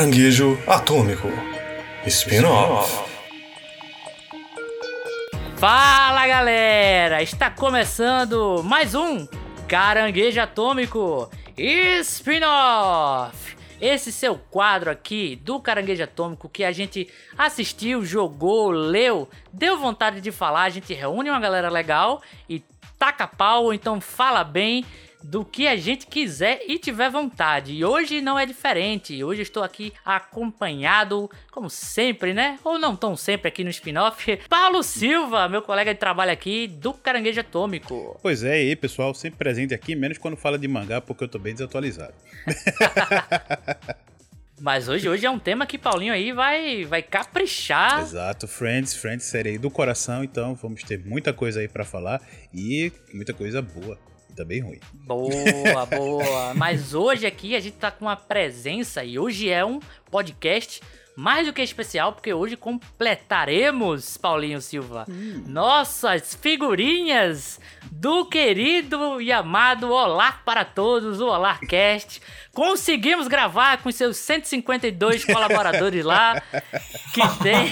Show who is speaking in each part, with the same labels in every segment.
Speaker 1: Caranguejo Atômico Spin-off.
Speaker 2: Fala galera! Está começando mais um Caranguejo Atômico Spin-off! Esse seu quadro aqui do Caranguejo Atômico que a gente assistiu, jogou, leu, deu vontade de falar, a gente reúne uma galera legal e taca pau, então fala bem do que a gente quiser e tiver vontade. E hoje não é diferente. Hoje estou aqui acompanhado, como sempre, né? Ou não tão sempre aqui no spin-off, Paulo Silva, meu colega de trabalho aqui do Caranguejo Atômico.
Speaker 3: Pois é, e aí, pessoal, sempre presente aqui, menos quando fala de mangá, porque eu tô bem desatualizado.
Speaker 2: Mas hoje, hoje é um tema que Paulinho aí vai, vai caprichar.
Speaker 3: Exato, Friends, Friends, série aí do coração, então vamos ter muita coisa aí para falar e muita coisa boa e também ruim.
Speaker 2: Boa, boa. Mas hoje aqui a gente tá com uma presença e hoje é um podcast mais do que especial, porque hoje completaremos, Paulinho Silva, hum. nossas figurinhas do querido e amado Olá para Todos, o Olarcast. Conseguimos gravar com seus 152 colaboradores lá, que tem.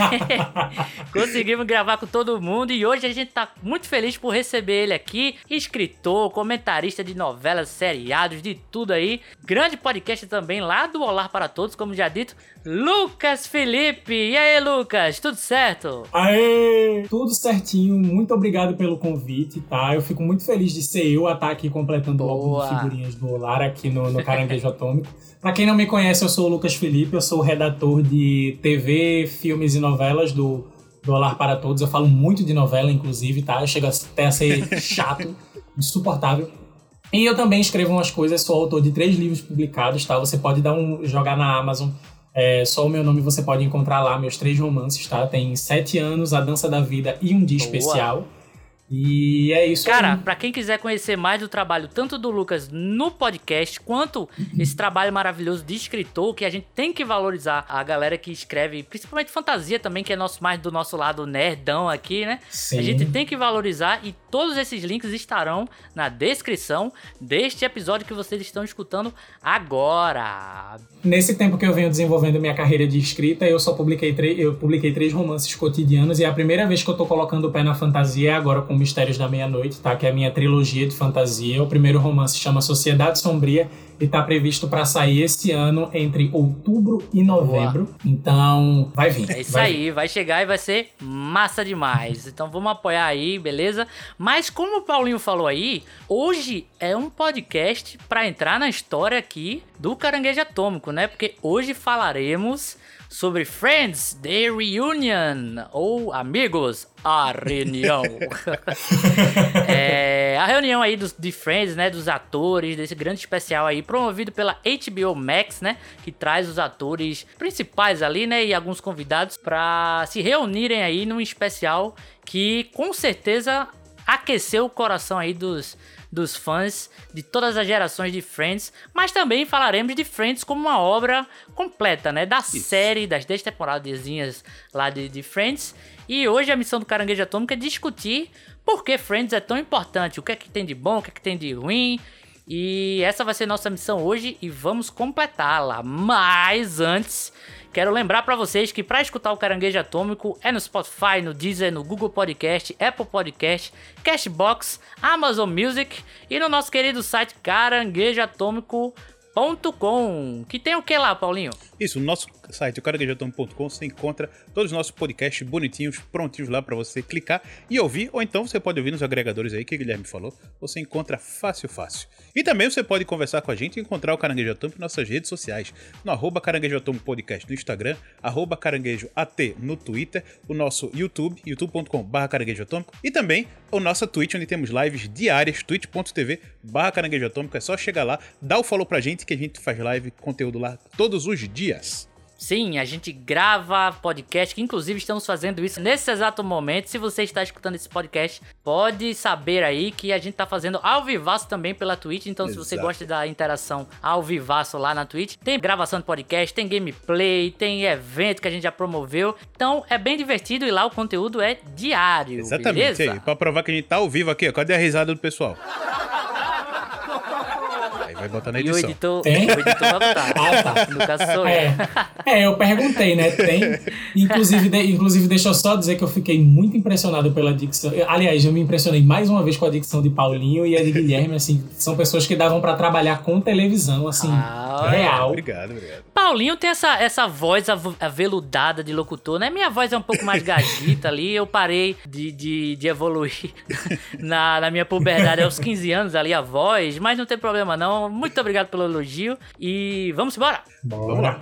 Speaker 2: Conseguimos gravar com todo mundo e hoje a gente tá muito feliz por receber ele aqui, escritor, comentarista de novelas, seriados, de tudo aí. Grande podcast também lá do Olá para Todos, como já dito, Lucas Felipe. E aí, Lucas, tudo certo?
Speaker 4: Aê! Tudo certinho. Muito obrigado pelo convite, tá? Eu fico muito feliz de ser eu a estar aqui completando o álbum de figurinhas do Olar aqui no, no Caranguejo Atômico. Pra quem não me conhece, eu sou o Lucas Felipe, eu sou o redator de TV, filmes e novelas do, do Olar para Todos. Eu falo muito de novela, inclusive, tá? Eu chego até a ser chato, insuportável. E eu também escrevo umas coisas, sou autor de três livros publicados, tá? Você pode dar um jogar na Amazon é, só o meu nome você pode encontrar lá, meus três romances, tá? Tem Sete Anos, A Dança da Vida e Um Dia Boa. Especial. E é isso
Speaker 2: Cara, para quem quiser conhecer mais do trabalho tanto do Lucas no podcast, quanto esse trabalho maravilhoso de escritor, que a gente tem que valorizar a galera que escreve, principalmente fantasia também, que é nosso mais do nosso lado nerdão aqui, né? Sim. A gente tem que valorizar e todos esses links estarão na descrição deste episódio que vocês estão escutando agora.
Speaker 4: Nesse tempo que eu venho desenvolvendo minha carreira de escrita, eu só publiquei, eu publiquei três romances cotidianos e é a primeira vez que eu tô colocando o pé na fantasia é agora com Mistérios da Meia-Noite, tá? Que é a minha trilogia de fantasia. O primeiro romance chama Sociedade Sombria e tá previsto para sair esse ano entre outubro e novembro. Boa. Então, vai vir.
Speaker 2: É isso
Speaker 4: vai
Speaker 2: aí, vir. vai chegar e vai ser massa demais. Então vamos apoiar aí, beleza? Mas como o Paulinho falou aí, hoje é um podcast para entrar na história aqui do Caranguejo Atômico, né? Porque hoje falaremos sobre Friends The Reunion ou Amigos a reunião. é, a reunião aí dos, de Friends, né, dos atores desse grande especial aí promovido pela HBO Max, né, que traz os atores principais ali, né, e alguns convidados para se reunirem aí num especial que com certeza aqueceu o coração aí dos dos fãs de todas as gerações de Friends, mas também falaremos de Friends como uma obra completa, né? Da Isso. série, das 10 temporadas lá de, de Friends. E hoje a missão do Caranguejo Atômico é discutir por que Friends é tão importante, o que é que tem de bom, o que é que tem de ruim. E essa vai ser nossa missão hoje e vamos completá-la. Mas antes, Quero lembrar para vocês que para escutar o Caranguejo Atômico é no Spotify, no Deezer, no Google Podcast, Apple Podcast, Cashbox, Amazon Music e no nosso querido site caranguejoatômico.com. Que tem o que lá, Paulinho?
Speaker 3: Isso, no nosso site, o caranguejotão.com, você encontra todos os nossos podcasts bonitinhos, prontinhos lá para você clicar e ouvir, ou então você pode ouvir nos agregadores aí que o Guilherme falou, você encontra fácil, fácil. E também você pode conversar com a gente e encontrar o Caranguejo Atômico nas nossas redes sociais, no arroba Caranguejo Atômico Podcast no Instagram, arroba Caranguejo AT no Twitter, o nosso YouTube, youtube.com.br Caranguejo Atômico, e também o nosso Twitch, onde temos lives diárias, twitch.tv barra Caranguejo é só chegar lá, dá o follow pra gente que a gente faz live, conteúdo lá todos os dias.
Speaker 2: Sim, a gente grava podcast, que inclusive estamos fazendo isso nesse exato momento. Se você está escutando esse podcast, pode saber aí que a gente está fazendo ao vivaço também pela Twitch. Então, Exato. se você gosta da interação ao vivaço lá na Twitch, tem gravação de podcast, tem gameplay, tem evento que a gente já promoveu. Então, é bem divertido e lá o conteúdo é diário. Exatamente, beleza?
Speaker 3: aí, pra provar que a gente tá ao vivo aqui, ó. Cadê a risada do pessoal? Vai botar na
Speaker 2: E o
Speaker 3: edição.
Speaker 2: editor,
Speaker 4: Tem?
Speaker 2: o editor vai botar.
Speaker 4: Ah, tá.
Speaker 2: No caso sou eu.
Speaker 4: É, é, eu perguntei, né? Tem. Inclusive, de- inclusive, deixa eu só dizer que eu fiquei muito impressionado pela dicção. Eu- Aliás, eu me impressionei mais uma vez com a dicção de Paulinho e a de Guilherme, assim, são pessoas que davam pra trabalhar com televisão, assim,
Speaker 2: Ah,
Speaker 4: real.
Speaker 3: Obrigado, obrigado.
Speaker 2: Paulinho tem essa, essa voz av- aveludada de locutor, né? Minha voz é um pouco mais gagita ali. Eu parei de, de, de evoluir na, na minha puberdade aos 15 anos ali, a voz. Mas não tem problema não. Muito obrigado pelo elogio. E vamos embora.
Speaker 4: Bora.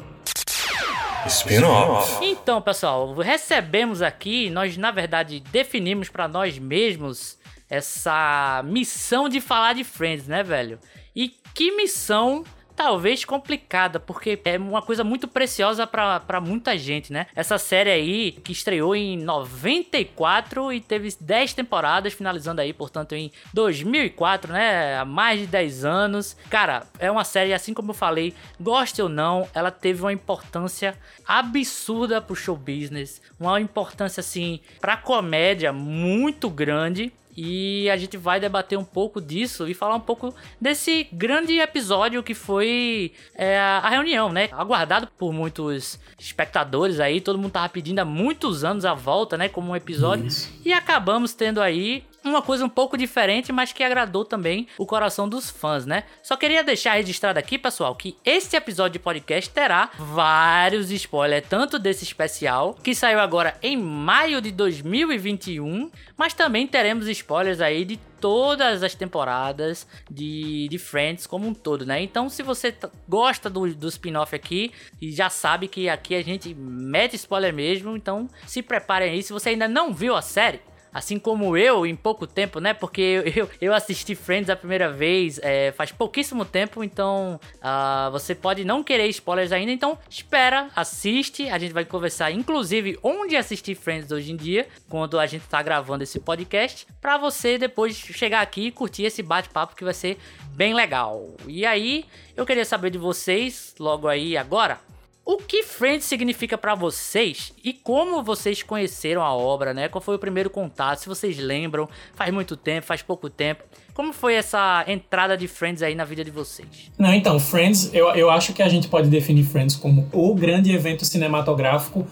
Speaker 1: Spin-off.
Speaker 2: Então, pessoal, recebemos aqui, nós na verdade definimos pra nós mesmos essa missão de falar de Friends, né, velho? E que missão talvez complicada, porque é uma coisa muito preciosa pra muita gente, né? Essa série aí que estreou em 94 e teve 10 temporadas, finalizando aí, portanto, em 2004, né? Há mais de 10 anos. Cara, é uma série, assim como eu falei, goste ou não, ela teve uma importância absurda pro show business, uma importância, assim, pra comédia muito grande. E a gente vai debater um pouco disso e falar um pouco desse grande episódio que foi é, a reunião, né? Aguardado por muitos espectadores aí, todo mundo tava pedindo há muitos anos a volta, né? Como um episódio.
Speaker 4: Isso.
Speaker 2: E acabamos tendo aí uma coisa um pouco diferente, mas que agradou também o coração dos fãs, né? Só queria deixar registrado aqui, pessoal, que este episódio de podcast terá vários spoilers, tanto desse especial, que saiu agora em maio de 2021, mas também teremos spoilers aí de todas as temporadas de, de Friends como um todo, né? Então, se você gosta do, do spin-off aqui e já sabe que aqui a gente mete spoiler mesmo, então se preparem aí. Se você ainda não viu a série, Assim como eu, em pouco tempo, né? Porque eu, eu assisti Friends a primeira vez é, faz pouquíssimo tempo, então ah, você pode não querer spoilers ainda. Então espera, assiste. A gente vai conversar, inclusive, onde assistir Friends hoje em dia, quando a gente tá gravando esse podcast, pra você depois chegar aqui e curtir esse bate-papo que vai ser bem legal. E aí, eu queria saber de vocês, logo aí agora. O que Friends significa pra vocês e como vocês conheceram a obra, né? Qual foi o primeiro contato? Se vocês lembram, faz muito tempo, faz pouco tempo. Como foi essa entrada de Friends aí na vida de vocês?
Speaker 4: Não, então, Friends, eu, eu acho que a gente pode definir Friends como o grande evento cinematográfico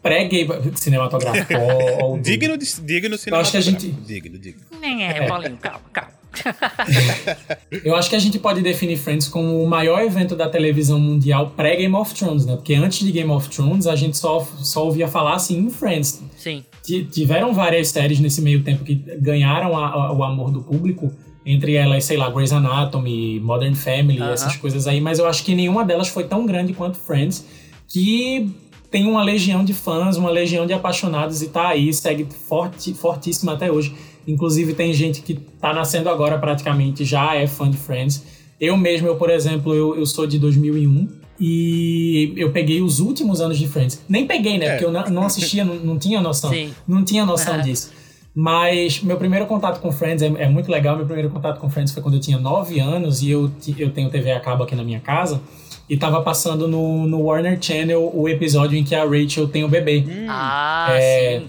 Speaker 4: pré-gay cinematográfico. ou, ou do-
Speaker 3: Digno, de, digno
Speaker 4: Eu acho que a gente-
Speaker 3: cinematográfico. Digno, digno.
Speaker 2: Nem é, Paulinho, calma, calma.
Speaker 4: Eu acho que a gente pode definir Friends como o maior evento da televisão mundial pré-Game of Thrones, né? Porque antes de Game of Thrones a gente só, só ouvia falar assim em Friends.
Speaker 2: Sim,
Speaker 4: Ti- Tiveram várias séries nesse meio tempo que ganharam a- a- o amor do público, entre elas, sei lá, Grey's Anatomy, Modern Family,
Speaker 2: Aham.
Speaker 4: essas coisas aí, mas eu acho que nenhuma delas foi tão grande quanto Friends, que tem uma legião de fãs, uma legião de apaixonados e tá aí, segue forte, fortíssima até hoje. Inclusive tem gente que tá nascendo agora praticamente, já é fã de Friends. Eu mesmo, eu, por exemplo, eu, eu sou de 2001 e eu peguei os últimos anos de Friends. Nem peguei, né?
Speaker 3: É.
Speaker 4: Porque eu não, não assistia, não, não tinha noção.
Speaker 2: Sim.
Speaker 4: Não tinha noção
Speaker 2: Aham.
Speaker 4: disso. Mas meu primeiro contato com Friends é, é muito legal. Meu primeiro contato com Friends foi quando eu tinha 9 anos e eu, eu tenho TV a cabo aqui na minha casa. E tava passando no, no Warner Channel o episódio em que a Rachel tem o bebê.
Speaker 2: Ah,
Speaker 4: É,
Speaker 2: sim.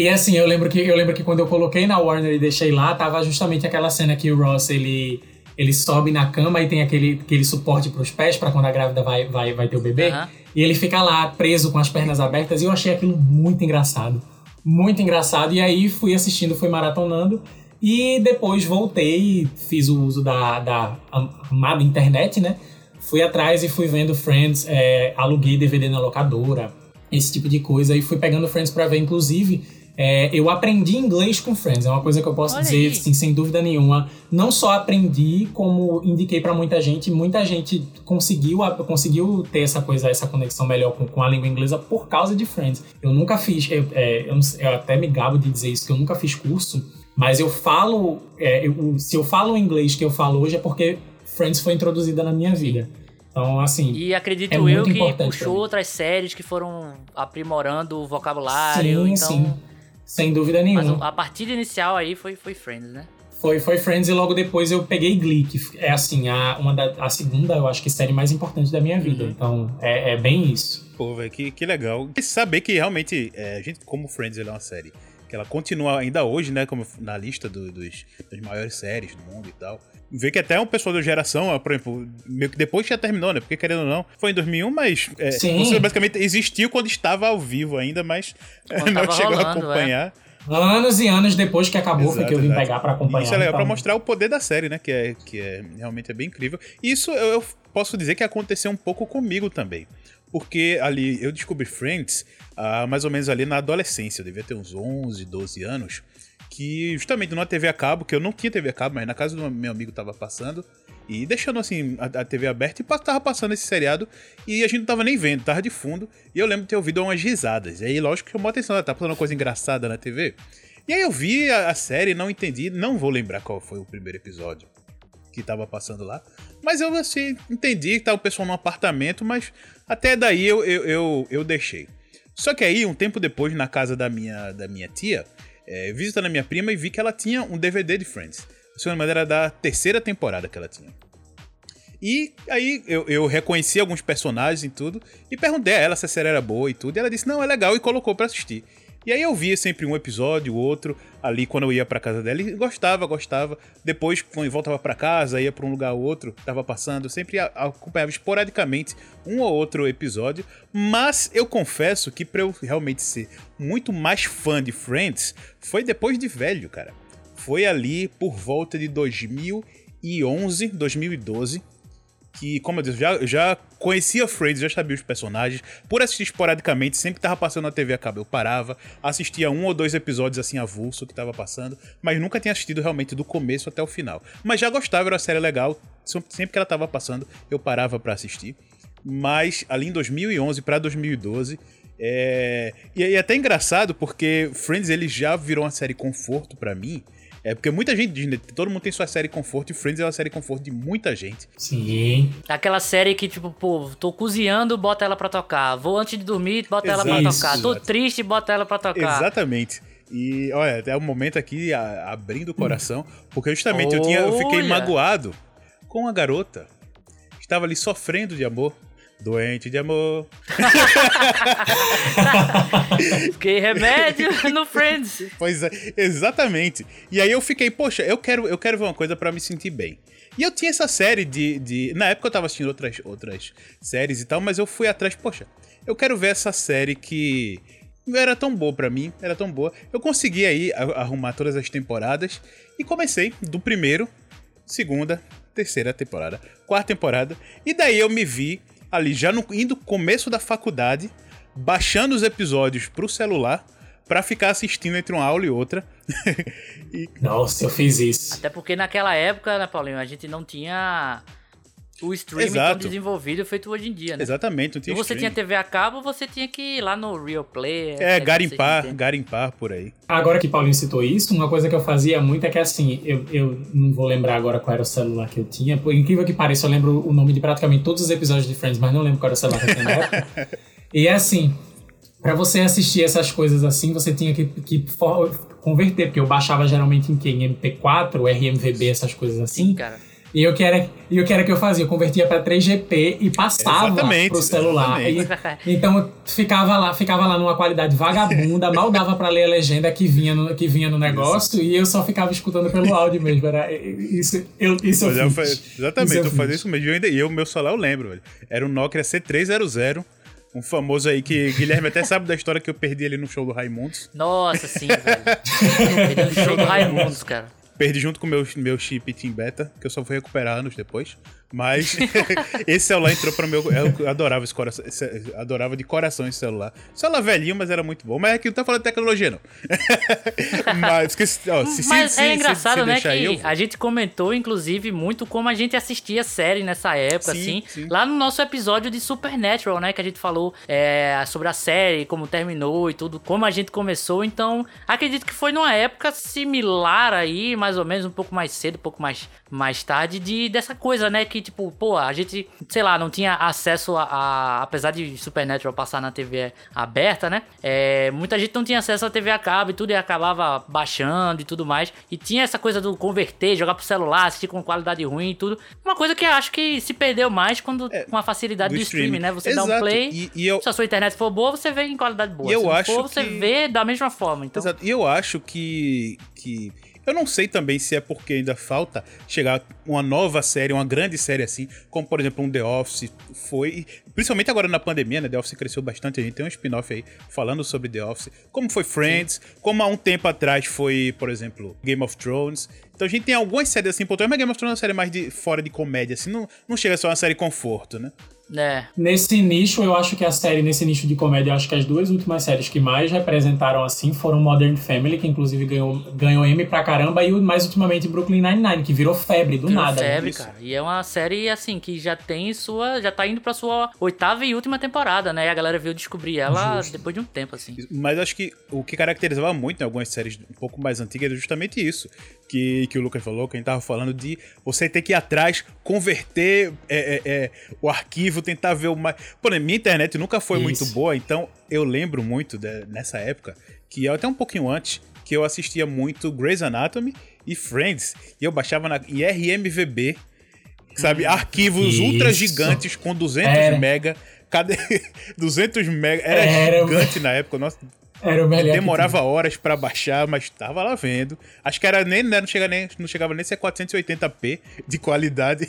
Speaker 4: E assim, eu lembro, que, eu lembro que quando eu coloquei na Warner e deixei lá, tava justamente aquela cena que o Ross, ele, ele sobe na cama e tem aquele, aquele suporte pros pés pra quando a grávida vai, vai, vai ter o bebê.
Speaker 2: Aham.
Speaker 4: E ele fica lá preso com as pernas abertas e eu achei aquilo muito engraçado. Muito engraçado. E aí fui assistindo, fui maratonando. E depois voltei, fiz o uso da, da amada internet, né? Fui atrás e fui vendo Friends, é, aluguei DVD na locadora, esse tipo de coisa. E fui pegando Friends pra ver, inclusive. É, eu aprendi inglês com Friends, é uma coisa que eu posso
Speaker 2: Olha
Speaker 4: dizer, sim, sem dúvida nenhuma. Não só aprendi, como indiquei pra muita gente. Muita gente conseguiu, conseguiu ter essa coisa, essa conexão melhor com, com a língua inglesa por causa de Friends. Eu nunca fiz, eu, é, eu, eu até me gabo de dizer isso, que eu nunca fiz curso, mas eu falo, é, eu- se eu falo o inglês que eu falo hoje é porque Friends foi introduzida na minha vida. Então, assim,
Speaker 2: E acredito
Speaker 4: É
Speaker 2: eu que puxou outras séries que foram aprimorando o vocabulário.
Speaker 4: sim,
Speaker 2: então,
Speaker 4: sim, sem dúvida
Speaker 2: Mas
Speaker 4: nenhuma.
Speaker 2: a partida inicial aí foi, foi Friends, né?
Speaker 4: Foi, foi Friends e logo depois eu peguei Glee, que é assim, a, uma da, a segunda, eu acho que série mais importante da minha vida.
Speaker 2: Uhum.
Speaker 4: Então, é, é bem isso.
Speaker 3: Pô, velho, que, que legal. E saber que realmente, é, a gente, como Friends ele é uma série que ela continua ainda hoje, né, como na lista do, dos, das maiores séries do mundo e tal. Vê que até um pessoal da geração, por exemplo, meio que depois já terminou, né? Porque querendo ou não, foi em 2001, mas é, você basicamente existiu quando estava ao vivo ainda, mas não chegou rolando, a acompanhar. É.
Speaker 4: Anos e anos depois que acabou, exato, foi que eu vim exato. pegar para acompanhar.
Speaker 3: Isso é legal então. pra mostrar o poder da série, né? Que é, que é realmente é bem incrível. E isso eu, eu posso dizer que aconteceu um pouco comigo também. Porque ali eu descobri Friends ah, mais ou menos ali na adolescência, eu devia ter uns 11, 12 anos. Que justamente numa TV a cabo, que eu não tinha TV a cabo, mas na casa do meu amigo tava passando. E deixando assim a, a, TV aberta e tava passando esse seriado e a gente não tava nem vendo, tava de fundo. E eu lembro de ter ouvido umas risadas. E aí, lógico chamou atenção, tá passando uma coisa engraçada na TV. E aí eu vi a, a série, não entendi, não vou lembrar qual foi o primeiro episódio que tava passando lá. Mas eu assim, entendi que tava o pessoal num apartamento, mas até daí eu, eu, eu, eu deixei. Só que aí, um tempo depois, na casa da minha, da minha tia, é, visitando a minha prima e vi que ela tinha um DVD de Friends se não me era da terceira temporada que ela tinha. E aí eu, eu reconheci alguns personagens e tudo, e perguntei a ela se a série era boa e tudo, e ela disse, não, é legal, e colocou para assistir. E aí eu via sempre um episódio, outro, ali quando eu ia pra casa dela, e gostava, gostava. Depois, voltava para casa, ia pra um lugar ou outro, tava passando, sempre acompanhava esporadicamente um ou outro episódio. Mas eu confesso que pra eu realmente ser muito mais fã de Friends, foi depois de velho, cara foi ali por volta de 2011, 2012, que, como eu disse, já, já conhecia Friends, já sabia os personagens, por assistir esporadicamente, sempre que tava passando na TV a cabo, eu parava, assistia um ou dois episódios assim avulso que tava passando, mas nunca tinha assistido realmente do começo até o final. Mas já gostava, era uma série legal, sempre que ela tava passando, eu parava para assistir. Mas ali em 2011 para 2012, é... e é até engraçado porque Friends ele já virou uma série conforto para mim, é porque muita gente né? Todo mundo tem sua série conforto e Friends é uma série conforto de muita gente.
Speaker 4: Sim.
Speaker 2: Aquela série que, tipo, pô, tô cozinhando, bota ela pra tocar. Vou antes de dormir, bota Exato. ela pra tocar. Tô triste, bota ela pra tocar.
Speaker 3: Exatamente. E olha, até o momento aqui a, abrindo o coração, porque justamente eu, tinha, eu fiquei magoado com a garota. Estava ali sofrendo de amor. Doente de amor.
Speaker 2: Fiquei remédio no Friends.
Speaker 3: Pois é, exatamente. E aí eu fiquei, poxa, eu quero, eu quero ver uma coisa para me sentir bem. E eu tinha essa série de, de. Na época eu tava assistindo outras, outras séries e tal, mas eu fui atrás, poxa, eu quero ver essa série que era tão boa para mim, era tão boa. Eu consegui aí arrumar todas as temporadas e comecei do primeiro, segunda, terceira temporada, quarta temporada, e daí eu me vi ali já no indo começo da faculdade, baixando os episódios pro celular para ficar assistindo entre uma aula e outra.
Speaker 4: e... Nossa, eu fiz isso.
Speaker 2: Até porque naquela época, né, Paulinho, a gente não tinha o streaming Exato. tão desenvolvido feito hoje em dia, né?
Speaker 3: Exatamente, não
Speaker 2: tinha você streaming. tinha TV a cabo, você tinha que ir lá no Real Play.
Speaker 3: É, garimpar, garimpar por aí.
Speaker 4: Agora que Paulinho citou isso, uma coisa que eu fazia muito é que assim, eu, eu não vou lembrar agora qual era o celular que eu tinha, por incrível que pareça, eu lembro o nome de praticamente todos os episódios de Friends, mas não lembro qual era o celular que eu tinha na época. e é assim, para você assistir essas coisas assim, você tinha que, que converter, porque eu baixava geralmente em que? Em MP4, RMVB, essas coisas assim. Sim, cara. E o que era, e o que era que eu fazia? Eu convertia para 3GP e passava exatamente, pro celular. E, então ficava lá, ficava lá numa qualidade vagabunda, mal dava para ler a legenda que vinha no, que vinha no negócio isso. e eu só ficava escutando pelo áudio mesmo. Era, isso eu, isso eu,
Speaker 3: eu fiz. Exatamente, isso eu, eu fazia isso mesmo. E eu, meu celular eu lembro, velho. Era um Nokia C300. Um famoso aí que Guilherme até sabe da história que eu perdi ali no show do Raimundos.
Speaker 2: Nossa, sim, velho. perdi no show do Raimundos, cara.
Speaker 3: Perdi junto com o meu, meu chip Team Beta, que eu só fui recuperar anos depois. Mas esse celular entrou para meu. Eu adorava esse coração. Adorava de coração esse celular. Celular velhinho, mas era muito bom. Mas aqui não tá falando de tecnologia, não. mas, que, ó,
Speaker 2: se, mas se, é se, engraçado, né? Que eu... a gente comentou, inclusive, muito como a gente assistia série nessa época, sim, assim. Sim. Lá no nosso episódio de Supernatural, né? Que a gente falou é, sobre a série, como terminou e tudo, como a gente começou. Então, acredito que foi numa época similar aí, mais ou menos, um pouco mais cedo, um pouco mais, mais tarde, de, dessa coisa, né? Que que, tipo, pô, a gente, sei lá, não tinha acesso a. a apesar de Supernatural passar na TV aberta, né? É, muita gente não tinha acesso à TV a cabo e tudo, e acabava baixando e tudo mais. E tinha essa coisa do converter, jogar pro celular, assistir com qualidade ruim e tudo. Uma coisa que eu acho que se perdeu mais quando é, com a facilidade do, do streaming, streaming, né? Você Exato. dá um play, e, e eu... se a sua internet for boa, você vê em qualidade boa.
Speaker 3: E eu se acho
Speaker 2: for, você vê da mesma forma. Então...
Speaker 3: Exato. E eu acho que. que eu não sei também se é porque ainda falta chegar uma nova série, uma grande série assim, como por exemplo um The Office foi, principalmente agora na pandemia, né? The Office cresceu bastante, a gente tem um spin-off aí falando sobre The Office, como foi Friends, Sim. como há um tempo atrás foi, por exemplo, Game of Thrones. Então a gente tem algumas séries assim, mas Game of Thrones é uma série mais de fora de comédia, assim, não, não chega a ser uma série conforto, né?
Speaker 2: É.
Speaker 4: Nesse nicho, eu acho que a série, nesse nicho de comédia, eu acho que as duas últimas séries que mais representaram assim foram Modern Family, que inclusive ganhou, ganhou M pra caramba, e mais ultimamente Brooklyn Nine-Nine, que virou febre do virou nada.
Speaker 2: Né? Febre, cara. E é uma série, assim, que já tem sua. Já tá indo pra sua oitava e última temporada, né? E a galera veio descobrir ela Justo. depois de um tempo, assim.
Speaker 3: Mas acho que o que caracterizava muito em algumas séries um pouco mais antigas era justamente isso. Que, que o Lucas falou, que a gente tava falando de você ter que ir atrás, converter é, é, é, o arquivo tentar ver o mais. Pô, minha internet nunca foi Isso. muito boa, então eu lembro muito de, nessa época, que até um pouquinho antes, que eu assistia muito Grey's Anatomy e Friends, e eu baixava na, em RMVB, sabe? Hum, arquivos Isso. ultra gigantes com 200 Era. mega. Cada 200 mega. Era, Era gigante na época. Nossa,
Speaker 4: era o melhor.
Speaker 3: Demorava horas para baixar, mas tava lá vendo. Acho que era nem, não, chega nem, não chegava nem a ser 480p de qualidade.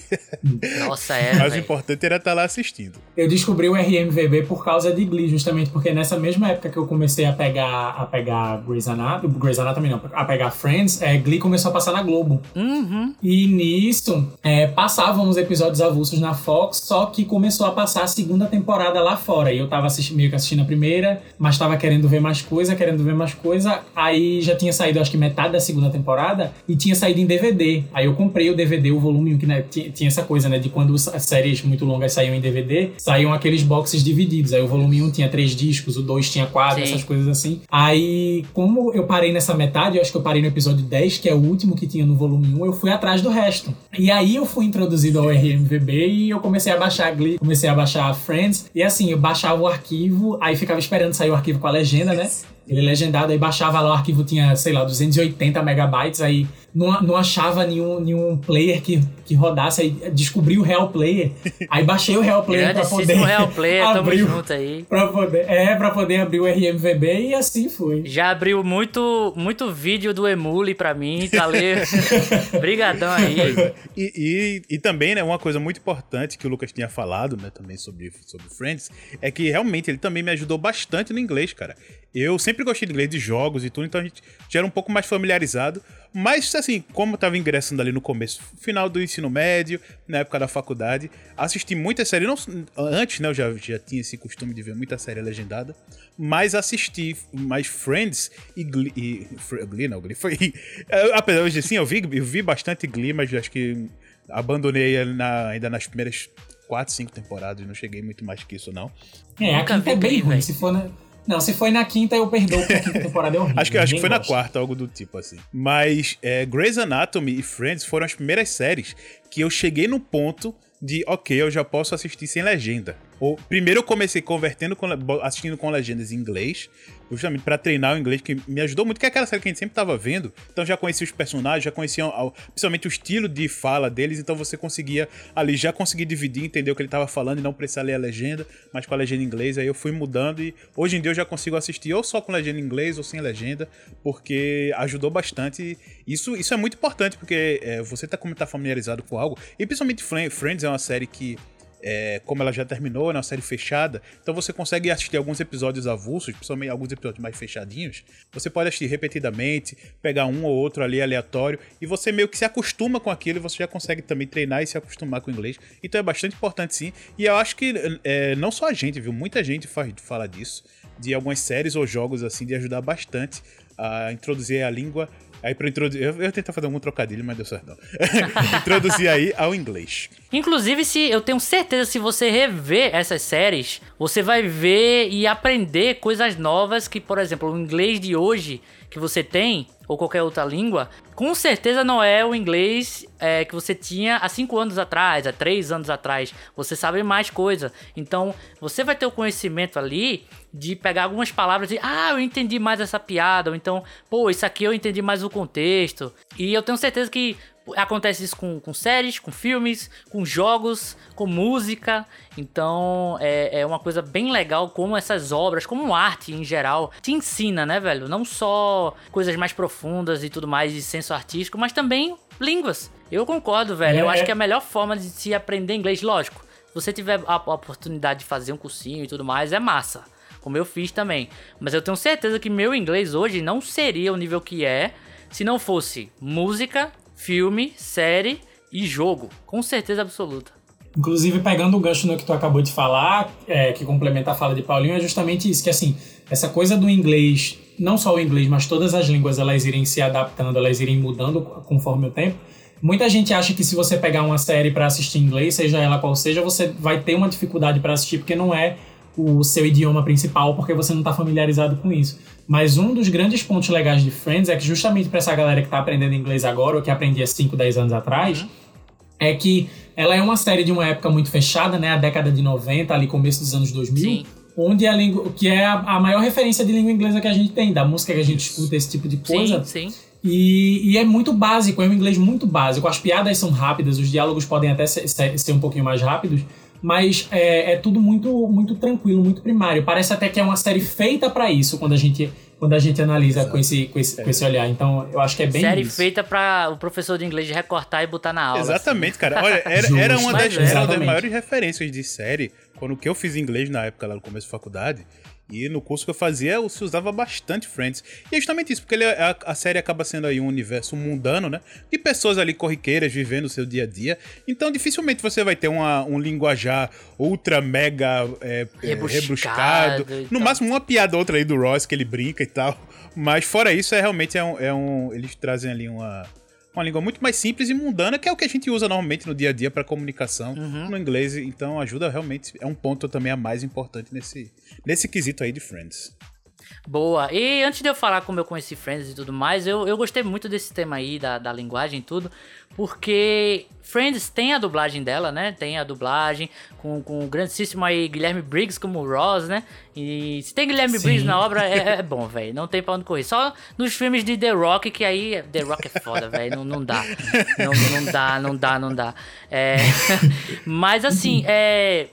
Speaker 2: Nossa, era.
Speaker 3: mas o importante era estar tá lá assistindo.
Speaker 4: Eu descobri o RMVB por causa de Glee, justamente porque nessa mesma época que eu comecei a pegar a pegar Grey's Anatomy, Grey's Anatomy não, a pegar Friends, é, Glee começou a passar na Globo.
Speaker 2: Uhum.
Speaker 4: E nisso, é, passavam os episódios avulsos na Fox, só que começou a passar a segunda temporada lá fora. E eu tava assistindo, meio que assistindo a primeira, mas tava querendo ver mais coisa, querendo ver mais coisa. Aí já tinha saído, acho que metade da segunda temporada e tinha saído em DVD. Aí eu comprei o DVD, o volume 1, que né, tinha essa coisa, né? De quando as séries muito longas saíam em DVD, saíam aqueles boxes divididos. Aí o volume 1 tinha três discos, o 2 tinha quatro, Sim. essas coisas assim. Aí, como eu parei nessa metade, eu acho que eu parei no episódio 10, que é o último que tinha no volume 1, eu fui atrás do resto. E aí eu fui introduzido ao RMVB e eu comecei a baixar Glee, comecei a baixar Friends. E assim, eu baixava o arquivo, aí ficava esperando sair o arquivo com a legenda, né? Ele é legendado, aí baixava lá, o arquivo tinha, sei lá, 280 megabytes, aí não, não achava nenhum, nenhum player que, que rodasse, aí descobri o Real Player, aí baixei o Real Player pra poder...
Speaker 2: O Real Player, tamo junto aí.
Speaker 4: Pra poder, é, pra poder abrir o RMVB e assim foi.
Speaker 2: Já abriu muito, muito vídeo do Emule pra mim, valeu. Brigadão aí.
Speaker 3: E, e, e, também, né, uma coisa muito importante que o Lucas tinha falado, né, também sobre, sobre Friends, é que realmente ele também me ajudou bastante no inglês, cara. Eu sempre gostei de inglês de jogos e tudo, então a gente já era um pouco mais familiarizado. Mas, assim, como eu tava ingressando ali no começo, final do ensino médio, na época da faculdade, assisti muita série. Não, antes, né, eu já, já tinha esse costume de ver muita série legendada. Mas assisti mais Friends e Glee. E, Glee não, Glee foi. Apesar de sim, eu vi, eu vi bastante Glee, mas acho que abandonei na, ainda nas primeiras quatro, cinco temporadas. Não cheguei muito mais que isso, não.
Speaker 4: É, a quinta é bem ruim. Se for na. Não, se foi na quinta, eu perdoo, porque a quinta temporada é horrível.
Speaker 3: acho que, acho que foi gosta. na quarta, algo do tipo assim. Mas é, Grey's Anatomy e Friends foram as primeiras séries que eu cheguei no ponto de, ok, eu já posso assistir sem legenda. Ou, primeiro eu comecei convertendo, com, assistindo com legendas em inglês, justamente para treinar o inglês, que me ajudou muito, que é aquela série que a gente sempre tava vendo. Então já conhecia os personagens, já conhecia principalmente o estilo de fala deles, então você conseguia ali já conseguir dividir, entender o que ele tava falando e não precisar ler a legenda, mas com a legenda em inglês. Aí eu fui mudando e hoje em dia eu já consigo assistir ou só com legenda em inglês ou sem legenda, porque ajudou bastante. Isso, isso é muito importante, porque é, você tá como tá familiarizado com algo, e principalmente Friends é uma série que é, como ela já terminou, é uma série fechada, então você consegue assistir alguns episódios avulsos, principalmente alguns episódios mais fechadinhos. Você pode assistir repetidamente, pegar um ou outro ali aleatório, e você meio que se acostuma com aquilo e você já consegue também treinar e se acostumar com o inglês. Então é bastante importante sim. E eu acho que é, não só a gente, viu? Muita gente faz, fala disso, de algumas séries ou jogos assim, de ajudar bastante a introduzir a língua Aí pra introduzir. Eu, eu tentar fazer algum trocadilho, mas deu certo não. introduzir aí ao inglês.
Speaker 2: Inclusive, se eu tenho certeza, se você rever essas séries, você vai ver e aprender coisas novas que, por exemplo, o inglês de hoje que você tem, ou qualquer outra língua, com certeza não é o inglês é, que você tinha há 5 anos atrás, há 3 anos atrás. Você sabe mais coisa. Então, você vai ter o conhecimento ali de pegar algumas palavras e, ah, eu entendi mais essa piada, ou então, pô, isso aqui eu entendi mais o contexto. E eu tenho certeza que Acontece isso com, com séries, com filmes, com jogos, com música. Então é, é uma coisa bem legal como essas obras, como arte em geral, te ensina, né, velho? Não só coisas mais profundas e tudo mais de senso artístico, mas também línguas. Eu concordo, velho. É, Eu acho é. que a melhor forma de se aprender inglês, lógico, se você tiver a oportunidade de fazer um cursinho e tudo mais, é massa. Como eu fiz também. Mas eu tenho certeza que meu inglês hoje não seria o nível que é se não fosse música filme, série e jogo. Com certeza absoluta.
Speaker 4: Inclusive, pegando o gancho no que tu acabou de falar, é, que complementa a fala de Paulinho, é justamente isso, que assim, essa coisa do inglês, não só o inglês, mas todas as línguas, elas irem se adaptando, elas irem mudando conforme o tempo. Muita gente acha que se você pegar uma série para assistir em inglês, seja ela qual seja, você vai ter uma dificuldade para assistir, porque não é o seu idioma principal, porque você não está familiarizado com isso. Mas um dos grandes pontos legais de Friends é que justamente para essa galera que está aprendendo inglês agora, ou que aprendia 5, 10 anos atrás, uhum. é que ela é uma série de uma época muito fechada, né? A década de 90, ali começo dos anos 2000. Sim. Onde a língua, que é a, a, maior referência de língua inglesa que a gente tem, da música que a gente escuta, esse tipo de coisa.
Speaker 2: Sim, sim.
Speaker 4: E, e, é muito básico, é um inglês muito básico. As piadas são rápidas, os diálogos podem até ser, ser um pouquinho mais rápidos, mas é, é, tudo muito muito tranquilo, muito primário. Parece até que é uma série feita para isso quando a gente quando a gente analisa com esse, com esse, com, esse, olhar. Então, eu acho que é bem
Speaker 2: Série
Speaker 4: isso.
Speaker 2: feita para o professor de inglês recortar e botar na aula.
Speaker 3: Exatamente, assim. cara. Olha, era, era uma das, era uma das maiores referências de série quando que eu fiz inglês na época lá no começo da faculdade. E no curso que eu fazia, se usava bastante Friends. E é justamente isso, porque ele, a, a, série acaba sendo aí um universo mundano, né? De pessoas ali corriqueiras vivendo o seu dia a dia. Então, dificilmente você vai ter uma, um linguajar ultra mega é, é rebuscado. No máximo, uma piada outra aí do Ross que ele brinca e tal. Mas fora isso, é realmente é um, é um eles trazem ali uma uma língua muito mais simples e mundana, que é o que a gente usa normalmente no dia a dia para comunicação uhum. no inglês. Então ajuda realmente, é um ponto também a mais importante nesse, nesse quesito aí de Friends.
Speaker 2: Boa. E antes de eu falar como eu conheci Friends e tudo mais, eu, eu gostei muito desse tema aí, da, da linguagem e tudo, porque Friends tem a dublagem dela, né? Tem a dublagem com, com o grandíssimo aí Guilherme Briggs como Ross, né? E se tem Guilherme Sim. Briggs na obra, é, é bom, velho. Não tem pra onde correr. Só nos filmes de The Rock, que aí The Rock é foda, velho. Não, não dá. Não, não dá, não dá, não dá. É... Mas assim, é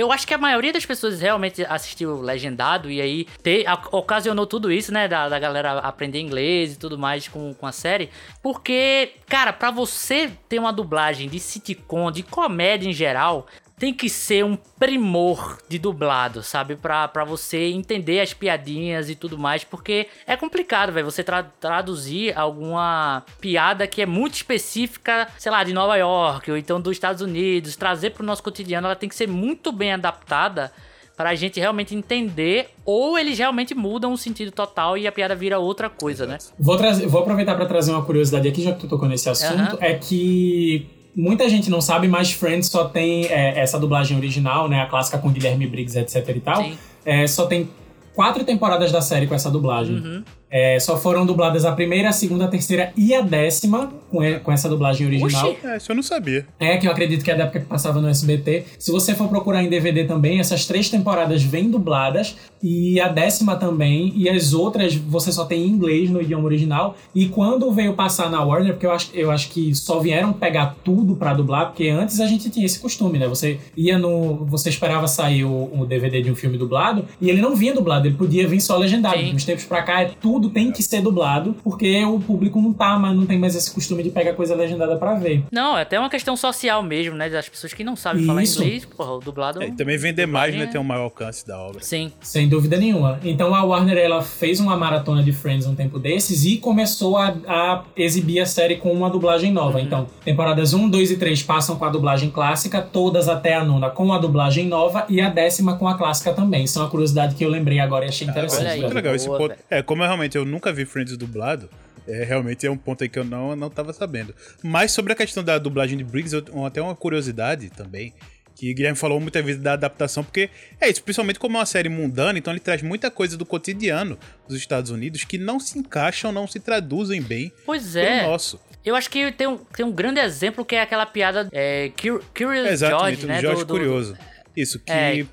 Speaker 2: eu acho que a maioria das pessoas realmente assistiu legendado e aí ter, ocasionou tudo isso, né? Da, da galera aprender inglês e tudo mais com, com a série. Porque, cara, para você ter uma dublagem de sitcom, de comédia em geral, tem que ser um primor de dublado, sabe? Pra, pra você entender as piadinhas e tudo mais, porque é complicado, velho, você tra traduzir alguma piada que é muito específica, sei lá, de Nova York ou então dos Estados Unidos, trazer pro nosso cotidiano, ela tem que ser muito bem adaptada para a gente realmente entender, ou eles realmente mudam o sentido total e a piada vira outra coisa, né?
Speaker 4: Vou, vou aproveitar para trazer uma curiosidade aqui, já que tu tocou nesse assunto, uhum. é que muita gente não sabe, mas Friends só tem é, essa dublagem original, né? A clássica com Guilherme Briggs, etc e tal. É, só tem quatro temporadas da série com essa dublagem. Uhum. É, só foram dubladas a primeira, a segunda, a terceira e a décima com, com essa dublagem original.
Speaker 3: Oxi, é, isso eu não sabia.
Speaker 4: É, que eu acredito que é da época que passava no SBT. Se você for procurar em DVD também, essas três temporadas vêm dubladas e a décima também. E as outras você só tem em inglês no idioma original. E quando veio passar na Warner, porque eu acho, eu acho que só vieram pegar tudo para dublar, porque antes a gente tinha esse costume, né? Você ia no. Você esperava sair o, o DVD de um filme dublado e ele não vinha dublado, ele podia vir só legendado. Sim. Uns tempos pra cá é tudo tem que ser dublado, porque o público não tá, mas não tem mais esse costume de pegar coisa legendada para ver.
Speaker 2: Não, é até uma questão social mesmo, né? Das pessoas que não sabem Isso. falar inglês, porra, o dublado.
Speaker 3: É, e também vender mais, né? É... Ter um maior alcance da obra.
Speaker 2: Sim.
Speaker 4: Sem dúvida nenhuma. Então a Warner ela fez uma maratona de Friends um tempo desses e começou a, a exibir a série com uma dublagem nova. Uhum. Então, temporadas 1, 2 e 3 passam com a dublagem clássica, todas até a nona com a dublagem nova e a décima com a clássica também. Isso é uma curiosidade que eu lembrei agora e achei interessante.
Speaker 3: Ah, muito legal esse ponto. É, como realmente eu nunca vi Friends dublado, é, realmente é um ponto aí que eu não, não tava sabendo. Mas sobre a questão da dublagem de Briggs, eu, até uma curiosidade também, Que Guilherme falou muitas vezes da adaptação, porque é isso, principalmente como é uma série mundana, então ele traz muita coisa do cotidiano dos Estados Unidos que não se encaixam, não se traduzem bem
Speaker 2: pois é.
Speaker 3: nosso.
Speaker 2: Eu acho que tem um, tem um grande exemplo que é aquela piada é, Curious
Speaker 3: Exatamente,
Speaker 2: George, né?
Speaker 3: George
Speaker 2: do, do,
Speaker 3: Curioso. Isso, que
Speaker 2: É.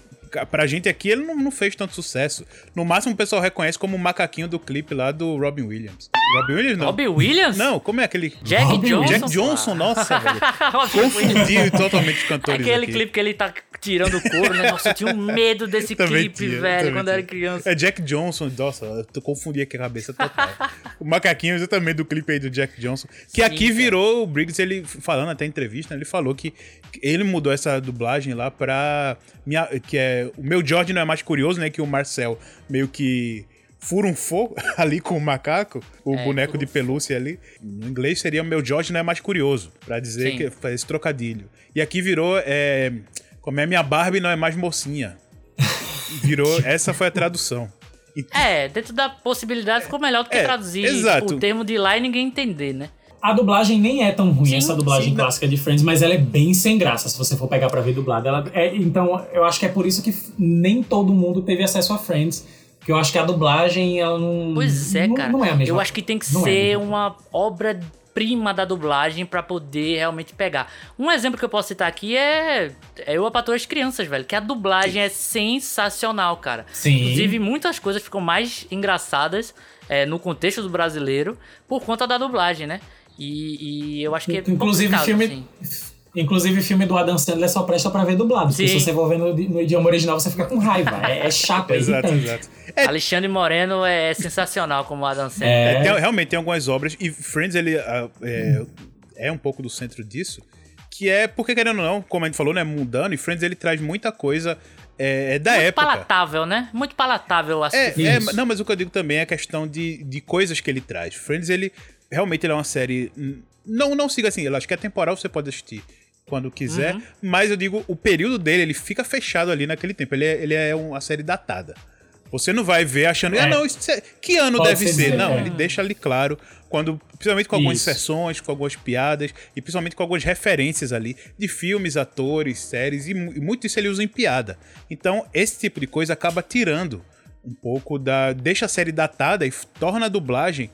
Speaker 3: pra gente aqui ele não, não fez tanto sucesso. No máximo o pessoal reconhece como o macaquinho do clipe lá do Robin Williams. Robin Williams não.
Speaker 2: Robbie Williams?
Speaker 3: Não, como é aquele...
Speaker 2: Jack
Speaker 4: Robin
Speaker 2: Johnson.
Speaker 3: Jack Johnson, nossa, velho.
Speaker 2: Robbie Williams.
Speaker 3: Confundi totalmente os cantores
Speaker 2: Aquele
Speaker 3: aqui.
Speaker 2: clipe que ele tá tirando o couro, né? Nossa, eu tinha um medo desse clipe,
Speaker 3: tinha,
Speaker 2: velho, quando eu era
Speaker 3: tinha.
Speaker 2: criança.
Speaker 3: É Jack Johnson, nossa, eu confundi aqui a cabeça total. o macaquinho exatamente do clipe aí do Jack Johnson. Que
Speaker 2: Sim,
Speaker 3: aqui
Speaker 2: cara.
Speaker 3: virou o Briggs, ele falando até em entrevista, ele falou que ele mudou essa dublagem lá pra. Minha, que é. O meu George não é mais curioso, né? Que o Marcel meio que. Fura um fogo ali com o macaco, o
Speaker 2: É,
Speaker 3: boneco de pelúcia ali. No inglês seria meu George não é mais curioso, pra dizer
Speaker 2: Sim.
Speaker 3: que faz esse trocadilho. E aqui virou é, como é minha Barbie não é mais mocinha. Virou, essa foi a tradução.
Speaker 2: É, dentro da possibilidade ficou melhor do que
Speaker 3: É,
Speaker 2: traduzir
Speaker 3: exato.
Speaker 2: o termo de lá e ninguém entender, né?
Speaker 4: A dublagem nem é tão ruim,
Speaker 2: Sim,
Speaker 4: essa dublagem
Speaker 3: sim,
Speaker 4: clássica de Friends, mas ela é bem sem graça se você for pegar pra ver dublada. Ela é- então, eu acho que é por isso que nem todo mundo teve acesso a Friends. Porque eu acho que a dublagem, ela não.
Speaker 2: Pois é,
Speaker 4: não,
Speaker 2: cara.
Speaker 4: Não é a mesma.
Speaker 2: Eu acho que tem que
Speaker 4: não é
Speaker 2: ser
Speaker 4: mesma.
Speaker 2: uma obra prima da dublagem pra poder realmente pegar. Um exemplo que eu posso citar aqui é, é Eu, a Patroa das Crianças, velho, que a dublagem é sensacional, cara.
Speaker 4: Sim.
Speaker 2: Inclusive, muitas coisas ficam mais engraçadas é, no contexto do brasileiro por conta da dublagem, né? E, e eu acho que é
Speaker 4: Inclusive, filme.
Speaker 2: assim.
Speaker 4: Inclusive, filme do Adam Sandler só presta pra ver dublado. Porque
Speaker 2: Sim.
Speaker 4: se você for ver no, no idioma original, você fica com raiva. É, é chato, é
Speaker 3: Exato, exato. É,
Speaker 2: Alexandre Moreno é sensacional como Adam Sandler.
Speaker 4: É.
Speaker 3: É, tem- realmente tem algumas obras, e Friends ele ah, é, é um pouco do centro disso, que é, porque querendo ou não, como a gente falou, né, mundano, e Friends ele traz muita coisa é, é da
Speaker 2: Muito
Speaker 3: época.
Speaker 2: palatável, né? Muito palatável assistir.
Speaker 3: É, é, não, mas o que eu digo também é a questão de, de coisas que ele traz. Friends, ele realmente ele é uma série. Não, não siga assim, eu acho que é temporal, você pode assistir quando quiser,
Speaker 2: Uhum.
Speaker 3: mas eu digo, o período dele, ele fica fechado ali naquele tempo. Ele é, ele é uma série datada. Você não vai ver achando,
Speaker 4: É.
Speaker 3: ah, não, isso é- que ano
Speaker 4: Pode
Speaker 3: deve
Speaker 4: ser
Speaker 3: ser? Não, ele deixa ali claro, quando, principalmente com algumas
Speaker 4: Isso.
Speaker 3: inserções, com algumas piadas, e principalmente com algumas referências ali de filmes, atores, séries, e, e muito isso ele usa em piada. Então, esse tipo de coisa acaba tirando um pouco da. deixa a série datada e torna a dublagem.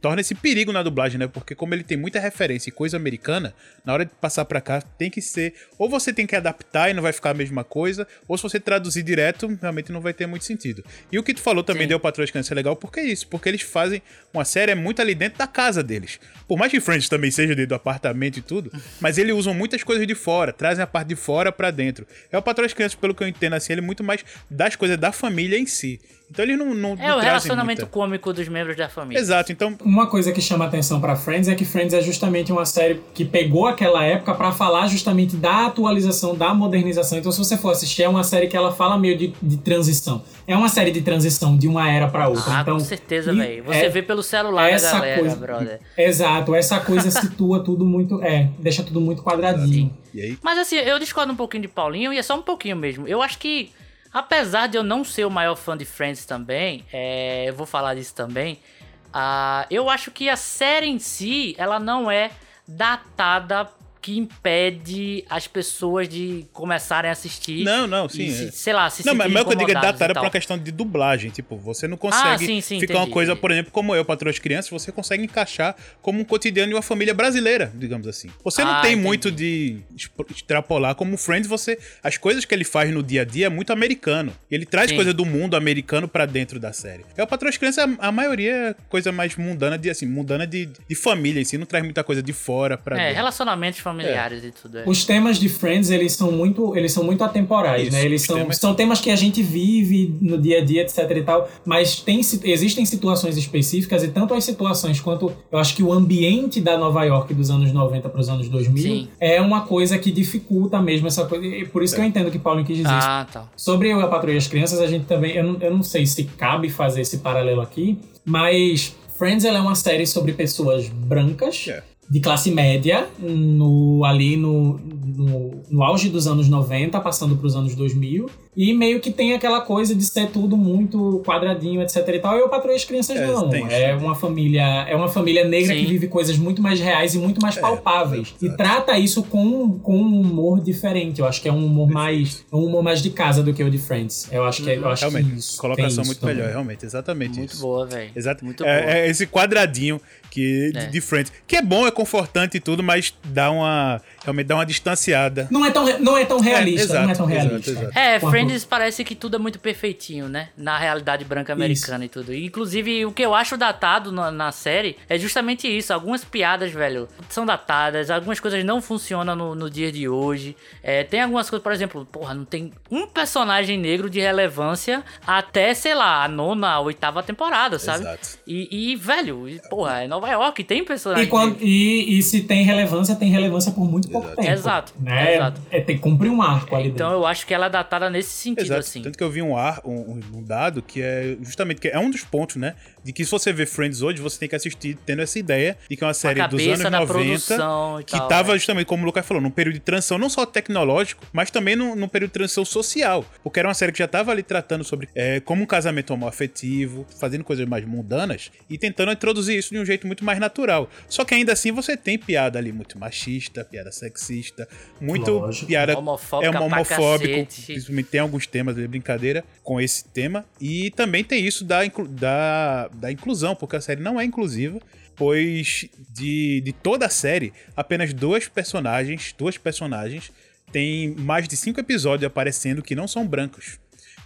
Speaker 3: Torna esse perigo na dublagem, né? Porque como ele tem muita referência e coisa americana, na hora de passar pra cá tem que ser. Ou você tem que adaptar e não vai ficar a mesma coisa, ou se você traduzir direto, realmente não vai ter muito sentido. E o que tu falou também
Speaker 2: Sim.
Speaker 3: deu Patrulha das Crianças é legal, porque é isso, porque eles fazem uma série é muito ali dentro da casa deles. Por mais que Friends também seja dentro do apartamento e tudo, mas eles usam muitas coisas de fora, trazem a parte de fora pra dentro. É o das Crianças, pelo que eu entendo assim, ele é muito mais das coisas da família em si. Então eles não, não,
Speaker 2: É
Speaker 3: não
Speaker 2: o relacionamento
Speaker 3: muita...
Speaker 2: cômico dos membros da família.
Speaker 3: Exato, então
Speaker 4: Uma coisa que chama atenção pra Friends é que Friends é justamente uma série que pegou aquela época pra falar justamente da atualização, da modernização. Então, se você for assistir, é uma série que ela fala meio de, de transição. É uma série de transição de uma era pra outra.
Speaker 2: Ah,
Speaker 4: então,
Speaker 2: com certeza, velho. Você
Speaker 4: é-
Speaker 2: vê pelo celular da
Speaker 4: essa
Speaker 2: galera,
Speaker 4: coisa-
Speaker 2: brother.
Speaker 4: Exato, essa coisa situa tudo muito. É, deixa tudo muito quadradinho.
Speaker 3: e aí
Speaker 2: Mas assim, eu discordo um pouquinho de Paulinho e é só um pouquinho mesmo. Eu acho que, apesar de eu não ser o maior fã de Friends também, é, eu vou falar disso também. ah, eu acho que a série em si, ela não é datada que impede as pessoas de começarem a assistir.
Speaker 3: Não, não, sim,
Speaker 2: se-
Speaker 3: é.
Speaker 2: sei lá, se
Speaker 3: Não, mas o que eu digo é pra
Speaker 2: tal.
Speaker 3: uma questão de dublagem. Tipo, você não consegue
Speaker 2: sim, sim,
Speaker 3: ficar uma
Speaker 2: entendi,
Speaker 3: coisa,
Speaker 2: entendi.
Speaker 3: por exemplo, como eu, Patroa das Crianças, você consegue encaixar como um cotidiano de uma família brasileira, digamos assim. Você não
Speaker 2: Ah,
Speaker 3: tem
Speaker 2: entendi.
Speaker 3: muito de extrapolar. Como Friends, você. As coisas que ele faz no dia a dia é muito americano. Ele traz coisa do mundo americano pra dentro da série. É o Patroa das Crianças, a, maioria é coisa mais mundana de assim, mundana de, de família em si, não traz muita coisa de fora pra
Speaker 2: É,
Speaker 3: dentro.
Speaker 2: relacionamentos familiares e tudo. É.
Speaker 4: Os temas de Friends, eles são muito, eles são muito atemporais,
Speaker 3: Isso,
Speaker 4: né? Eles são,
Speaker 3: temas-
Speaker 4: são temas que a gente vive no dia a dia, etc e tal, mas tem, existem situações específicas e tanto as situações quanto eu acho que o ambiente da Nova York dos anos 90 para os anos 2000
Speaker 2: Sim.
Speaker 4: é uma coisa que dificulta mesmo essa coisa. E por isso que eu entendo que Paulo quis dizer isso.
Speaker 2: Ah, tá.
Speaker 4: Sobre eu e a Patrulha das Crianças, a gente também. Eu não, eu não sei se cabe fazer esse paralelo aqui, mas Friends ela é uma série sobre pessoas brancas
Speaker 3: É.
Speaker 4: de classe média, no, ali no, no, no auge dos anos 90, passando para os anos 2000. E meio que tem aquela coisa de ser tudo muito quadradinho, etc e tal. E eu patroei as crianças
Speaker 3: É,
Speaker 4: não. É uma família, é uma família negra
Speaker 2: Sim.
Speaker 4: que vive coisas muito mais reais e muito mais
Speaker 3: É,
Speaker 4: palpáveis. E
Speaker 3: exato.
Speaker 4: trata isso com, com um humor diferente. Eu acho que é um humor mais um humor mais de casa do que o de Friends. Eu acho que é- eu acho
Speaker 3: Realmente,
Speaker 4: que isso,
Speaker 3: colocação muito
Speaker 4: também.
Speaker 3: melhor, realmente, exatamente
Speaker 2: Muito
Speaker 3: isso.
Speaker 2: boa, velho.
Speaker 3: Exato.
Speaker 2: Muito boa.
Speaker 3: é, é esse quadradinho que, de,
Speaker 2: É.
Speaker 3: de Friends, que é bom, é confortante e tudo, mas dá uma. Realmente dá uma distanciada.
Speaker 4: Não é tão, não é tão realista,
Speaker 3: exato,
Speaker 4: não é tão
Speaker 3: exato,
Speaker 4: realista.
Speaker 3: exato.
Speaker 2: É,
Speaker 4: Quanto-
Speaker 2: Friends parece que tudo é muito perfeitinho, né? Na realidade branca americana e tudo. E, Inclusive, o que eu acho datado na, na série é justamente isso. Algumas piadas, velho, são datadas, algumas coisas não funcionam no, no dia de hoje. É, tem algumas coisas, por exemplo, porra, não tem um personagem negro de relevância até, sei lá, a nona, a oitava temporada, sabe?
Speaker 3: Exato.
Speaker 2: E, e, velho, porra, é Nova York, tem personagem
Speaker 4: E, quando-
Speaker 2: negro.
Speaker 4: e- e se tem relevância, tem relevância por muito pouco
Speaker 3: Exato.
Speaker 4: tempo.
Speaker 2: Exato,
Speaker 4: Né?
Speaker 2: exato.
Speaker 4: É, tem que cumprir um arco ali
Speaker 2: Então
Speaker 4: dentro.
Speaker 2: eu acho que ela é datada nesse sentido,
Speaker 3: Exato.
Speaker 2: assim.
Speaker 3: Tanto que eu vi um, ar, um, um dado que é justamente que é um dos pontos, né? De que se você vê Friends hoje, você tem que assistir tendo essa ideia de que é uma série dos anos
Speaker 2: da
Speaker 3: 90
Speaker 2: produção e
Speaker 3: que
Speaker 2: tal,
Speaker 3: tava
Speaker 2: é.
Speaker 3: justamente, como o Lucas falou, num período de transição não só tecnológico, mas também num, num período de transição social. Porque era uma série que já tava ali tratando sobre é, como um casamento homoafetivo, fazendo coisas mais mundanas e tentando introduzir isso de um jeito muito mais natural. Só que ainda assim você tem piada ali muito machista, piada sexista, muito
Speaker 4: Lógico.
Speaker 3: piada
Speaker 2: Homofóbica
Speaker 3: é um
Speaker 2: pra
Speaker 3: homofóbico, principalmente tem alguns temas de brincadeira com esse tema. E também tem isso da, da, da inclusão, porque a série não é inclusiva. Pois de, de toda a série, apenas duas personagens, duas personagens, têm mais de cinco episódios aparecendo que não são brancos.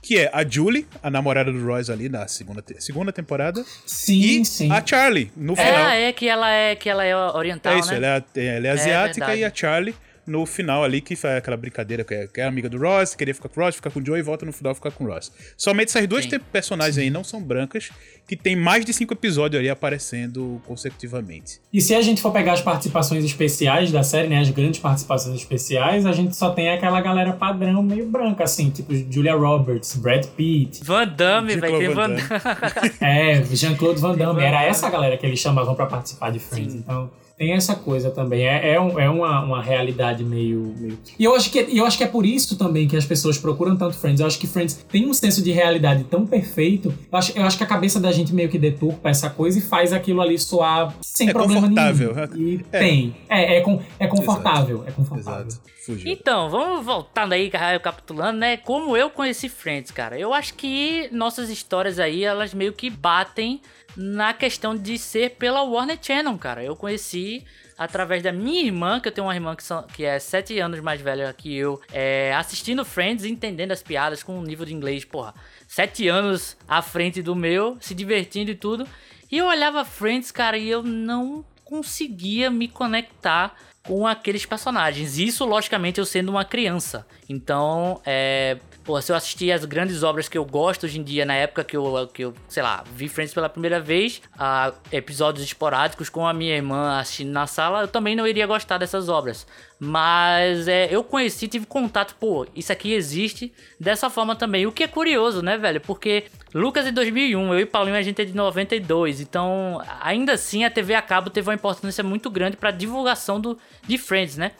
Speaker 3: Que é a Julie, a namorada do Royce ali na segunda, te- segunda temporada,
Speaker 4: Sim,
Speaker 3: e
Speaker 4: sim.
Speaker 3: a Charlie, no final.
Speaker 2: É, é que ela é que ela é oriental,
Speaker 3: É isso,
Speaker 2: né?
Speaker 3: ela, é, ela é asiática
Speaker 2: verdade.
Speaker 3: e a Charlie no final ali, que faz aquela brincadeira que é, que é amiga do Ross, queria ficar com o Ross, ficar com o Joe e volta no final ficar com o Ross. Somente essas duas
Speaker 2: Sim.
Speaker 3: personagens aí não são brancas, que tem mais de cinco episódios ali aparecendo consecutivamente.
Speaker 4: E se a gente for pegar as participações especiais da série, né, as grandes participações especiais, a gente só tem aquela galera padrão meio branca, assim, tipo Julia Roberts, Brad Pitt,
Speaker 2: Van Damme, velho. Tem Van
Speaker 3: Jean-Claude
Speaker 2: Damme.
Speaker 4: é, Jean-Claude Van Damme.
Speaker 2: Van
Speaker 4: Era
Speaker 2: Damme.
Speaker 4: essa galera que eles chamavam pra participar de Friends.
Speaker 2: Sim.
Speaker 4: Então, tem essa coisa também. É, é, um- é uma, uma realidade meio, meio. E eu acho, que, e eu acho que é por isso também que as pessoas procuram tanto Friends. Eu acho que Friends tem um senso de realidade tão perfeito. Eu acho, eu acho que a cabeça da gente meio que deturpa essa coisa e faz aquilo ali soar sem
Speaker 3: É
Speaker 4: problema
Speaker 3: confortável.
Speaker 4: nenhum. E
Speaker 3: É.
Speaker 4: tem. É, é, com- é confortável. É confortável.
Speaker 3: Exato. Fugiu.
Speaker 2: Então, vamos voltando aí, recapitulando, né? Como eu conheci Friends, cara. Eu acho que nossas histórias aí, elas meio que batem na questão de ser pela Warner Channel, cara. Eu conheci através da minha irmã, que eu tenho uma irmã que, são, que é sete anos mais velha que eu, é, assistindo Friends, entendendo as piadas com um nível de inglês, porra, sete anos à frente do meu, se divertindo e tudo. E eu olhava Friends, cara, e eu não conseguia me conectar com aqueles personagens. Isso, logicamente, eu sendo uma criança. Então, é. Se eu assistir as grandes obras que eu gosto hoje em dia, na época que eu, que eu sei lá, vi Friends pela primeira vez, a episódios esporádicos com a minha irmã assistindo na sala, eu também não iria gostar dessas obras. Mas é, eu conheci, tive contato, pô, isso aqui existe dessa forma também. O que é curioso, né, velho? Porque Lucas em 2001, eu e Paulinho a gente é de 92, então ainda assim a TV a cabo teve uma importância muito grande pra divulgação do, de Friends, né?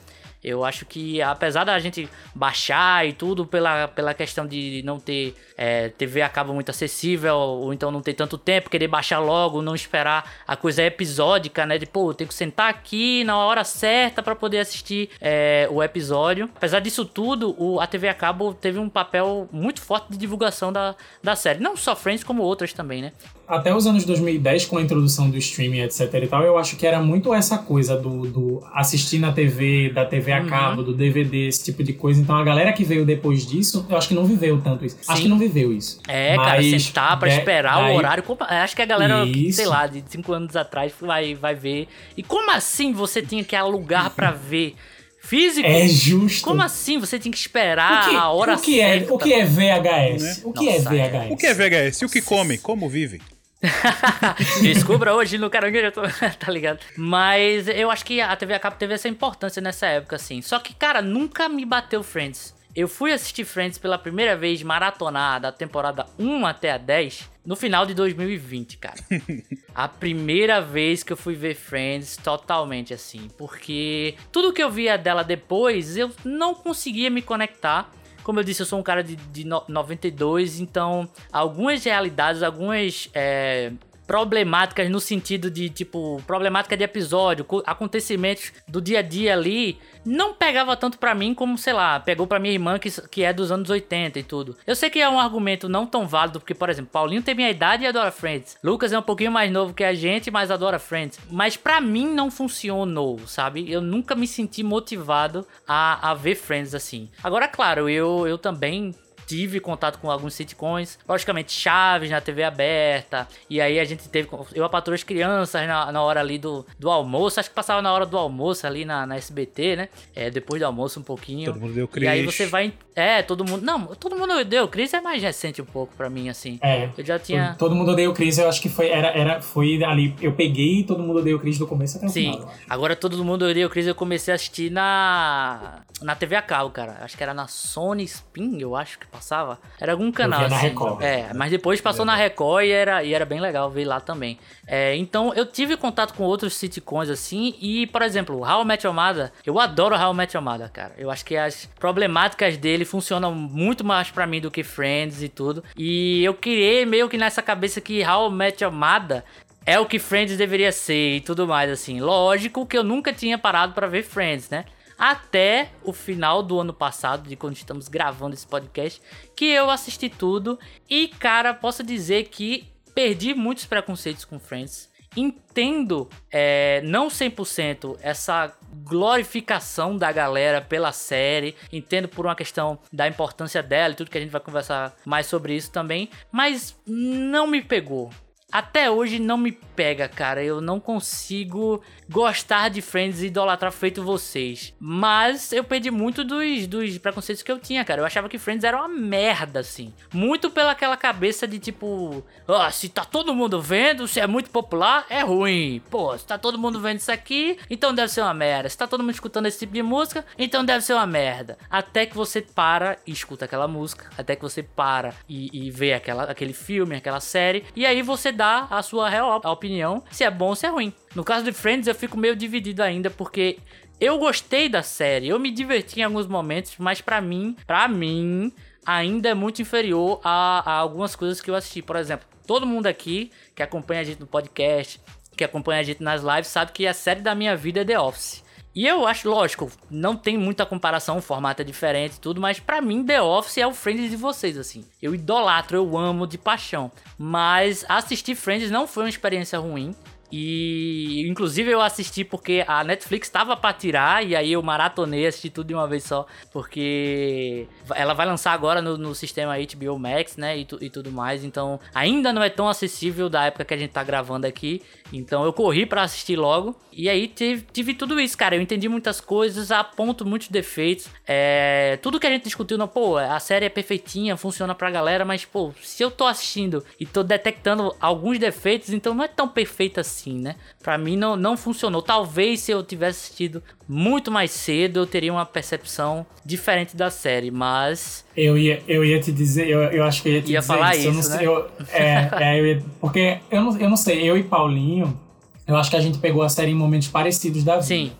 Speaker 2: Eu acho que, apesar da gente baixar e tudo pela, pela questão de não ter é, TV cabo muito acessível, ou então não ter tanto tempo, querer baixar logo, não esperar a coisa episódica, né? De, pô, eu tenho que sentar aqui na hora certa para poder assistir é, o episódio. Apesar disso tudo, o, a TV a cabo teve um papel muito forte de divulgação da, da série. Não só Friends, como outras também, né?
Speaker 4: Até os anos 2010, com a introdução do streaming, etc e tal, eu acho que era muito essa coisa do, do assistir na TV, da TV a
Speaker 2: Uhum.
Speaker 4: cabo, do DVD, esse tipo de coisa. Então a galera que veio depois disso, eu acho que não viveu tanto isso. Acho
Speaker 2: Sim.
Speaker 4: que não viveu isso.
Speaker 2: É, cara,
Speaker 4: Mas
Speaker 2: sentar pra
Speaker 4: de-
Speaker 2: esperar
Speaker 4: daí-
Speaker 2: o horário. Acho que a galera,
Speaker 4: Isso.
Speaker 2: sei lá, de 5 anos atrás vai, vai ver. E como assim você tinha que alugar pra ver? Físico?
Speaker 4: É justo.
Speaker 2: Como assim você tinha que esperar
Speaker 4: o que,
Speaker 2: a hora
Speaker 4: o que é,
Speaker 2: certa?
Speaker 4: o que é VHS? O que
Speaker 2: Nossa,
Speaker 4: é
Speaker 2: é.
Speaker 4: VHS?
Speaker 3: O que é VHS? E o que come? Como vive?
Speaker 2: Descubra hoje no Caranguejo, tô- tá ligado? Mas eu acho que a TV a cabo teve essa importância nessa época, assim. Só que, cara, nunca me bateu Friends. Eu fui assistir Friends pela primeira vez, maratonar, da temporada 1 até a 10, no final de 2020, cara. a primeira vez que eu fui ver Friends totalmente assim. Porque tudo que eu via dela depois, eu não conseguia me conectar. Como eu disse, eu sou um cara de, de 92, então algumas realidades, algumas é, problemáticas no sentido de, tipo, problemática de episódio, acontecimentos do dia a dia ali, não pegava tanto para mim como, sei lá, pegou para minha irmã que, que é dos anos 80 e tudo. Eu sei que é um argumento não tão válido, porque, por exemplo, Paulinho tem minha idade e adora Friends. Lucas é um pouquinho mais novo que a gente, mas adora Friends. Mas para mim não funcionou, sabe? Eu nunca me senti motivado a, a ver Friends assim. Agora, claro, eu, eu também tive contato com alguns sitcoms, logicamente Chaves na TV aberta, e aí a gente teve, eu apatrou as crianças na, na hora ali do, do almoço, acho que passava na hora do almoço ali na, na SBT, né? É, depois do almoço um pouquinho.
Speaker 3: Todo mundo deu Cris.
Speaker 2: E aí você vai, é, todo mundo, não, todo mundo deu Cris é mais recente um pouco para mim, assim.
Speaker 4: É.
Speaker 2: Eu já tinha...
Speaker 4: Todo, todo mundo deu Cris, eu acho que foi, era, era, foi ali, eu peguei todo mundo deu Cris do começo até o
Speaker 2: Sim.
Speaker 4: final. Sim,
Speaker 2: agora todo mundo deu Cris eu comecei a assistir na, na TV a cabo, cara. Acho que era na Sony Spin, eu acho que passava. Era algum canal. Assim.
Speaker 4: na Record.
Speaker 2: É, mas depois passou na Record e era, e era bem legal ver lá também. É, então eu tive contato com outros sitcoms assim. E, por exemplo, How I Met Your Mother. Eu adoro How I Met Your Mother, cara. Eu acho que as problemáticas dele funcionam muito mais para mim do que Friends e tudo. E eu criei meio que nessa cabeça que How I Met Your Mother é o que Friends deveria ser e tudo mais assim. Lógico que eu nunca tinha parado para ver Friends, né? Até o final do ano passado, de quando estamos gravando esse podcast, que eu assisti tudo e, cara, posso dizer que perdi muitos preconceitos com Friends. Entendo, é, não 100%, essa glorificação da galera pela série. Entendo por uma questão da importância dela e tudo que a gente vai conversar mais sobre isso também. Mas não me pegou até hoje não me pega, cara. Eu não consigo gostar de Friends e idolatrar feito vocês. Mas eu perdi muito dos, dos preconceitos que eu tinha, cara. Eu achava que Friends era uma merda, assim. Muito pelaquela cabeça de tipo, ó, oh, se tá todo mundo vendo, se é muito popular, é ruim. Pô, se tá todo mundo vendo isso aqui, então deve ser uma merda. Se tá todo mundo escutando esse tipo de música, então deve ser uma merda. Até que você para e escuta aquela música. Até que você para e, e vê aquela, aquele filme, aquela série. E aí você dar a sua real opinião se é bom ou se é ruim. No caso de Friends, eu fico meio dividido ainda, porque eu gostei da série, eu me diverti em alguns momentos, mas para mim, para mim, ainda é muito inferior a, a, algumas coisas que eu assisti. Por exemplo, todo mundo aqui que acompanha a gente no podcast, que acompanha a gente nas lives, sabe que a série da minha vida é The Office. E eu acho, lógico, não tem muita comparação, o formato é diferente e tudo, mas para mim The Office é o Friends de vocês, assim. Eu idolatro, eu amo de paixão. Mas assistir Friends não foi uma experiência ruim. E inclusive eu assisti porque a Netflix estava para tirar e aí eu maratonei, assisti tudo de uma vez só, porque ela vai lançar agora no, no sistema HBO Max, né, e, tu, e, tudo mais, então ainda não é tão acessível da época que a gente tá gravando aqui, então eu corri para assistir logo e aí tive, tive, tudo isso, cara, eu entendi muitas coisas, aponto muitos defeitos, é, tudo que a gente discutiu, não, pô, a série é perfeitinha, funciona pra galera, mas pô, se eu tô assistindo e tô detectando alguns defeitos, então não é tão perfeita assim assim, né? Pra mim não, não funcionou. Talvez se eu tivesse assistido muito mais cedo, eu teria uma percepção diferente da série, mas.
Speaker 4: Eu ia, eu ia te dizer, eu, eu acho que eu ia te
Speaker 2: ia
Speaker 4: dizer
Speaker 2: falar
Speaker 4: isso.
Speaker 2: isso
Speaker 4: eu
Speaker 2: né?
Speaker 4: eu, é, é, eu ia, porque eu não, eu não sei, eu e Paulinho, eu acho que a gente pegou a série em momentos parecidos da vida.
Speaker 2: Sim.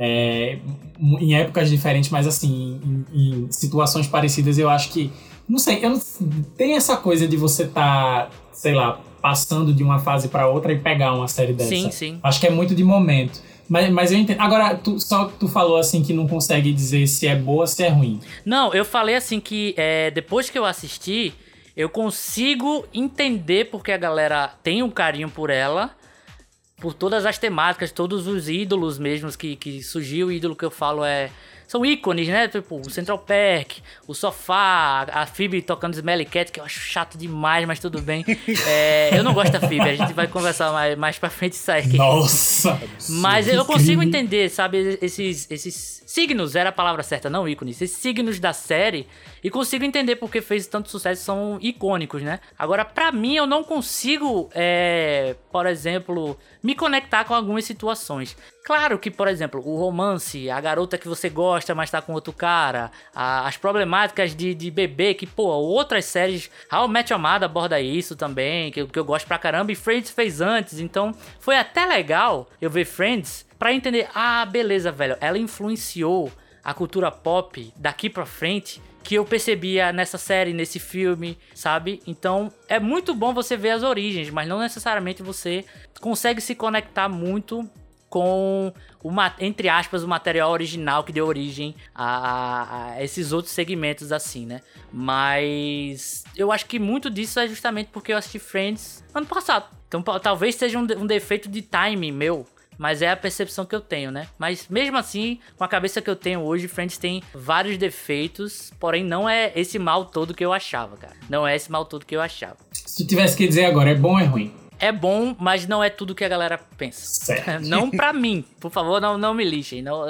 Speaker 4: É, em épocas diferentes, mas assim, em, em, situações parecidas, eu acho que. Não sei, eu não, tem essa coisa de você tá, sei lá, passando de uma fase para outra e pegar uma série dessa.
Speaker 2: Sim, sim.
Speaker 4: Acho que é muito de momento. Mas, mas eu entendo. Agora, tu, só tu falou assim que não consegue dizer se é boa ou se é ruim.
Speaker 2: Não, eu falei assim que é, depois que eu assisti, eu consigo entender porque a galera tem um carinho por ela. Por todas as temáticas, todos os ídolos mesmos que, que surgiu. O ídolo que eu falo é são ícones, né? Tipo, o Central Park, o sofá, a Phoebe tocando Smelly Cat, que eu acho chato demais, mas tudo bem. É, eu não gosto da Phoebe, a gente vai conversar mais, mais pra frente isso aí.
Speaker 4: Nossa!
Speaker 2: Mas eu consigo entender, sabe, esses, esses signos, era a palavra certa, não ícones, esses signos da série E consigo entender porque fez tanto sucesso, são icônicos, né? Agora, para mim, eu não consigo, é, por exemplo, me conectar com algumas situações. Claro que, por exemplo, o romance, a garota que você gosta, mas tá com outro cara, a, as problemáticas de, de bebê, que, pô, outras séries, How Your Mother aborda isso também, que, que eu gosto pra caramba, e Friends fez antes, então foi até legal eu ver Friends pra entender, ah, beleza, velho, ela influenciou a cultura pop daqui pra frente que eu percebia nessa série, nesse filme, sabe? Então é muito bom você ver as origens, mas não necessariamente você consegue se conectar muito com o, entre aspas, o material original que deu origem a, a, esses outros segmentos assim, né? Mas eu acho que muito disso é justamente porque eu assisti Friends ano passado. Então talvez seja um, um defeito de timing meu, mas é a percepção que eu tenho, né? Mas mesmo assim, com a cabeça que eu tenho hoje, Friends tem vários defeitos, porém não é esse mal todo que eu achava, cara. Não é esse mal todo que eu achava.
Speaker 4: Se tu tivesse que dizer agora, é bom ou é ruim?
Speaker 2: é bom, mas não é tudo que a galera pensa.
Speaker 4: Certo.
Speaker 2: Não pra mim. Por favor, não, não me lixem. Não,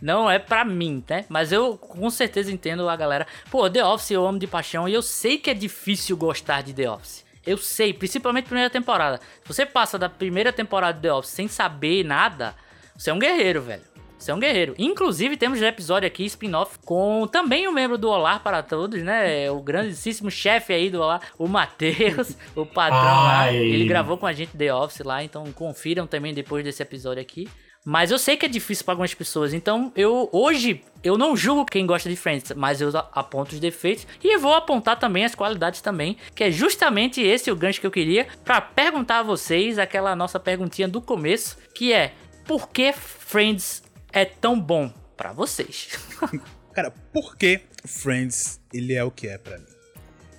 Speaker 2: não é pra mim, né? Mas eu com certeza entendo a galera. Pô, The Office eu amo de paixão e eu sei que é difícil gostar de The Office. Eu sei, principalmente primeira temporada. Se você passa da primeira temporada de The Office sem saber nada, você é um guerreiro, velho. Você é um guerreiro. Inclusive, temos um episódio aqui, spin-off, com também um membro do Olar para Todos, né? O grandíssimo chefe aí do Olar, o Matheus, o patrão Ai. lá. Ele gravou com a gente The Office lá, então confiram também depois desse episódio aqui. Mas eu sei que é difícil para algumas pessoas, então eu hoje eu não julgo quem gosta de Friends, mas eu aponto os defeitos e vou apontar também as qualidades também, que é justamente esse o gancho que eu queria para perguntar a vocês aquela nossa perguntinha do começo, que é por que Friends é tão bom para vocês?
Speaker 3: Cara, por que Friends ele é o que é para mim?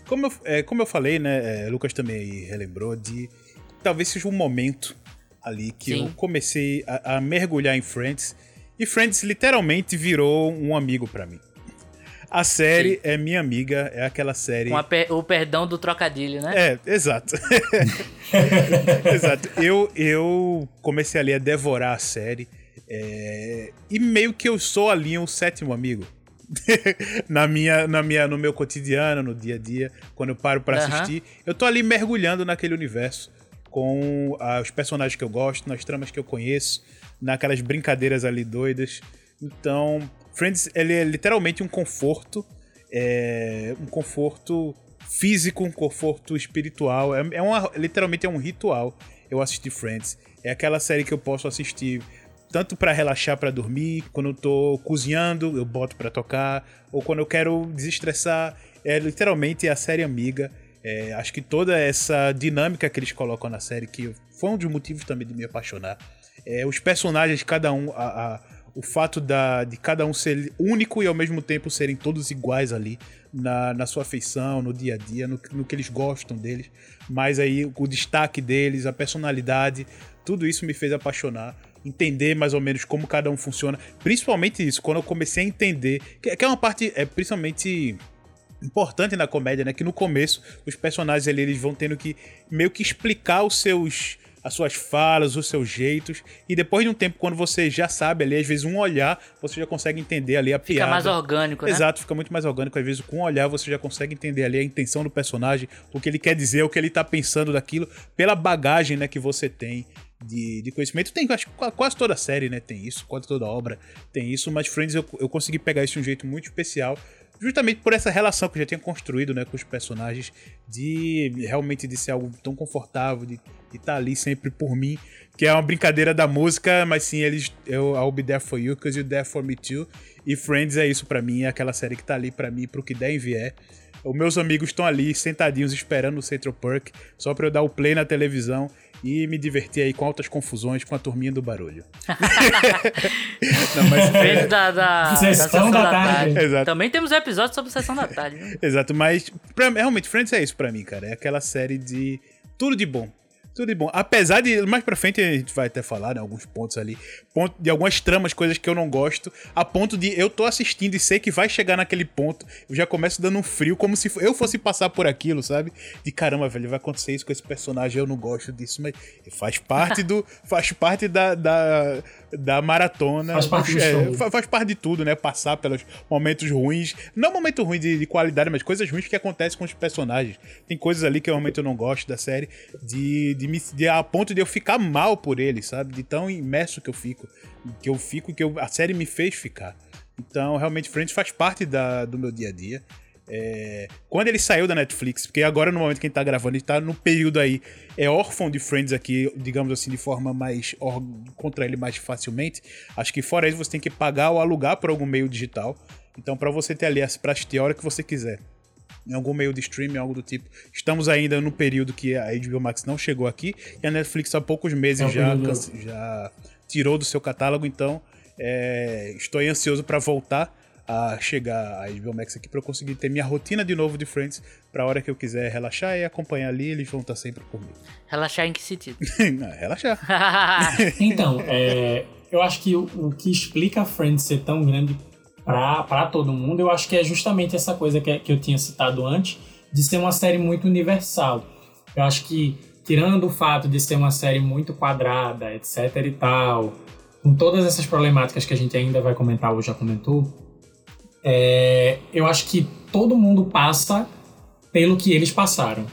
Speaker 3: Como eu, é, como eu falei, né, é, Lucas também relembrou de talvez seja um momento ali que Sim. eu comecei a, a, mergulhar em Friends e Friends literalmente virou um amigo para mim. A série Sim. é minha amiga, é aquela série.
Speaker 2: Com per o perdão do trocadilho, né?
Speaker 3: É, exato. exato. Eu, eu comecei ali a devorar a série. É, e meio que eu sou ali um sétimo amigo. na minha, na minha, no meu cotidiano, no dia a dia, quando eu paro para uhum. assistir, eu tô ali mergulhando naquele universo com ah, os personagens que eu gosto, nas tramas que eu conheço, naquelas brincadeiras ali doidas. Então, Friends ele é literalmente um conforto, é, um conforto físico, um conforto espiritual. É, é uma, literalmente é um ritual. Eu assistir Friends. É aquela série que eu posso assistir tanto para relaxar para dormir, quando eu tô cozinhando, eu boto para tocar, ou quando eu quero desestressar, é literalmente a série amiga. É, acho que toda essa dinâmica que eles colocam na série, que foi um dos motivos também de me apaixonar. É, os personagens, cada um, a, a, o fato da, de cada um ser único e ao mesmo tempo serem todos iguais ali na, na sua afeição, no dia a dia, no, no que eles gostam deles. Mas aí o destaque deles, a personalidade, tudo isso me fez apaixonar entender mais ou menos como cada um funciona. Principalmente isso, quando eu comecei a entender. Que, é uma parte é, principalmente importante na comédia, né? Que no começo os personagens ali, eles vão tendo que meio que explicar os seus as suas falas, os seus jeitos. E depois de um tempo, quando você já sabe ali, às vezes um olhar, você já consegue entender ali a
Speaker 2: fica
Speaker 3: piada.
Speaker 2: Fica mais orgânico, né?
Speaker 3: Exato, fica muito mais orgânico. Às vezes com um olhar você já consegue entender ali a intenção do personagem, o que ele quer dizer, o que ele tá pensando daquilo, pela bagagem, né, que você tem de, de conhecimento. Tem, acho que quase toda série, né, tem isso, quase toda obra tem isso, mas Friends eu, eu consegui pegar isso de um jeito muito especial, justamente por essa relação que eu já tinha construído, né, com os personagens, de realmente de ser algo tão confortável, de estar tá ali sempre por mim, que é uma brincadeira da música, mas sim, eles, eu, I'll be there for you, cause you're there for me too, e Friends é isso para mim, é aquela série que tá ali para mim, pro que der e vier. Os meus amigos estão ali sentadinhos esperando o Central Perk, só para eu dar o play na televisão e me divertir aí com altas confusões com a turminha do barulho.
Speaker 2: Não, mas é... da, da,
Speaker 4: sessão da, da tarde.
Speaker 2: tarde. Exato. Também temos episódios sobre sessão da tarde. Né?
Speaker 3: Exato, mas pra, realmente Friends é isso para mim, cara. É aquela série de tudo de bom. Tudo de bom. Apesar de, mais pra frente a gente vai até falar, né, alguns pontos ali, ponto, de algumas tramas, coisas que eu não gosto, a ponto de eu tô assistindo e sei que vai chegar naquele ponto, eu já começo dando um frio, como se eu fosse passar por aquilo, sabe? De caramba, velho, vai acontecer isso com esse personagem, eu não gosto disso, mas faz parte do. faz parte da, da da maratona.
Speaker 4: Faz parte,
Speaker 3: é, faz parte de tudo, né? Passar pelos momentos ruins. Não momento ruim de, de, qualidade, mas coisas ruins que acontecem com os personagens. Tem coisas ali que realmente eu não gosto da série, de, de, me, de a ponto de eu ficar mal por eles, sabe? De tão imerso que eu fico. Que eu fico que eu, a série me fez ficar. Então, realmente, Friends faz parte da, do meu dia a dia. É, quando ele saiu da Netflix, porque agora no momento que a gente tá gravando, ele tá no período aí, é órfão de Friends aqui, digamos assim, de forma mais. contra ele mais facilmente. Acho que fora isso você tem que pagar ou alugar por algum meio digital. Então, para você ter ali pra assistir a hora que você quiser, em algum meio de streaming, algo do tipo. Estamos ainda no período que a HBO Max não chegou aqui e a Netflix há poucos meses é já, já tirou do seu catálogo, então é, estou ansioso para voltar a chegar a HBO Max aqui para eu conseguir ter minha rotina de novo de Friends para a hora que eu quiser relaxar e acompanhar ali, eles vão estar sempre comigo.
Speaker 2: Relaxar em que sentido?
Speaker 3: relaxar.
Speaker 4: então, é, eu acho que o, o, que explica Friends ser tão grande para todo mundo, eu acho que é justamente essa coisa que, que eu tinha citado antes, de ser uma série muito universal. Eu acho que, tirando o fato de ser uma série muito quadrada, etc e tal, com todas essas problemáticas que a gente ainda vai comentar ou já comentou, é, eu acho que todo mundo passa pelo que eles passaram.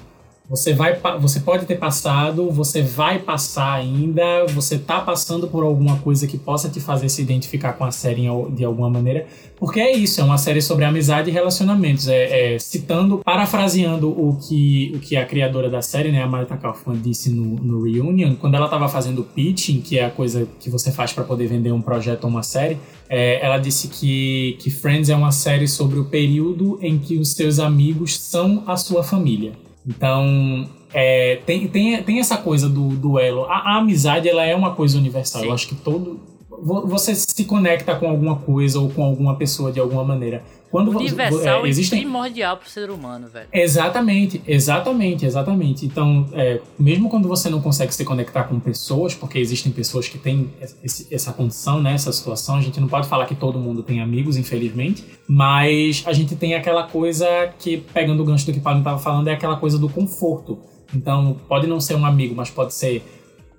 Speaker 4: Você vai, você pode ter passado, você vai passar ainda, você tá passando por alguma coisa que possa te fazer se identificar com a série de alguma maneira, porque é isso, é uma série sobre amizade e relacionamentos. É, é citando, parafraseando o que, o que a criadora da série, né, a Martha Kaufman, disse no, no Reunion, quando ela estava fazendo pitching, que é a coisa que você faz para poder vender um projeto ou uma série, é, ela disse que, que Friends é uma série sobre o período em que os seus amigos são a sua família. Então, é, tem, tem, tem essa coisa do duelo. A, a amizade, ela é uma coisa universal. Sim. Eu acho que todo... Você se conecta com alguma coisa ou com alguma pessoa de alguma maneira.
Speaker 2: Quando Universal é, existem... e primordial pro ser humano, velho.
Speaker 4: Exatamente, exatamente, exatamente. Então, é, mesmo quando você não consegue se conectar com pessoas, porque existem pessoas que têm esse, essa condição, né, essa situação, a gente não pode falar que todo mundo tem amigos, infelizmente, mas a gente tem aquela coisa que, pegando o gancho do que o Paulo estava falando, é aquela coisa do conforto. Então, pode não ser um amigo, mas pode ser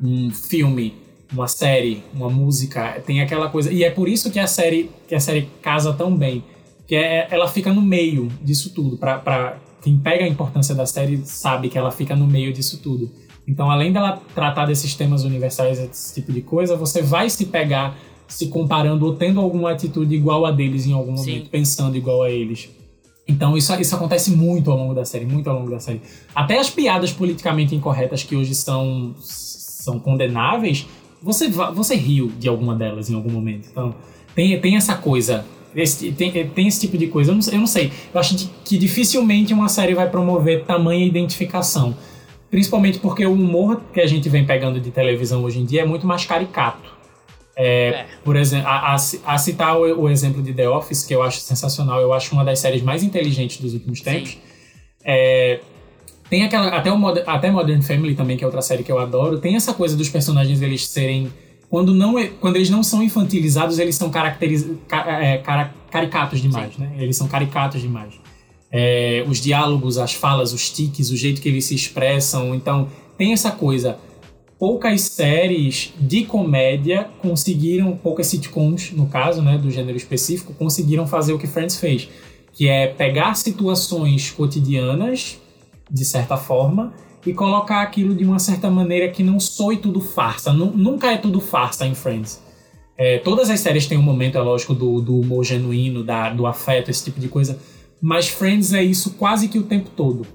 Speaker 4: um filme, uma série, uma música, tem aquela coisa. E é por isso que a série, que a série casa tão bem que é, ela fica no meio disso tudo. Para quem pega a importância da série sabe que ela fica no meio disso tudo. Então, além dela tratar desses temas universais, esse tipo de coisa, você vai se pegar se comparando ou tendo alguma atitude igual a deles em algum momento, Sim. pensando igual a eles. Então isso, isso acontece muito ao longo da série, muito ao longo da série. Até as piadas politicamente incorretas que hoje são, são condenáveis, você, você riu de alguma delas em algum momento. Então tem, tem essa coisa esse, tem, tem esse tipo de coisa. Eu não, eu não sei. Eu acho que dificilmente uma série vai promover tamanha identificação. Principalmente porque o humor que a gente vem pegando de televisão hoje em dia é muito mais caricato. É, é. Por exemplo, a, a, a citar o, o, exemplo de The Office, que eu acho sensacional, eu acho uma das séries mais inteligentes dos últimos tempos. É, tem aquela. Até, o, até Modern Family também, que é outra série que eu adoro, tem essa coisa dos personagens eles serem quando, não, é, quando eles não são infantilizados, eles são caracteriz, é, caricatos demais, né? Eles são caricatos demais. É, os diálogos, as falas, os tiques, o jeito que eles se expressam. Então, tem essa coisa. Poucas séries de comédia conseguiram, poucas sitcoms, no caso, né, do gênero específico, conseguiram fazer o que Friends fez, que é pegar situações cotidianas, de certa forma, e colocar aquilo de uma certa maneira que não soe tudo farsa. nunca é tudo farsa em Friends. É, todas as séries têm um momento, é lógico, do, do humor genuíno, da, do afeto, esse tipo de coisa. Mas Friends é isso quase que o tempo todo.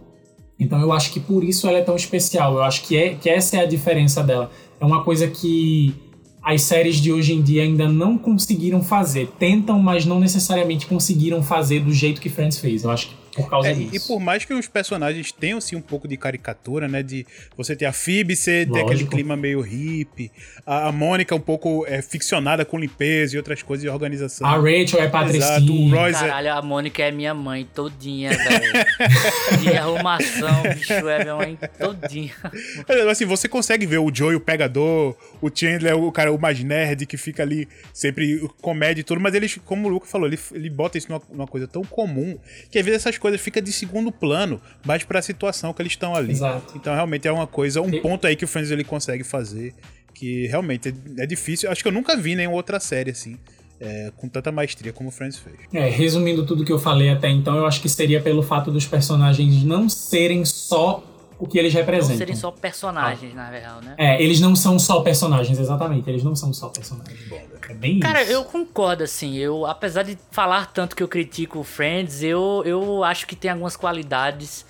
Speaker 4: Então eu acho que por isso ela é tão especial. Eu acho que, é, que essa é a diferença dela. É uma coisa que as séries de hoje em dia ainda não conseguiram fazer. Tentam, mas não necessariamente conseguiram fazer do jeito que Friends fez. Eu acho que por causa
Speaker 3: é,
Speaker 4: disso.
Speaker 3: E por mais que os personagens tenham assim, um pouco de caricatura, né? De você ter a Phoebe ser ter aquele clima meio hippie, a, a Mônica um pouco é, ficcionada com limpeza e outras coisas de organização.
Speaker 4: A Rachel é patricinha. o
Speaker 2: Royce é Caralho, a Mônica é minha mãe todinha, velho. de arrumação, bicho, é minha mãe todinha.
Speaker 3: Assim, você consegue ver o Joey, o pegador, o Chandler, o cara, o mais nerd que fica ali sempre comédia e tudo, mas eles, como o Luca falou, ele, ele bota isso numa, numa coisa tão comum que às vezes essas coisas coisa fica de segundo plano, mais para a situação que eles estão ali.
Speaker 4: Exato.
Speaker 3: Então realmente é uma coisa, um ponto aí que o Friends ele consegue fazer que realmente é, é difícil. Acho que eu nunca vi nenhuma outra série assim. É, com tanta maestria como Friends fez.
Speaker 4: É, resumindo tudo que eu falei até então, eu acho que seria pelo fato dos personagens não serem só o que eles representam. Não
Speaker 2: serem só personagens, ah. na real, né?
Speaker 4: É, eles não são só personagens, exatamente. Eles não são só personagens. É bem
Speaker 2: Cara,
Speaker 4: isso.
Speaker 2: eu concordo, assim. Eu, apesar de falar tanto que eu critico Friends, eu, eu acho que tem algumas qualidades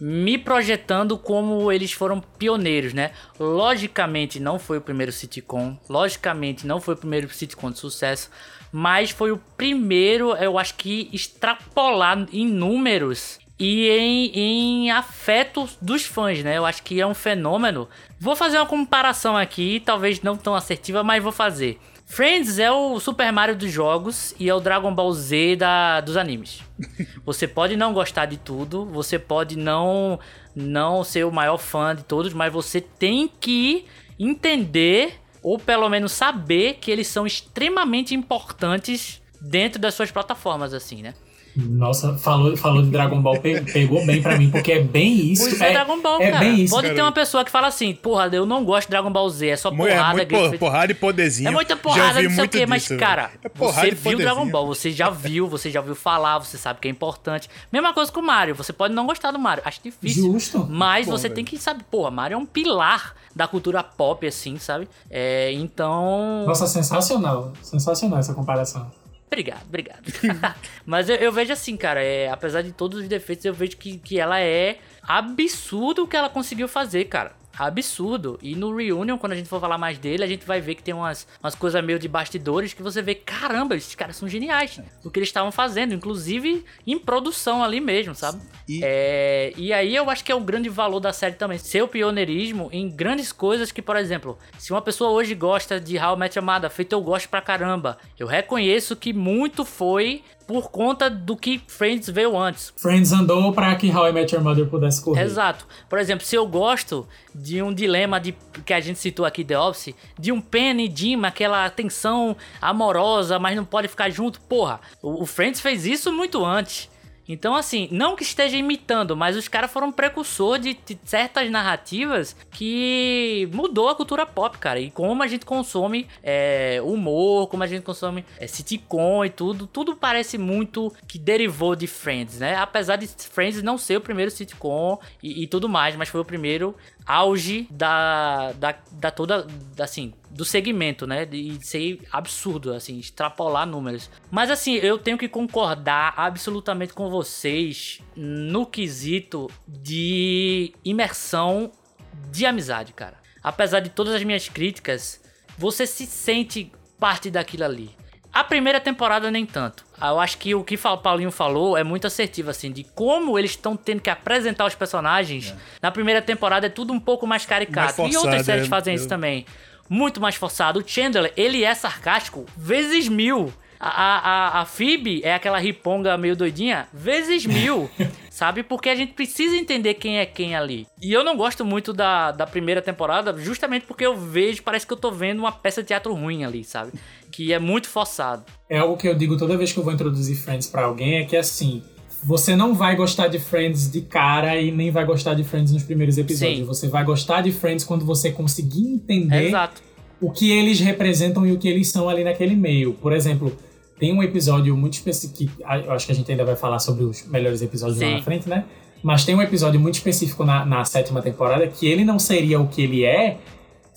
Speaker 2: me projetando como eles foram pioneiros, né? Logicamente não foi o primeiro sitcom, logicamente não foi o primeiro sitcom de sucesso, mas foi o primeiro, eu acho que extrapolar em números e em, em afeto dos fãs, né? Eu acho que é um fenômeno. Vou fazer uma comparação aqui, talvez não tão assertiva, mas vou fazer. Friends é o Super Mario dos jogos e é o Dragon Ball Z da, dos animes. Você pode não gostar de tudo, você pode não não ser o maior fã de todos, mas você tem que entender ou pelo menos saber que eles são extremamente importantes dentro das suas plataformas assim, né?
Speaker 4: Nossa, falou, falou de Dragon Ball, pegou bem pra mim, porque é bem isso.
Speaker 2: Pois é, é Dragon Ball, é cara. Bem isso, Pode cara. ter uma pessoa que fala assim, porra, eu não gosto de Dragon Ball Z, é só porrada.
Speaker 3: É muito porrada e poderzinho.
Speaker 2: É muita porrada, não sei o quê, mas, cara, é você viu Dragon Ball, você já viu, você já ouviu falar, você sabe que é importante. Mesma coisa com o Mario, você pode não gostar do Mario, acho difícil.
Speaker 4: Justo.
Speaker 2: Mas você tem que saber, porra, Mario é um pilar da cultura pop, assim, sabe? É, então...
Speaker 4: Nossa, sensacional, sensacional essa comparação.
Speaker 2: Obrigado, obrigado. Mas eu, eu, vejo assim, cara, é, apesar de todos os defeitos, eu vejo que, que ela é absurdo o que ela conseguiu fazer, cara absurdo. E no Reunion, quando a gente for falar mais dele, a gente vai ver que tem umas, umas coisas meio de bastidores que você vê, caramba, esses caras são geniais. O que eles estavam fazendo, inclusive em produção ali mesmo, sabe? E... É, e aí eu acho que é o grande valor da série também. Seu pioneirismo em grandes coisas que, por exemplo, se uma pessoa hoje gosta de How I Met Your Mother, feito eu gosto pra caramba, eu reconheço que muito foi por conta do que Friends veio antes.
Speaker 4: Friends andou para que How I Met Your Mother pudesse correr.
Speaker 2: Exato. Por exemplo, se eu gosto de um dilema de que a gente citou aqui The Office, de um Penny e Jim, aquela tensão amorosa, mas não pode ficar junto, porra, o, o Friends fez isso muito antes. Então, assim, não que esteja imitando, mas os caras foram precursor de, de, certas narrativas que mudou a cultura pop, cara. E como a gente consome é, humor, como a gente consome é, sitcom e tudo, tudo parece muito que derivou de Friends, né? Apesar de Friends não ser o primeiro sitcom e, e tudo mais, mas foi o primeiro auge da, da, da toda, assim, do segmento, né? De ser absurdo, assim, extrapolar números. Mas assim, eu tenho que concordar absolutamente com vocês no quesito de imersão de amizade, cara. Apesar de todas as minhas críticas, você se sente parte daquilo ali. A primeira temporada nem tanto. Eu acho que o que o Paulinho falou é muito assertivo, assim, de como eles estão tendo que apresentar os personagens. É. Na primeira temporada é tudo um pouco mais caricato. Mais forçado, e outras séries é, fazem eu... isso também. Muito mais forçado. O Chandler, ele é sarcástico vezes mil. A, a, a Phoebe é aquela riponga meio doidinha, vezes mil, sabe? Porque a gente precisa entender quem é quem ali. E eu não gosto muito da, da primeira temporada, justamente porque eu vejo, parece que eu tô vendo uma peça de teatro ruim ali, sabe? Que é muito forçado.
Speaker 4: É algo que eu digo toda vez que eu vou introduzir Friends para alguém, é que assim, você não vai gostar de Friends de cara e nem vai gostar de Friends nos primeiros episódios. Sim. Você vai gostar de Friends quando você conseguir entender
Speaker 2: Exato.
Speaker 4: o que eles representam e o que eles são ali naquele meio. Por exemplo, tem um episódio muito específico, que eu acho que a gente ainda vai falar sobre os melhores episódios Sim. lá na frente, né? Mas tem um episódio muito específico na, na sétima temporada que ele não seria o que ele é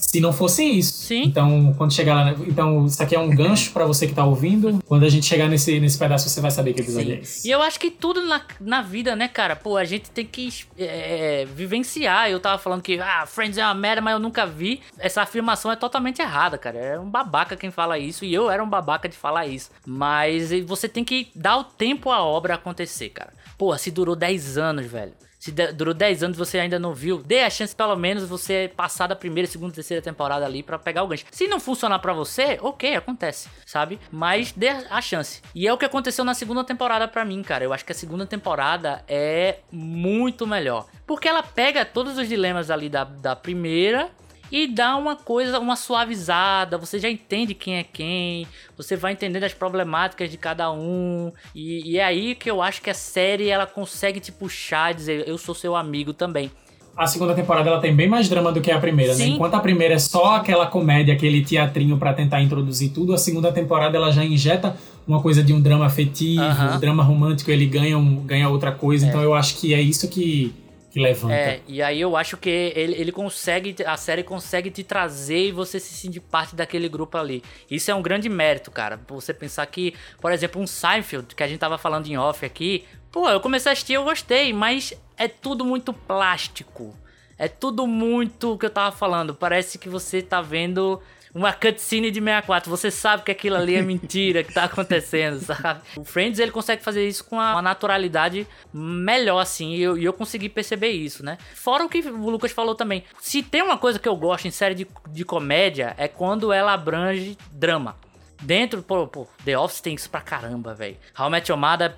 Speaker 4: se não fosse isso.
Speaker 2: Sim.
Speaker 4: Então, quando chegar lá. Então, isso aqui é um gancho para você que tá ouvindo. Quando a gente chegar nesse, nesse pedaço, você vai saber que episódio Sim. é esse.
Speaker 2: E eu acho que tudo na, na vida, né, cara? Pô, a gente tem que é, vivenciar. Eu tava falando que, ah, Friends é uma merda, mas eu nunca vi. Essa afirmação é totalmente errada, cara. É um babaca quem fala isso. E eu era um babaca de falar isso. Mas você tem que dar o tempo à obra acontecer, cara. Pô, se durou 10 anos, velho. Se durou 10 anos você ainda não viu, dê a chance pelo menos você passar da primeira, segunda, terceira temporada ali para pegar o gancho. Se não funcionar para você, ok, acontece, sabe? Mas dê a chance. E é o que aconteceu na segunda temporada para mim, cara. Eu acho que a segunda temporada é muito melhor. Porque ela pega todos os dilemas ali da, da primeira e dá uma coisa, uma suavizada. Você já entende quem é quem, você vai entendendo as problemáticas de cada um. E, e é aí que eu acho que a série ela consegue te puxar e dizer: Eu sou seu amigo também.
Speaker 4: a segunda temporada ela tem bem mais drama do que a primeira, né? Enquanto a primeira é só aquela comédia, aquele teatrinho para tentar introduzir tudo, a segunda temporada ela já injeta uma coisa de um drama afetivo, um drama romântico, ele ganha, um, ganha outra coisa. É. Então eu acho que é isso que, que levanta. É,
Speaker 2: e aí eu acho que ele, ele consegue, a série consegue te trazer e você se sentir parte daquele grupo ali. Isso é um grande mérito, cara. Você pensar que, por exemplo, um Seinfeld, que a gente tava falando em off aqui, pô, eu comecei a assistir, eu gostei, mas é tudo muito plástico. É tudo muito o que eu tava falando. Parece que você tá vendo uma cutscene de 64. Você sabe que aquilo ali é mentira que tá acontecendo, sabe? O Friends ele consegue fazer isso com uma naturalidade melhor, assim, e eu, eu consegui perceber isso, né? Fora o que o Lucas falou também. Se tem uma coisa que eu gosto em série de, de comédia, é quando ela abrange drama. Dentro, pô, pô, The Office tem isso pra caramba, velho. How Met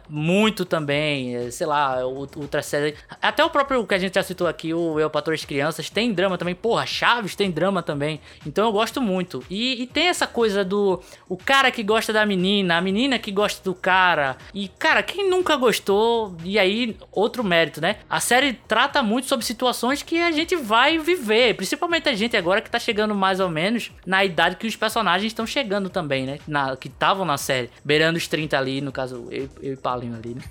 Speaker 2: muito também. É, sei lá, o Ultra Série. Até o próprio que a gente já citou aqui, o Eu Patrulho as Crianças, tem drama também. Porra, Chaves tem drama também. Então eu gosto muito. E, e, tem essa coisa do. O cara que gosta da menina, a menina que gosta do cara. E, cara, quem nunca gostou. E aí, outro mérito, né? A série trata muito sobre situações que a gente vai viver. Principalmente a gente agora que tá chegando mais ou menos na idade que os personagens estão chegando também, né? Né? Na, que estavam na série. Beirando os 30 ali, no caso, eu, eu e Paulinho ali, né?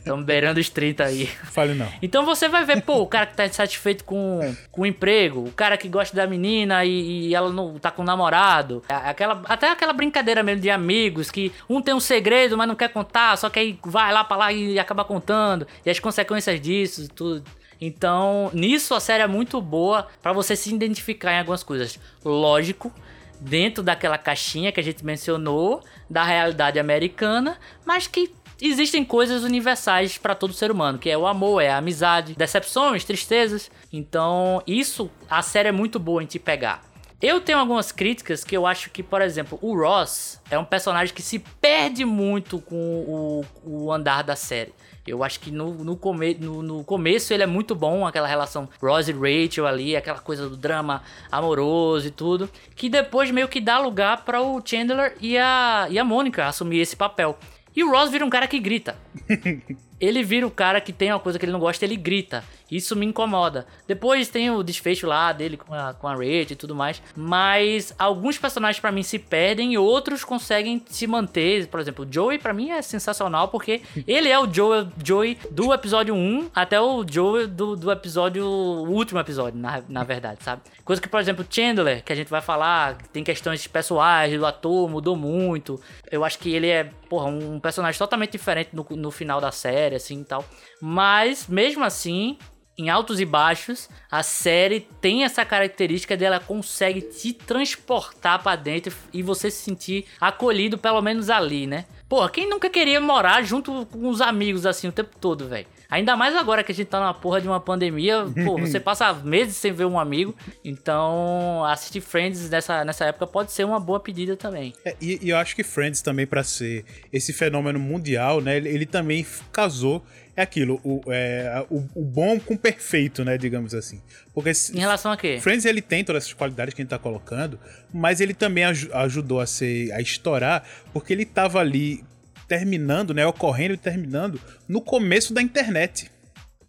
Speaker 2: Então, beirando os 30 aí.
Speaker 3: Fale não.
Speaker 2: Então você vai ver, pô, o cara que tá satisfeito com, com o emprego, o cara que gosta da menina e, e ela não tá com o namorado. Aquela, até aquela brincadeira mesmo de amigos, que um tem um segredo, mas não quer contar, só que aí vai lá pra lá e acaba contando. E as consequências disso, tudo. Então, nisso a série é muito boa para você se identificar em algumas coisas. Lógico dentro daquela caixinha que a gente mencionou da realidade americana, mas que existem coisas universais para todo ser humano, que é o amor, é a amizade, decepções, tristezas. Então, isso a série é muito boa em te pegar. Eu tenho algumas críticas que eu acho que, por exemplo, o Ross é um personagem que se perde muito com o, o andar da série. Eu acho que no, no, come, no, no, começo ele é muito bom, aquela relação Rose e Rachel ali, aquela coisa do drama amoroso e tudo. Que depois meio que dá lugar para o Chandler e a, e a Mônica assumir esse papel. E o Ross vira um cara que grita. ele vira o cara que tem uma coisa que ele não gosta, ele grita. Isso me incomoda. Depois tem o desfecho lá dele com a, com a Rachel e tudo mais. Mas alguns personagens para mim se perdem e outros conseguem se manter. Por exemplo, o Joey para mim é sensacional porque ele é o Joey, Joey do episódio 1 até o Joey do, do episódio. O último episódio, na, na verdade, sabe? Coisa que, por exemplo, Chandler, que a gente vai falar, tem questões pessoais do ator, mudou muito. Eu acho que ele é, porra, um personagem totalmente diferente no, no final da série, assim e tal. Mas, mesmo assim, em altos e baixos, a série tem essa característica dela consegue te transportar para dentro e você se sentir acolhido pelo menos ali, né? Pô, quem nunca queria morar junto com os amigos assim o tempo todo, velho? Ainda mais agora que a gente tá na porra de uma pandemia, pô, você passa meses sem ver um amigo. Então, assistir Friends nessa, nessa época pode ser uma boa pedida também.
Speaker 3: É, e, e, eu acho que Friends também, para ser esse fenômeno mundial, né? Ele, ele também casou é aquilo, o, é, o, o, bom com o perfeito, né, digamos assim. Porque
Speaker 2: em relação a quê?
Speaker 3: Friends ele tem todas essas qualidades que a gente tá colocando, mas ele também aj ajudou a ser a estourar porque ele tava ali terminando, né, ocorrendo e terminando no começo da internet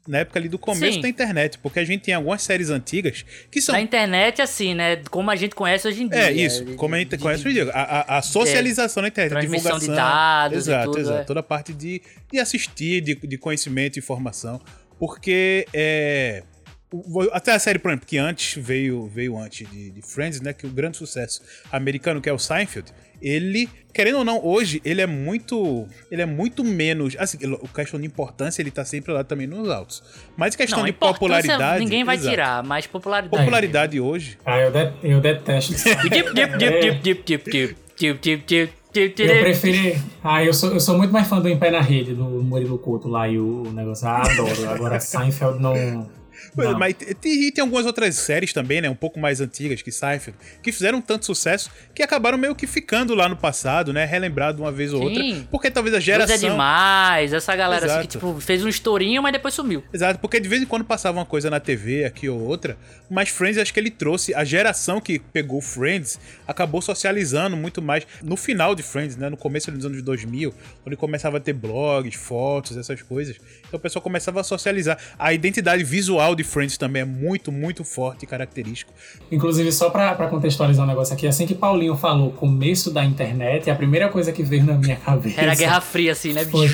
Speaker 3: na época ali do começo Sim. da internet, porque a gente tem algumas séries antigas que são.
Speaker 2: Da internet, assim, né? Como a gente conhece hoje em dia.
Speaker 3: É, isso, de, como a gente de, conhece hoje em dia. A, a, a socialização é, na internet, a divulgação.
Speaker 2: de dados.
Speaker 3: Exato,
Speaker 2: tudo,
Speaker 3: exato. É. Toda a parte de, de assistir, de, de conhecimento e informação. Porque é. Até a série, por exemplo, que antes veio, veio antes de, de Friends, né? Que o grande sucesso americano, que é o Seinfeld, ele, querendo ou não, hoje ele é muito, ele é muito menos, assim, o questão de importância ele tá sempre lá também nos altos. Mas questão não, de popularidade,
Speaker 2: ninguém vai exato. tirar, mas popularidade.
Speaker 3: Popularidade hoje.
Speaker 4: Ah, eu, de, eu detesto. Eu preferi. Ah, eu sou, eu sou muito mais fã do Em Pé na Rede, do Murilo Couto lá e o negócio. Ah, adoro. Agora Seinfeld não.
Speaker 3: Mas tem, tem algumas outras séries também, né? Um pouco mais antigas que Seinfeld, que fizeram tanto sucesso que acabaram meio que ficando lá no passado, né? Relembrado uma vez ou Sim. outra. Porque talvez a geração. Deus
Speaker 2: é demais, essa galera assim que tipo, fez um estourinho, mas depois sumiu.
Speaker 3: Exato, porque de vez em quando passava uma coisa na TV aqui ou outra, mas Friends acho que ele trouxe. A geração que pegou Friends acabou socializando muito mais no final de Friends, né? No começo dos anos 2000, quando começava a ter blogs, fotos, essas coisas. Então o pessoal começava a socializar. A identidade visual de Friends também é muito, muito forte e característico.
Speaker 4: Inclusive, só pra, pra contextualizar um negócio aqui, assim que Paulinho falou começo da internet, a primeira coisa que veio na minha cabeça.
Speaker 2: Era a Guerra Fria, assim, né?
Speaker 4: Foi,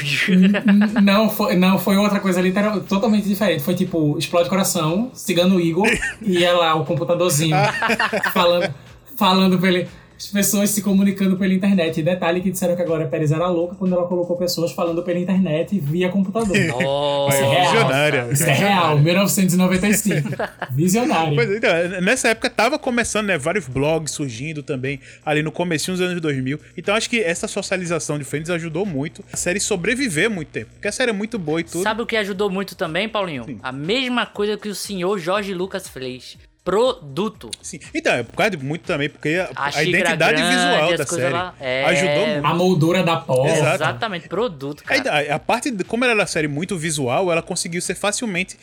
Speaker 4: não, foi, não, foi outra coisa literal, totalmente diferente. Foi tipo, explode coração, cigano Igor, e ia lá o computadorzinho falando, falando pra ele as pessoas se comunicando pela internet. E detalhe que disseram que agora a Pérez era louca quando ela colocou pessoas falando pela internet via computador.
Speaker 2: Nossa,
Speaker 4: Isso é real.
Speaker 3: Visionária.
Speaker 4: Isso é real, 1995. Visionário.
Speaker 3: Pois é, então, nessa época tava começando, né, vários blogs surgindo também, ali no comecinho dos anos 2000. Então acho que essa socialização de Friends ajudou muito a série sobreviver muito tempo. Porque a série é muito boa e tudo.
Speaker 2: Sabe o que ajudou muito também, Paulinho? A mesma coisa que o senhor Jorge Lucas fez. Produto.
Speaker 3: Sim. Então, é por causa de muito também, porque a,
Speaker 2: A
Speaker 3: a identidade
Speaker 2: grande,
Speaker 3: visual da
Speaker 2: coisas
Speaker 3: série
Speaker 2: lá- é.
Speaker 3: ajudou muito.
Speaker 4: A moldura da porta.
Speaker 3: Exato.
Speaker 2: Exatamente, produto, cara.
Speaker 3: A, a parte, de, como ela era uma série muito visual, ela conseguiu ser facilmente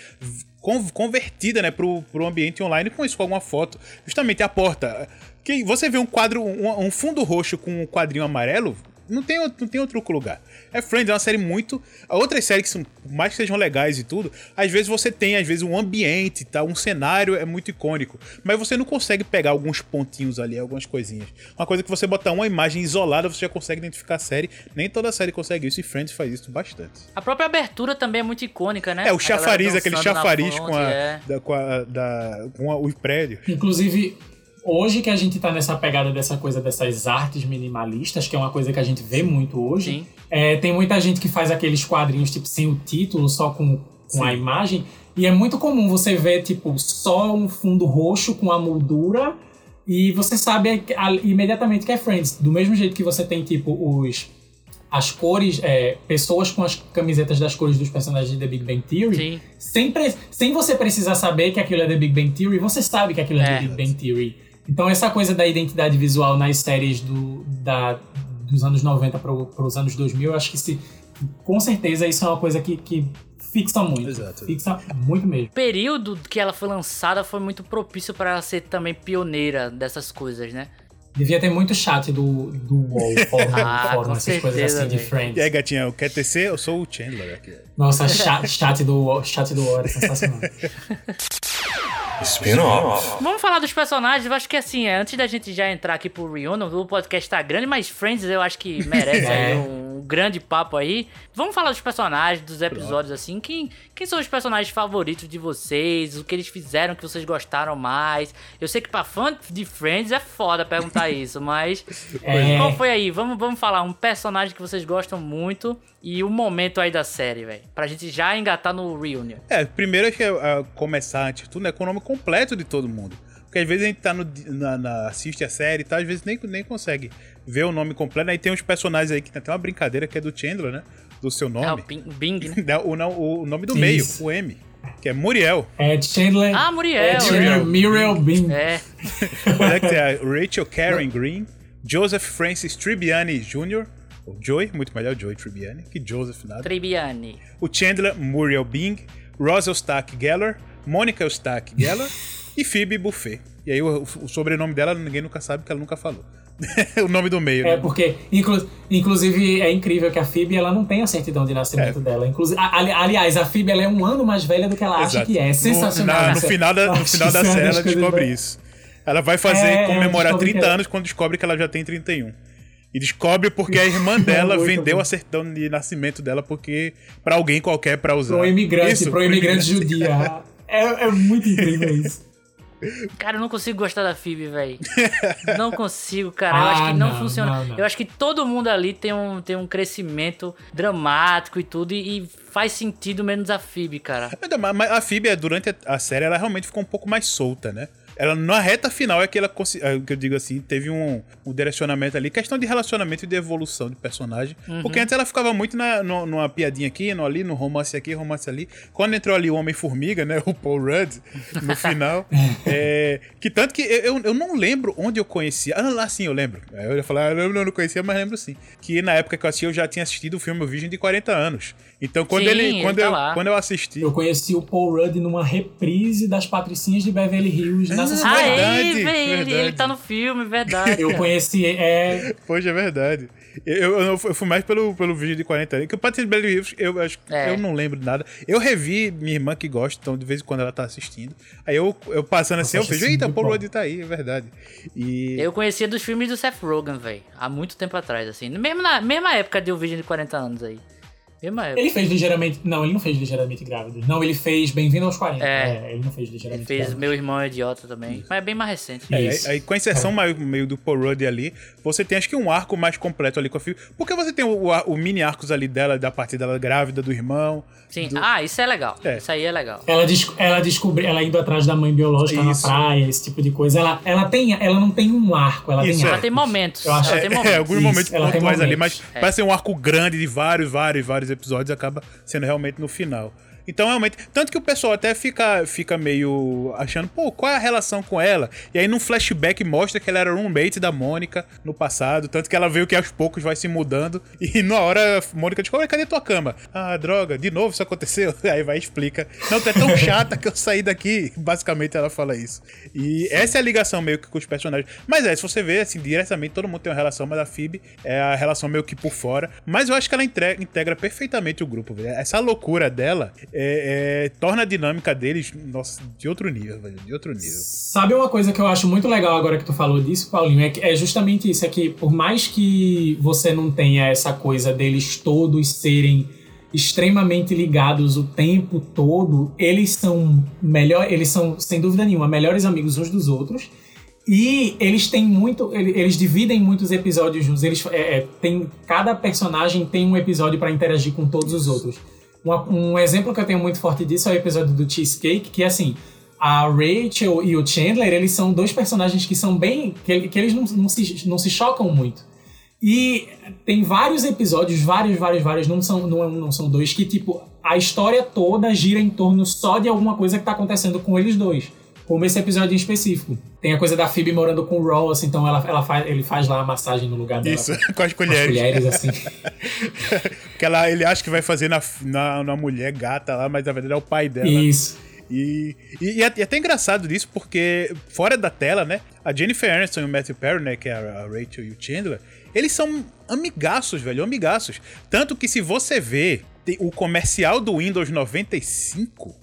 Speaker 3: con- convertida, né, pro, pro ambiente online com isso, com alguma foto. Justamente a porta. Que você vê um quadro, um, um fundo roxo com um quadrinho amarelo, não tem, outro- não tem outro lugar. É Friends, é uma série muito. Outras séries que são, por mais que sejam legais e tudo, às vezes você tem, às vezes, um ambiente, tá? Um cenário é muito icônico. Mas você não consegue pegar alguns pontinhos ali, algumas coisinhas. Uma coisa que você botar uma imagem isolada, você já consegue identificar a série. Nem toda série consegue isso, e Friends faz isso bastante.
Speaker 2: A própria abertura também é muito icônica, né?
Speaker 3: É, o
Speaker 2: A
Speaker 3: chafariz, aquele chafariz
Speaker 2: fonte,
Speaker 3: com, a,
Speaker 2: é.
Speaker 3: da, com, a, da- com a- o prédio.
Speaker 4: Inclusive, hoje que a gente tá nessa pegada dessa coisa dessas artes minimalistas, que é uma coisa que a gente vê muito hoje, é, tem muita gente que faz aqueles quadrinhos, tipo, sem o título, só com, com a imagem. E é muito comum você ver, tipo, só um fundo roxo com a moldura e você sabe imediatamente que é Friends. Do mesmo jeito que você tem, tipo, os... As cores, é, pessoas com as camisetas das cores dos personagens de The Big Bang Theory,
Speaker 2: Sim.
Speaker 4: sem, sem você precisar saber que aquilo é The Big Bang Theory, você sabe que aquilo é,
Speaker 2: É.
Speaker 4: The Big Bang Theory. Então essa coisa da identidade visual nas séries do, da, dos anos 90 para os anos 2000, eu acho que se, com certeza isso é uma coisa que, que fixa muito.
Speaker 3: Exato.
Speaker 4: Fixa muito mesmo.
Speaker 2: O período que ela foi lançada foi muito propício para ela ser também pioneira dessas coisas, né?
Speaker 4: Devia ter muito chat do, do UOL, fórum,
Speaker 2: Ah,
Speaker 4: fórum essas coisas
Speaker 2: certeza,
Speaker 4: assim de. Friends.
Speaker 3: E aí, gatinha, quer tecer? Eu sou o Chandler aqui.
Speaker 4: Nossa, chat, chat do UOL, chat do UOL era sensacional.
Speaker 1: Spin-off.
Speaker 2: Vamos falar dos personagens. Eu acho que assim, é, antes da gente já entrar aqui pro Reunion, o podcast tá grande, mas Friends eu acho que merece
Speaker 4: É.
Speaker 2: um grande papo aí. Vamos falar dos personagens, dos episódios, assim. Quem, quem são os personagens favoritos de vocês? O que eles fizeram que vocês gostaram mais? Eu sei que pra fã de Friends é foda perguntar isso, mas.
Speaker 4: É.
Speaker 2: Qual foi aí? Vamos, vamos falar um personagem que vocês gostam muito e o momento aí da série, velho. Pra gente já engatar no Reunion.
Speaker 3: É, primeiro acho que é é começar antes de tudo, né, com o nome completo de todo mundo. Porque às vezes a gente tá no, na, na- assiste a série e tal, às vezes nem, nem consegue ver o nome completo. Aí tem uns personagens aí que tem até uma brincadeira que é do Chandler, né? Do seu
Speaker 2: É o
Speaker 3: nome.
Speaker 2: Bing, Bing, né?
Speaker 3: O, não, o nome do
Speaker 4: Isso.
Speaker 3: meio, o M. Que é Muriel.
Speaker 4: É Chandler.
Speaker 2: Ah, Muriel.
Speaker 4: É Chandler Muriel Bean.
Speaker 2: É.
Speaker 3: Olha que tem a Rachel Karen Green, Joseph Francis Tribbiani Jr., ou Joey, muito melhor Joey Tribbiani, que Joseph nada.
Speaker 2: Tribiani.
Speaker 3: o Chandler Muriel Bing, Rosal Stack Geller, Monica Stack Geller e Phoebe Buffet. E aí o, o sobrenome dela ninguém nunca sabe, porque ela nunca falou. o nome do meio,
Speaker 4: É,
Speaker 3: né?
Speaker 4: porque, inclu- inclusive, é incrível que a Phoebe ela não tem a certidão de nascimento
Speaker 3: É.
Speaker 4: dela. Inclusive, a- ali- aliás, a Phoebe ela é um ano mais velha do que ela acha
Speaker 3: Exato.
Speaker 4: que é. É sensacional.
Speaker 3: No, na- no final da, no final
Speaker 4: que
Speaker 3: da série ela descobre isso. Ela vai fazer,
Speaker 4: É,
Speaker 3: comemorar
Speaker 4: descobre
Speaker 3: 30
Speaker 4: que ela-
Speaker 3: anos quando descobre que ela já tem 31. E descobre porque a irmã dela vendeu a certidão de nascimento dela porque para alguém qualquer para usar.
Speaker 4: Pro imigrante,
Speaker 3: Isso,
Speaker 4: pro imigrante judia. É, é muito incrível isso.
Speaker 2: Cara, eu não consigo gostar da Phoebe, velho. Não consigo, cara. eu
Speaker 4: Ah,
Speaker 2: acho que não,
Speaker 4: não,
Speaker 2: funciona.
Speaker 4: não, não.
Speaker 2: Eu acho que todo mundo ali tem um, tem um crescimento dramático e tudo, e, e faz sentido menos a Phoebe, cara.
Speaker 3: Mas a Phoebe, durante a série, ela realmente ficou um pouco mais solta, né? Ela, na reta final, é que ela, é, que eu digo assim, teve um, um direcionamento ali, questão de relacionamento e de evolução de personagem. Porque antes ela ficava muito na, no- numa piadinha aqui, no ali, no romance aqui, romance ali. Quando entrou ali o Homem-Formiga, né? O Paul Rudd, no final. é, que tanto que eu, eu, eu não lembro onde eu conhecia. Ah, lá sim, eu lembro. Aí Eu ia falar, ah, eu não, não conhecia, mas lembro sim. Que na época que eu assisti, eu já tinha assistido o filme O Virgem de 40 anos. Então, quando
Speaker 2: Sim,
Speaker 3: ele.
Speaker 2: ele
Speaker 3: Quando,
Speaker 2: tá
Speaker 3: eu, quando eu assisti.
Speaker 4: Eu conheci o Paul Rudd numa reprise das Patricinhas de Beverly Hills na Nossa,
Speaker 3: Hum,
Speaker 2: Ah,
Speaker 3: verdade,
Speaker 2: ele, velho, ele,
Speaker 3: verdade.
Speaker 2: ele tá no filme, verdade.
Speaker 4: Eu conheci. É,
Speaker 3: Poxa, é verdade. Eu, eu, eu fui mais pelo, pelo vídeo de 40 anos. Que o Patrick Beverly Hills, eu acho que
Speaker 2: É.
Speaker 3: eu não lembro de nada. Eu revi minha irmã que gosta, então de vez em quando ela tá assistindo. Aí eu, eu passando assim, eu vejo, eita, Paul. Rudd tá aí, é verdade. E.
Speaker 2: Eu conhecia dos filmes do Seth Rogen, velho. Há muito tempo atrás, assim. Mesmo na mesma época de um vídeo de 40 anos aí. Mesma época.
Speaker 4: ele fez ligeiramente. Não, ele não fez ligeiramente grávido. Não, ele fez Bem-vindo aos 40.
Speaker 2: É.
Speaker 4: ele não fez
Speaker 2: Ele
Speaker 4: ligeiramente
Speaker 2: fez
Speaker 4: grávido.
Speaker 2: Meu Irmão é Idiota também. Mas é bem mais recente.
Speaker 3: É,
Speaker 4: Isso.
Speaker 3: aí, com a inserção meio, meio do Paul Rudd ali, você tem acho que um arco mais completo ali com a filha. Porque você tem o, o- mini arcos ali dela, da parte dela grávida, do irmão.
Speaker 2: Sim. Ah, isso é legal.
Speaker 3: É.
Speaker 2: Isso aí é legal.
Speaker 4: Ela, des ela descobre, ela indo atrás da mãe biológica
Speaker 3: Isso.
Speaker 4: na praia, esse tipo de coisa. Ela, ela, tem, ela não tem um arco, ela
Speaker 3: Isso,
Speaker 4: tem
Speaker 3: é.
Speaker 2: Ela
Speaker 4: arcos.
Speaker 2: tem momentos.
Speaker 4: Eu acho-
Speaker 2: Ela
Speaker 3: É,
Speaker 2: tem
Speaker 3: é,
Speaker 2: momentos.
Speaker 3: alguns
Speaker 4: Isso,
Speaker 3: momentos pontuais ali, mas.
Speaker 2: É.
Speaker 3: parece ser um arco grande de vários, vários, vários episódios acaba sendo realmente no final. Então, realmente, tanto que o pessoal até fica, fica meio achando, pô, qual é a relação com ela? E aí, num flashback, mostra que ela era roommate da Mônica no passado, tanto que ela veio que aos poucos vai se mudando. E na hora, a Mônica diz, "Ô, cadê tua cama? Ah, droga, de novo isso aconteceu? Aí vai e explica, não, tu é tão chata que eu saí daqui. Basicamente, ela fala isso. E essa é a ligação meio que com os personagens. Mas é, se você vê, assim, diretamente, todo mundo tem uma relação, mas a Phoebe é a relação meio que por fora. Mas eu acho que ela entre- integra perfeitamente o grupo, velho. Essa loucura dela é- é, torna a dinâmica deles, nossa, de outro nível, velho. De outro nível.
Speaker 4: Sabe uma coisa que eu acho muito legal agora que tu falou disso, Paulinho? É, que- é justamente isso, é que por mais que você não tenha essa coisa deles todos serem extremamente ligados o tempo todo, eles são melhor, eles são sem dúvida nenhuma melhores amigos uns dos outros. E eles têm muito, ele- eles dividem muitos episódios juntos. Eles é, é, tem cada personagem tem um episódio para interagir com todos os outros. Uma- um exemplo que eu tenho muito forte disso é o episódio do Cheesecake, que é assim, a Rachel e o Chandler, eles são dois personagens que são bem. que, que eles não, não, se, não se chocam muito. E tem vários episódios, vários, vários, vários, não são, não, não são dois, que tipo, a história toda gira em torno só de alguma coisa que tá acontecendo com eles dois. Como esse episódio em específico. Tem a coisa da Phoebe morando com o Ross, então ela, ela faz, ele faz lá a massagem no lugar dela.
Speaker 3: Isso,
Speaker 4: com-
Speaker 3: as
Speaker 4: com as
Speaker 3: colheres.
Speaker 4: colheres, assim.
Speaker 3: que ela, ele acha que vai fazer na, na, na mulher gata lá, mas na verdade é o pai dela.
Speaker 4: Isso.
Speaker 3: E, e, e é é até engraçado disso, porque fora da tela, né? A Jennifer Aniston e o Matthew Perry, né? Que é a Rachel e o Chandler, eles são amigaços, velho, amigaços. Tanto que se você vê o comercial do Windows 95,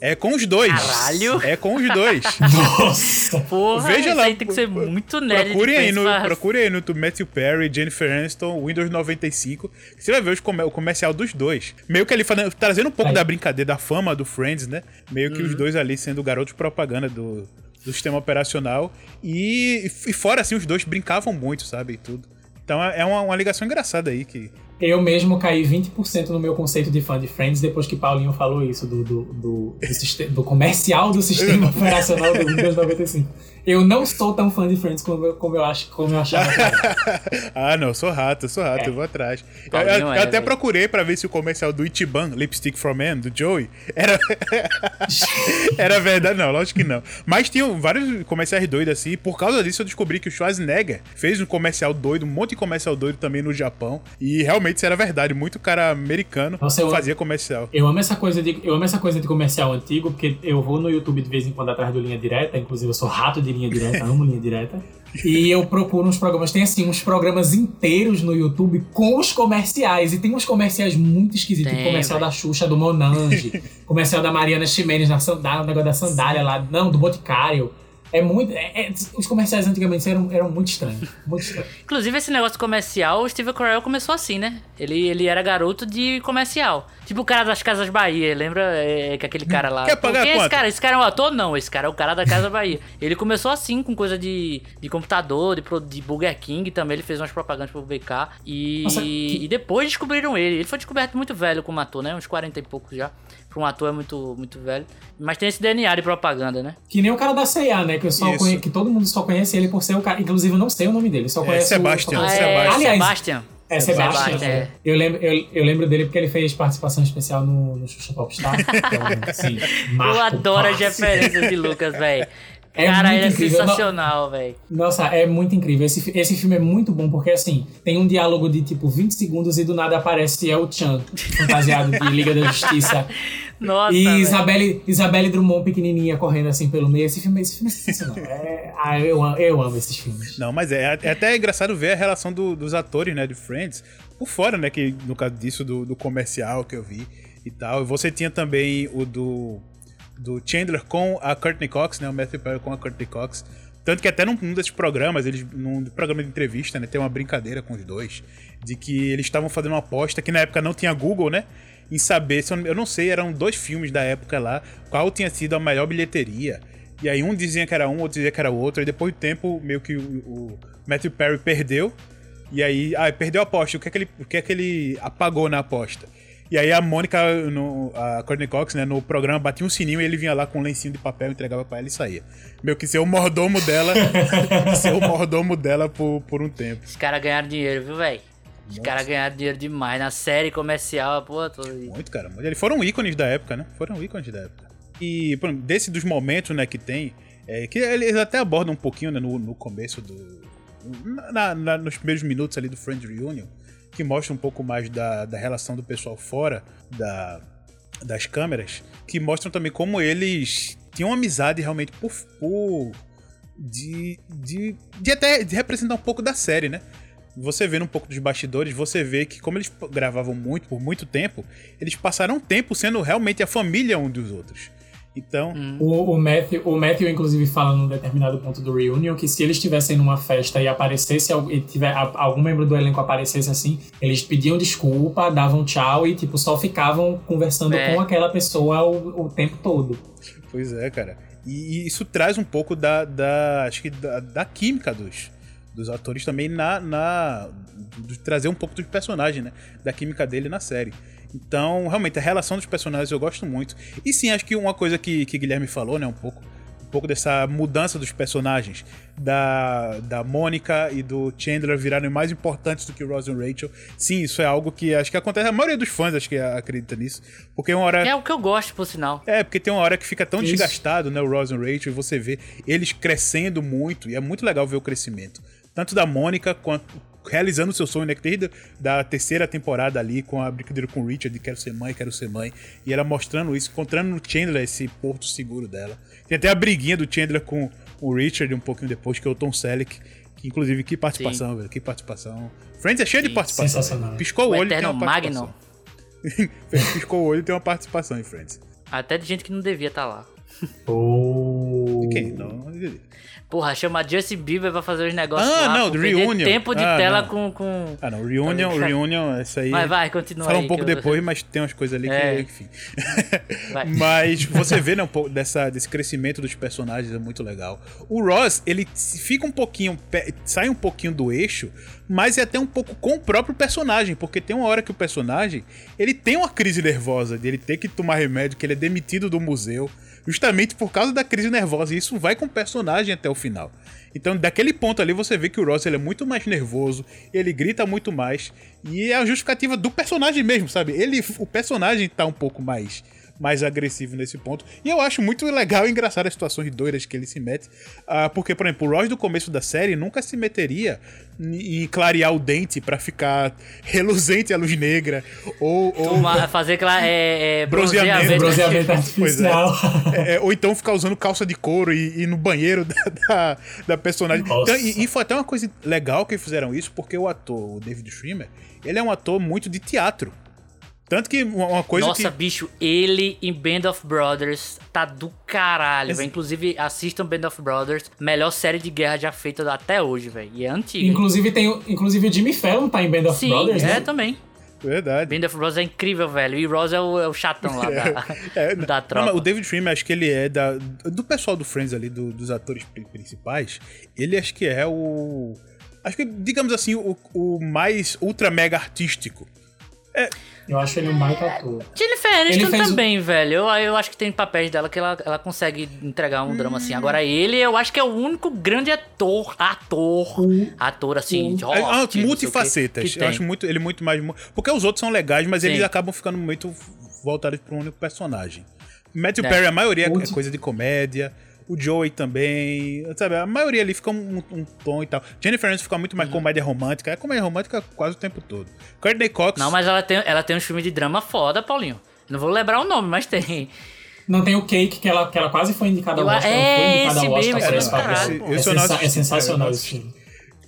Speaker 3: é com os dois.
Speaker 2: Caralho!
Speaker 3: É com os dois.
Speaker 4: Nossa!
Speaker 2: Porra,
Speaker 3: Veja lá,
Speaker 2: aí tem que ser muito nerd.
Speaker 3: Procure aí, no, procure aí no YouTube Matthew Perry, Jennifer Aniston, Windows 95. que Você vai ver os o comercial dos dois. Meio que ali fazendo- trazendo um pouco
Speaker 4: Aí.
Speaker 3: da brincadeira, da fama do Friends, né? Meio que os dois ali sendo garotos propaganda do, do sistema operacional. E, e fora assim, os dois brincavam muito, sabe? E tudo. Então é uma, uma ligação engraçada aí que.
Speaker 4: Eu mesmo caí 20% no meu conceito de fã de Friends depois que Paulinho falou isso, do, do, do, do, do comercial do sistema operacional do Windows 95. Eu não sou tão fã de Friends como eu, como eu, acho, como eu achava
Speaker 3: ah, não, sou rato, eu sou rato,
Speaker 4: É.
Speaker 3: eu vou atrás. Eu, eu- eu até
Speaker 2: velho.
Speaker 3: procurei pra ver se o comercial do Itiban, Lipstick from M, do Joey, era. era verdade, não, lógico que não. Mas tinha vários comerciais doidos assim, e por causa disso eu descobri que o Schwarzenegger fez um comercial doido, um monte de comercial doido também no Japão. E realmente isso era verdade, muito cara americano
Speaker 4: Nossa, eu-
Speaker 3: fazia comercial.
Speaker 4: Eu amo essa coisa de eu amo essa coisa de comercial antigo, porque eu vou no YouTube de vez em quando atrás do linha direta, inclusive eu sou rato de linha direta, amo linha direta. E eu procuro uns programas, tem assim uns programas inteiros no YouTube com os comerciais e tem uns comerciais muito esquisitos,
Speaker 2: Tem,
Speaker 4: comercial
Speaker 2: velho.
Speaker 4: da Xuxa, do Monange, comercial da Mariana Ximenes na sandália, o negócio da sandália lá, não, do Boticário. É muito. é- é- os comerciais antigamente eram, eram muito estranhos. Muito estranhos.
Speaker 2: Inclusive, esse negócio comercial, o Steve Carell começou assim, né? Ele, ele era garoto de comercial. Tipo o cara das Casas Bahia, lembra? É, que aquele cara lá.
Speaker 3: Quer pagar
Speaker 2: quem é esse cara? Esse cara é um ator? Não, esse cara é o cara da Casa Bahia. Ele começou assim, com coisa de, de computador, de, de Burger King também. Ele fez umas propagandas pro BK. E,
Speaker 4: Nossa, que-
Speaker 2: e depois descobriram ele. Ele foi descoberto muito velho como ator, né? Uns 40 e poucos já. Pra um ator é muito, muito velho. Mas tem esse DNA de propaganda, né?
Speaker 4: Que nem o cara da C&A, né? Que, eu só conhe- que todo mundo só conhece ele por ser o cara. Inclusive, eu não sei o nome dele. Só
Speaker 3: É,
Speaker 4: conhece
Speaker 3: Sebastian,
Speaker 4: o.
Speaker 2: é,
Speaker 4: Aliás,
Speaker 2: Sebastian.
Speaker 4: É Sebastian.
Speaker 2: Sebastian, é.
Speaker 4: Eu, lembro, eu, eu lembro dele porque ele fez participação especial no, no Xuxa Popstar. Então, sim,
Speaker 2: Eu
Speaker 4: marco
Speaker 2: adoro as referências de Lucas, velho.
Speaker 4: É
Speaker 2: Cara,
Speaker 4: muito
Speaker 2: ele é
Speaker 4: incrível.
Speaker 2: sensacional, velho.
Speaker 4: Nossa, é muito incrível. Esse, esse filme é muito bom porque, assim, tem um diálogo de tipo 20 segundos e do nada aparece El Chan, fantasiado de Liga da Justiça.
Speaker 2: Nossa,
Speaker 4: E. Isabelle, Isabelle Drummond pequenininha correndo assim pelo meio. Esse filme, esse filme é sensacional. É, ah, eu, amo- eu amo esses filmes.
Speaker 3: Não, mas é, é até engraçado ver a relação do- dos atores, né, de Friends, por fora, né, que no caso disso, do, do comercial que eu vi e tal. E você tinha também o do, do Chandler com a Courtney Cox, né, o Matthew Perry com a Courtney Cox. Tanto que até num, num desses programas, eles, num programa de entrevista, né, tem uma brincadeira com os dois, de que eles estavam fazendo uma aposta, que na época não tinha Google, né, em saber, se eu, não- eu não sei, eram dois filmes da época lá, qual tinha sido a melhor bilheteria. E aí um dizia que era um, outro dizia que era outro. E depois do tempo, meio que o, o Matthew Perry perdeu. E aí, ah, perdeu a aposta. O que é que ele, o que é que ele apagou na aposta? E aí a Mônica, no, a Courtney Cox, né, no programa, batia um sininho e ele vinha lá com um lencinho de papel, entregava pra ela e saía. Meio que ser o mordomo dela, ser o mordomo dela por, por um tempo.
Speaker 2: Os caras ganharam dinheiro, viu, velho? Os caras ganharam dinheiro demais na série comercial, pô, tudo isso.
Speaker 3: Muito, cara. Eles foram ícones da época, né? Foram ícones da época. E, exemplo, desse dos momentos, né, que tem, é, que eles até abordam um pouquinho, né, no, no começo do... na- na- nos primeiros minutos ali do Friends Reunion, que mostra um pouco mais da, da relação do pessoal fora da, das câmeras, que mostram também como eles tinham amizade realmente por... por de, de, de até de representar um pouco da série, né? Você vendo um pouco dos bastidores, você vê que como eles gravavam muito por muito tempo, eles passaram tempo sendo realmente a família um dos outros. Então,
Speaker 4: O, o, Matthew, o Matthew, inclusive, fala num determinado ponto do Reunion que se eles estivessem numa festa e aparecesse e tiver, a- algum membro do elenco aparecesse assim, eles pediam desculpa, davam tchau e tipo só ficavam conversando
Speaker 2: É.
Speaker 4: com aquela pessoa o, o tempo todo.
Speaker 3: pois é, cara. E, e isso traz um pouco da, da acho que da, da química dos, dos atores também na, na de trazer um pouco dos personagens, né? Da química dele na série. Então, realmente, a relação dos personagens eu gosto muito. E sim, acho que uma coisa que, que Guilherme falou, né, um pouco, um pouco dessa mudança dos personagens, da, da Mônica e do Chandler virarem mais importantes do que Ross e Rachel. Sim, isso é algo que acho que acontece, a maioria dos fãs acho que acredita nisso, porque uma hora
Speaker 2: É o que eu gosto, por sinal.
Speaker 3: é, porque tem uma hora que fica tão
Speaker 4: Isso.
Speaker 3: desgastado, né, o Ross e Rachel, e você vê eles crescendo muito, e é muito legal ver o crescimento. Tanto da Mônica quanto realizando o seu sonho, né, que desde da terceira temporada ali, com a brincadeira com o Richard, de quero ser mãe, quero ser mãe, e ela mostrando isso, encontrando no Chandler esse porto seguro dela. Tem até a briguinha do Chandler com o Richard um pouquinho depois, que é o Tom Selleck, que inclusive, que participação, velho, que participação. Friends é cheio de
Speaker 2: Sim.
Speaker 3: participação.
Speaker 4: Sensacional.
Speaker 3: velho. Piscou o,
Speaker 2: O
Speaker 3: olho tem
Speaker 2: Eterno
Speaker 3: uma participação. Piscou o olho e tem uma participação em Friends.
Speaker 2: Até de gente que não devia estar lá.
Speaker 4: Oh.
Speaker 3: De quem? Não,
Speaker 2: Porra, chamar Justin Bieber pra fazer os negócios
Speaker 3: Ah,
Speaker 2: lá.
Speaker 3: não, Reunion.
Speaker 2: tempo de
Speaker 3: Ah,
Speaker 2: tela
Speaker 3: não.
Speaker 2: com, com...
Speaker 3: Ah, não, Reunion,
Speaker 2: Tá
Speaker 3: Reunion, essa aí.
Speaker 2: Vai, vai, continua
Speaker 3: Fala
Speaker 2: aí,
Speaker 3: um pouco
Speaker 2: eu-
Speaker 3: depois, mas tem umas coisas ali
Speaker 2: É.
Speaker 3: que, enfim. Mas você vê, né, um pouco dessa, desse crescimento dos personagens, é muito legal. O Ross, ele fica um pouquinho, sai um pouquinho do eixo, mas é até um pouco com o próprio personagem, porque tem uma hora que o personagem, ele tem uma crise nervosa, de ele ter que tomar remédio, que ele é demitido do museu, justamente por causa da crise nervosa, e isso vai com o personagem até o final. Então, daquele ponto ali, você vê que o Ross ele é muito mais nervoso, ele grita muito mais, e é a justificativa do personagem mesmo, sabe? Ele, o personagem tá um pouco mais mais agressivo nesse ponto. E eu acho muito legal e engraçado as situações doidas que ele se mete. ah, porque, por exemplo, o Ross do começo da série nunca se meteria em clarear o dente pra ficar reluzente a luz negra. Ou, ou,
Speaker 2: Tomar- fazer é, é,
Speaker 3: Bronzeamento.
Speaker 2: bronzeamento.
Speaker 3: É.
Speaker 4: artificial.
Speaker 3: É, é, ou então ficar usando calça de couro e ir no banheiro da, da, da personagem. Então, e, e foi até uma coisa legal que fizeram isso, porque o ator, o David Schwimmer, ele é um ator muito de teatro. Tanto que uma coisa
Speaker 2: Nossa,
Speaker 3: que.
Speaker 2: bicho, ele em Band of Brothers tá do caralho,
Speaker 3: Ex-
Speaker 2: velho. Inclusive, assistam Band of Brothers, melhor série de guerra já feita até hoje, velho. E é antiga.
Speaker 4: inclusive, tem, o- inclusive o Jimmy Fallon tá em Band of
Speaker 2: Sim,
Speaker 4: Brothers,
Speaker 2: é
Speaker 4: né?
Speaker 2: também.
Speaker 3: Verdade.
Speaker 2: Band of Brothers é incrível, velho. E Ross é o, é o chatão lá da,
Speaker 3: É,
Speaker 2: da
Speaker 3: não,
Speaker 2: tropa.
Speaker 3: mas o David Schwimmer, acho que ele é da, do pessoal do Friends ali, do- dos atores pri- principais, ele acho que é o... Acho que, digamos assim, o, o mais ultra mega artístico.
Speaker 4: Eu acho ele um baita ator.
Speaker 2: Jennifer Aniston
Speaker 4: fez o-
Speaker 2: também, velho. Eu, eu acho que tem papéis dela que ela, ela consegue entregar um drama
Speaker 3: Hum.
Speaker 2: assim. Agora ele, eu acho que é o único grande ator, ator, ator assim, de
Speaker 3: É,
Speaker 2: Hollywood,
Speaker 3: ah, multifacetas.
Speaker 2: que
Speaker 3: Eu
Speaker 2: tem.
Speaker 3: acho muito, ele muito mais... Porque os outros são legais, mas
Speaker 2: Sim.
Speaker 3: eles acabam ficando muito voltados para um único personagem. Matthew
Speaker 2: É.
Speaker 3: Perry, a maioria é
Speaker 4: Multi-
Speaker 3: coisa de comédia. O Joey também, sabe? A maioria ali fica um, um tom e tal. Jennifer Aniston fica muito
Speaker 2: Uhum.
Speaker 3: mais comédia romântica. É comédia romântica quase o tempo todo. Courtney Cox...
Speaker 2: Não, mas ela tem, ela tem um filme de drama foda, Paulinho. Não vou lembrar o nome, mas tem.
Speaker 4: Não tem o Cake, que ela, que ela quase foi indicada ao Oscar.
Speaker 2: é,
Speaker 4: foi indicada
Speaker 2: esse
Speaker 4: ao Oscar
Speaker 2: mesmo,
Speaker 4: por
Speaker 2: esse
Speaker 4: esse
Speaker 2: caralho,
Speaker 4: É, sensa-
Speaker 3: assisti,
Speaker 4: é sensacional esse filme.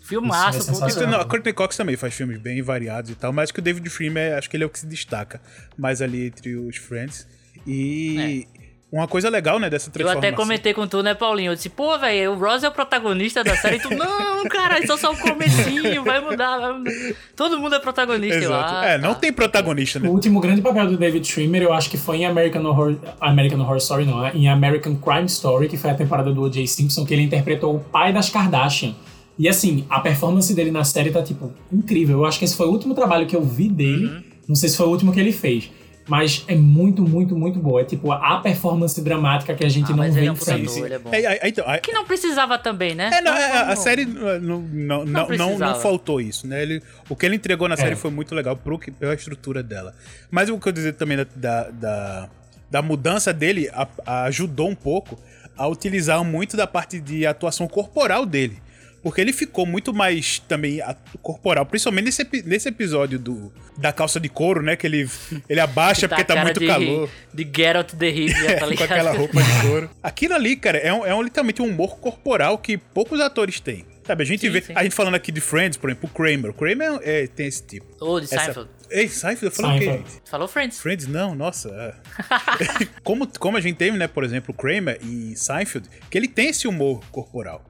Speaker 2: Filmaço,
Speaker 4: Isso é sensacional.
Speaker 3: A Courtney Cox também faz filmes bem variados e tal, mas acho que o David Freeman, acho que ele é o que se destaca mais ali entre os Friends. E uma coisa legal, né, dessa
Speaker 2: Eu
Speaker 3: transformação.
Speaker 2: até comentei com tu, né, Paulinho? Eu disse, pô, velho, o Ross é o protagonista da série. E tu, não, cara, isso é só o comecinho, vai mudar, vai mudar. Todo mundo é protagonista, eu
Speaker 3: Exato.
Speaker 2: acho.
Speaker 3: é, não tem protagonista, né?
Speaker 4: O último grande papel do David Schwimmer, eu acho que foi em American Horror, American Horror Story, não, né? em American Crime Story, que foi a temporada do O.J. Simpson, que ele interpretou o pai das Kardashian. E assim, a performance dele na série tá, tipo, incrível. Eu acho que esse foi o último trabalho que eu vi dele.
Speaker 2: Uhum.
Speaker 4: Não sei se foi o último que ele fez. Mas é muito, muito, muito boa. É tipo a performance dramática que a gente
Speaker 2: Ah,
Speaker 4: não
Speaker 2: mas
Speaker 4: vê
Speaker 2: ele é um
Speaker 4: em
Speaker 2: ele é.
Speaker 3: É, é, então, é-
Speaker 2: Que não precisava também, né?
Speaker 3: É, não, é, a- série não, não, não, não, não faltou isso, né? Ele, o que ele entregou na
Speaker 4: É.
Speaker 3: série foi muito legal pro, que- pela estrutura dela. Mas o que eu dizer também da, da, da, da mudança dele a- a- ajudou um pouco a utilizar muito da parte de atuação corporal dele. Porque ele ficou muito mais também corporal, principalmente nesse, nesse episódio do, da calça de couro, né? Que ele, ele abaixa
Speaker 2: Tá
Speaker 3: porque tá
Speaker 2: cara
Speaker 3: muito
Speaker 2: de,
Speaker 3: calor.
Speaker 2: De Geralt de Rivia, tá
Speaker 3: com
Speaker 2: ligado?
Speaker 3: aquela roupa de couro. Aquilo ali, cara, é, um, é um, literalmente um humor corporal que poucos atores têm. Sabe, a gente
Speaker 2: Sim,
Speaker 3: vê.
Speaker 2: sim.
Speaker 3: A gente falando aqui de Friends, por exemplo, o Kramer. O Kramer é- tem esse tipo.
Speaker 2: Ô, de
Speaker 3: Essa-
Speaker 2: Seinfeld.
Speaker 3: Ei, Seinfeld, eu falei o quê?
Speaker 2: Falou Friends.
Speaker 3: Friends, não, nossa. é. como, como a gente teve, né, por exemplo, o Kramer em Seinfeld, que ele tem esse humor corporal.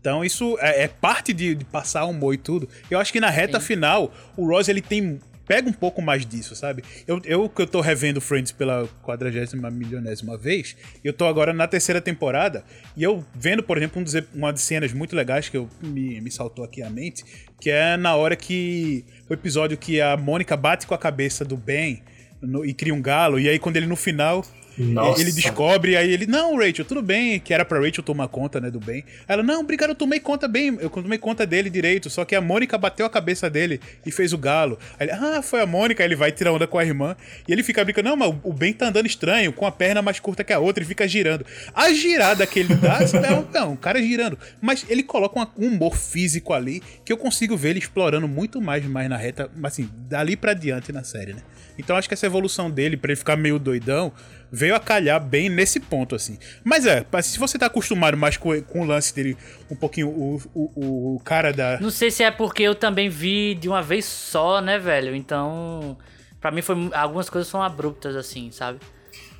Speaker 3: Então isso é, é parte de, de passar humor e tudo. Eu acho que na reta
Speaker 2: Sim.
Speaker 3: final, o Ross ele tem pega um pouco mais disso, sabe? Eu, eu que eu tô revendo Friends pela quadragésima milionésima vez, eu tô agora na terceira temporada, e eu vendo, por exemplo, um dos, uma das cenas muito legais que eu, me, me saltou aqui à mente, que é na hora que. O episódio que a Mônica bate com a cabeça do Ben no- e cria um galo, e aí quando ele no final.
Speaker 4: Nossa.
Speaker 3: Ele descobre, aí ele, não, Rachel, tudo bem, que era pra Rachel tomar conta, né, do bem. Ela, não, obrigado, eu tomei conta bem, eu tomei conta dele direito, só que a Mônica bateu a cabeça dele e fez o galo. Aí ele, ah, foi a Mônica, aí ele vai tirar onda com a irmã, e ele fica brincando, não, mas o Ben tá andando estranho, com a perna mais curta que a outra, e fica girando. A girada que ele dá, não, não, o cara girando. Mas ele coloca um humor físico ali, que eu consigo ver ele explorando muito mais, mais na reta, assim, dali pra diante na série, né. Então acho que essa evolução dele, pra ele ficar meio doidão, veio a calhar bem nesse ponto, assim. Mas é, se você tá acostumado mais com, com o lance dele, um pouquinho, o, o, o cara da.
Speaker 2: Não sei se é porque eu também vi de uma vez só, né, velho? Então, pra mim foi algumas coisas são abruptas assim, sabe?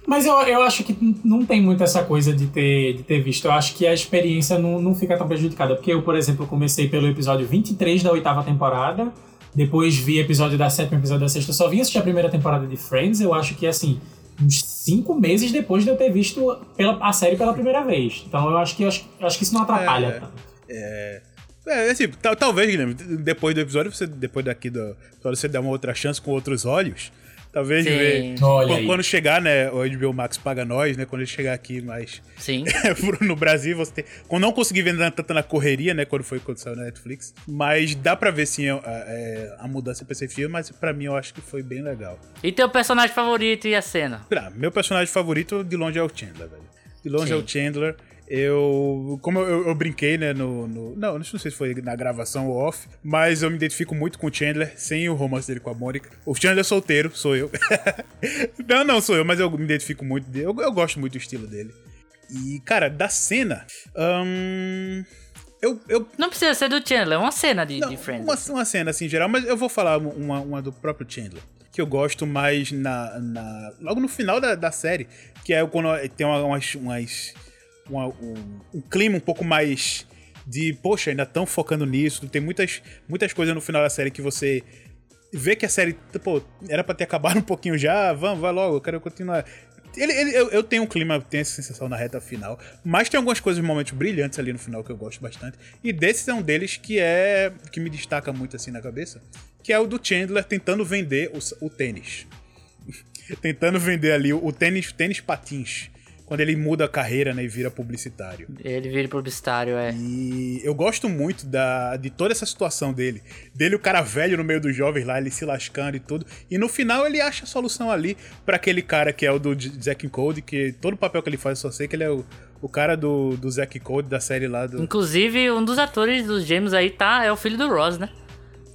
Speaker 4: Mas eu, eu acho que não tem muito essa coisa de ter, de ter visto. Eu acho que a experiência não, não fica tão prejudicada. Porque eu, por exemplo, comecei pelo episódio 23 da oitava temporada. Depois vi episódio da sétima, episódio da sexta. Só vim assistir a primeira temporada de Friends. Eu acho que, assim, uns cinco meses depois de eu ter visto pela, a série pela primeira vez. Então eu acho que, eu acho, eu acho que isso não atrapalha
Speaker 3: É.
Speaker 4: tanto.
Speaker 3: É, assim, tal- talvez, Guilherme, depois do episódio, você, depois daqui do episódio, você der uma outra chance com outros olhos. Talvez
Speaker 2: Sim.
Speaker 3: ver.
Speaker 4: Olha
Speaker 3: Quando, chegar, né, o HBO Max paga nós, né? Quando ele chegar aqui mais
Speaker 2: Sim.
Speaker 3: no Brasil, você tem. Quando não consegui ver na- tanto na correria, né? Quando foi quando saiu na Netflix. Mas dá pra ver sim a, a- a mudança pra esse filme, mas pra mim eu acho que foi bem legal.
Speaker 2: E teu personagem favorito e a cena?
Speaker 3: Ah, meu personagem favorito de longe é o Chandler, velho. De longe
Speaker 2: Sim.
Speaker 3: é o Chandler. Eu. Como eu, eu- brinquei, né, no, no- Não, não sei se foi na gravação ou off, mas eu me identifico muito com o Chandler, sem o romance dele com a Mônica. O Chandler é solteiro, sou eu. não, não sou eu, mas eu me identifico muito dele. Eu, eu gosto muito do estilo dele. E, cara, da cena. hum, eu, eu
Speaker 2: Não precisa ser do Chandler, é uma cena de,
Speaker 3: não,
Speaker 2: de Friends.
Speaker 3: Uma, uma cena assim em geral, mas eu vou falar uma, uma do próprio Chandler. Que eu gosto mais na. na- logo no final da, da série, que é quando tem uma- umas. umas uma- um, um clima um pouco mais de, poxa, ainda estão focando nisso. Tem muitas, muitas coisas no final da série que você vê que a série, pô, era pra ter acabado um pouquinho já, vamos, vai logo, eu quero continuar. Ele, ele- eu, eu tenho um clima, tenho essa sensação na reta final, mas tem algumas coisas, momentos brilhantes ali no final que eu gosto bastante. E desses é um deles que é. que me destaca muito assim na cabeça, que é o do Chandler tentando vender o, o tênis. tentando vender ali o, o tênis, tênis patins. Quando ele muda a carreira né, e vira publicitário.
Speaker 2: Ele vira publicitário, é.
Speaker 3: E eu gosto muito da, de toda essa situação dele. Dele, o cara velho no meio dos jovens lá, ele se lascando e tudo. E no final ele acha a solução ali pra aquele cara que é o do Zack and Code, que todo papel que ele faz, eu só sei que ele é o, o cara do, do Zack and Code, da série lá do.
Speaker 2: Inclusive, um dos atores dos gêmeos aí tá, é o filho do Ross, né?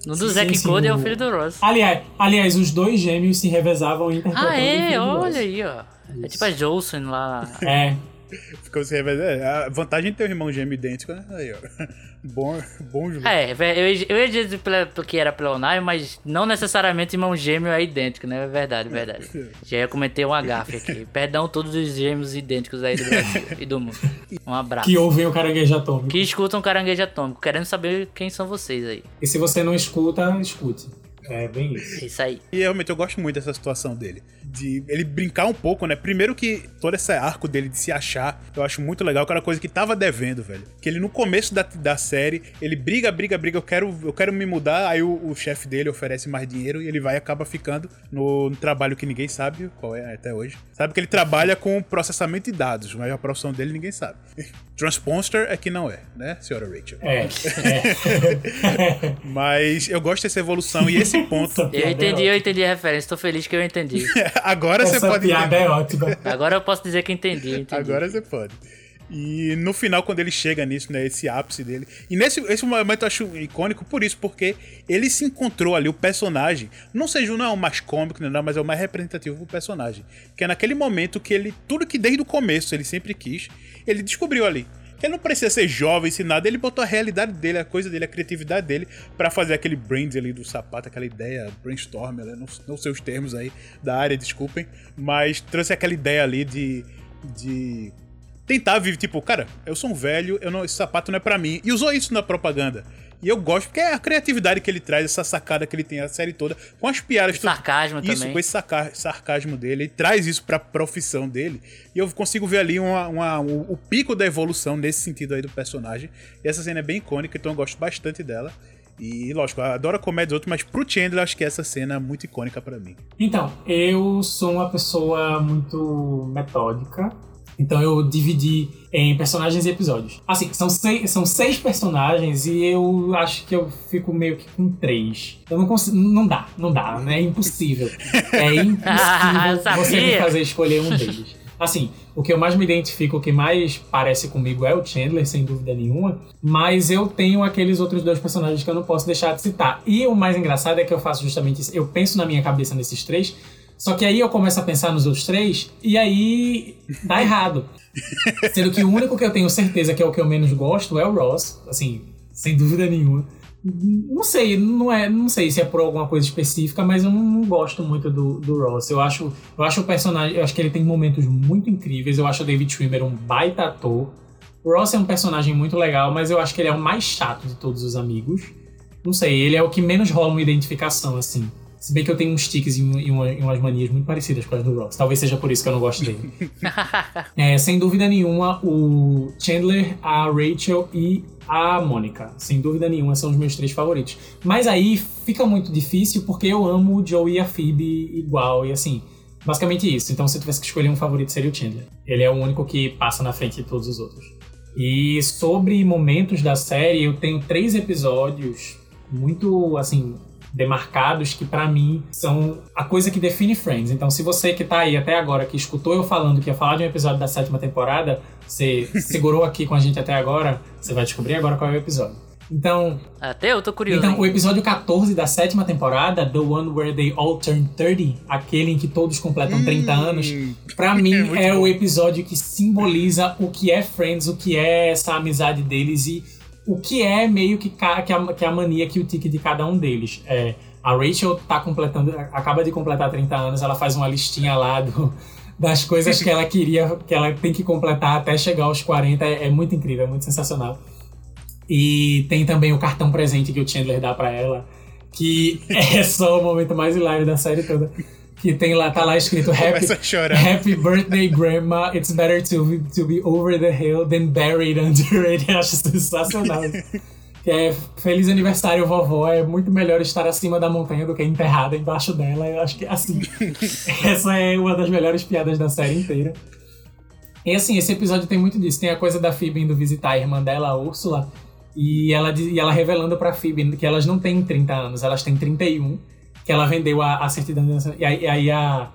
Speaker 2: No do Zack Code é o filho do Ross.
Speaker 4: Aliás, aliás, os dois gêmeos se revezavam interpretando
Speaker 2: Ah, é? Olha aí, ó. É tipo a Jolson lá.
Speaker 4: É.
Speaker 3: Ficou se revezando. A vantagem de ter um irmão gêmeo idêntico, né? Aí, ó. Bom, bom jogo.
Speaker 2: É, eu, eu ia dizer que era pleonário, mas não necessariamente irmão gêmeo é idêntico, né? É verdade, verdade. Já ia cometer um agafe aqui. Perdão a todos os gêmeos idênticos aí do Brasil e do mundo. Um abraço.
Speaker 4: Que ouvem o caranguejo atômico.
Speaker 2: Que escutam o caranguejo atômico, querendo saber quem são vocês aí.
Speaker 4: E se você não escuta, escute. É bem isso.
Speaker 2: Isso aí.
Speaker 3: E realmente eu gosto muito dessa situação dele. De ele brincar um pouco, né? Primeiro que todo esse arco dele de se achar, eu acho muito legal, aquela coisa que tava devendo, velho. Que ele no começo da, da série, ele briga, briga, briga, eu quero, eu quero me mudar, aí o, o chefe dele oferece mais dinheiro e ele vai e acaba ficando no, no, trabalho que ninguém sabe qual é até hoje. Sabe que ele trabalha com processamento de dados, mas a profissão dele ninguém sabe. Transponster é que não é, né, senhora Rachel?
Speaker 4: É.
Speaker 3: é. mas eu gosto dessa evolução e esse ponto.
Speaker 2: Eu entendi, eu entendi a referência, tô feliz que eu entendi.
Speaker 3: Agora
Speaker 4: Essa
Speaker 3: você pode.
Speaker 4: piada é ótima.
Speaker 2: Agora eu posso dizer que entendi, entendi.
Speaker 3: Agora você pode. E no final, quando ele chega nisso, né? Esse ápice dele. E nesse esse momento eu acho icônico por isso, porque ele se encontrou ali, o personagem. Não seja não é o mais cômico, não, mas é o mais representativo do personagem. Que é naquele momento que ele. Tudo que desde o começo ele sempre quis, ele descobriu ali. Ele não precisa ser jovem, sem nada, ele botou a realidade dele, a coisa dele, a criatividade dele, para fazer aquele brand ali do sapato, aquela ideia, brainstorm, né? não, não sei os termos aí da área, desculpem, mas trouxe aquela ideia ali de. de tentar viver, tipo, cara, eu sou um velho, eu não, esse sapato não é para mim. E usou isso na propaganda. E eu gosto, porque é a criatividade que ele traz, essa sacada que ele tem a série toda, com as piadas.
Speaker 2: Sarcasmo
Speaker 3: isso,
Speaker 2: também.
Speaker 3: com esse saca, sarcasmo dele, ele traz isso pra profissão dele. E eu consigo ver ali uma, uma, o, o pico da evolução nesse sentido aí do personagem. E essa cena é bem icônica, então eu gosto bastante dela. E, lógico, eu adoro a comédia dos outros, mas pro Chandler acho que essa cena é muito icônica para mim.
Speaker 4: Então, eu sou uma pessoa muito metódica. Então eu dividi em personagens e episódios. Assim, são seis, são seis personagens e eu acho que eu fico meio que com três. Eu não consigo. Não dá, não dá, né? É impossível. É impossível você me fazer escolher um deles. Assim, o que eu mais me identifico, o que mais parece comigo é o Chandler, sem dúvida nenhuma. Mas eu tenho aqueles outros dois personagens que eu não posso deixar de citar. E o mais engraçado é que eu faço justamente isso. Eu penso na minha cabeça nesses três, só que aí eu começo a pensar nos outros três e aí dá errado. Sendo que o único que eu tenho certeza que é o que eu menos gosto é o Ross, assim, sem dúvida nenhuma. Não sei, não é, não sei se é por alguma coisa específica, mas eu não, não, gosto muito do, do Ross. Eu acho, eu acho o personagem, eu acho que ele tem momentos muito incríveis. Eu acho o David Schwimmer um baita ator. O Ross é um personagem muito legal, mas eu acho que ele é o mais chato de todos os amigos. Não sei, ele é o que menos rola uma identificação, assim. Se bem que eu tenho uns tiques e, uma, e, umas manias muito parecidas com as do Ross. Talvez seja por isso que eu não gosto dele. é, sem dúvida nenhuma, o Chandler, a Rachel e a Mônica. Sem dúvida nenhuma, são os meus três favoritos. Mas aí fica muito difícil porque eu amo o Joe e a Phoebe igual. E assim, basicamente isso. Então se eu tivesse que escolher um favorito seria o Chandler. Ele é o único que passa na frente de todos os outros. E sobre momentos da série, eu tenho três episódios muito, assim, demarcados que para mim são a coisa que define Friends. Então, se você que tá aí até agora, que escutou eu falando que ia falar de um episódio da sétima temporada, você segurou aqui com a gente até agora, você vai descobrir agora qual é o episódio. Então.
Speaker 2: Até eu tô curioso.
Speaker 4: Então,
Speaker 2: hein?
Speaker 4: o episódio 14 da sétima temporada, The One Where They All Turn 30, aquele em que todos completam 30
Speaker 3: Hum,
Speaker 4: anos, pra mim
Speaker 3: é
Speaker 4: é o episódio que simboliza o que é Friends, o que é essa amizade deles e o que é meio que, que, a, que a mania que o tique de cada um deles. É, a Rachel tá completando, acaba de completar 30 anos, ela faz uma listinha lá do, das coisas que ela queria, que ela tem que completar até chegar aos 40. É, é muito incrível, é muito sensacional. E tem também o cartão presente que o Chandler dá pra ela, que é só o momento mais hilário da série toda. Que tem lá, tá lá escrito Happy. Happy birthday, grandma. It's better to be, to be over the hill than buried under it. Eu acho sensacional. Que é feliz aniversário, vovó. É muito melhor estar acima da montanha do que enterrada embaixo dela. Eu acho que assim. essa é uma das melhores piadas da série inteira. E assim, esse episódio tem muito disso. Tem a coisa da Phoebe indo visitar a irmã dela, a Úrsula, e ela, e ela revelando pra Phoebe que elas não têm 30 anos, elas têm 31, que ela vendeu a, a certidão de nascimento. E aí, e aí a,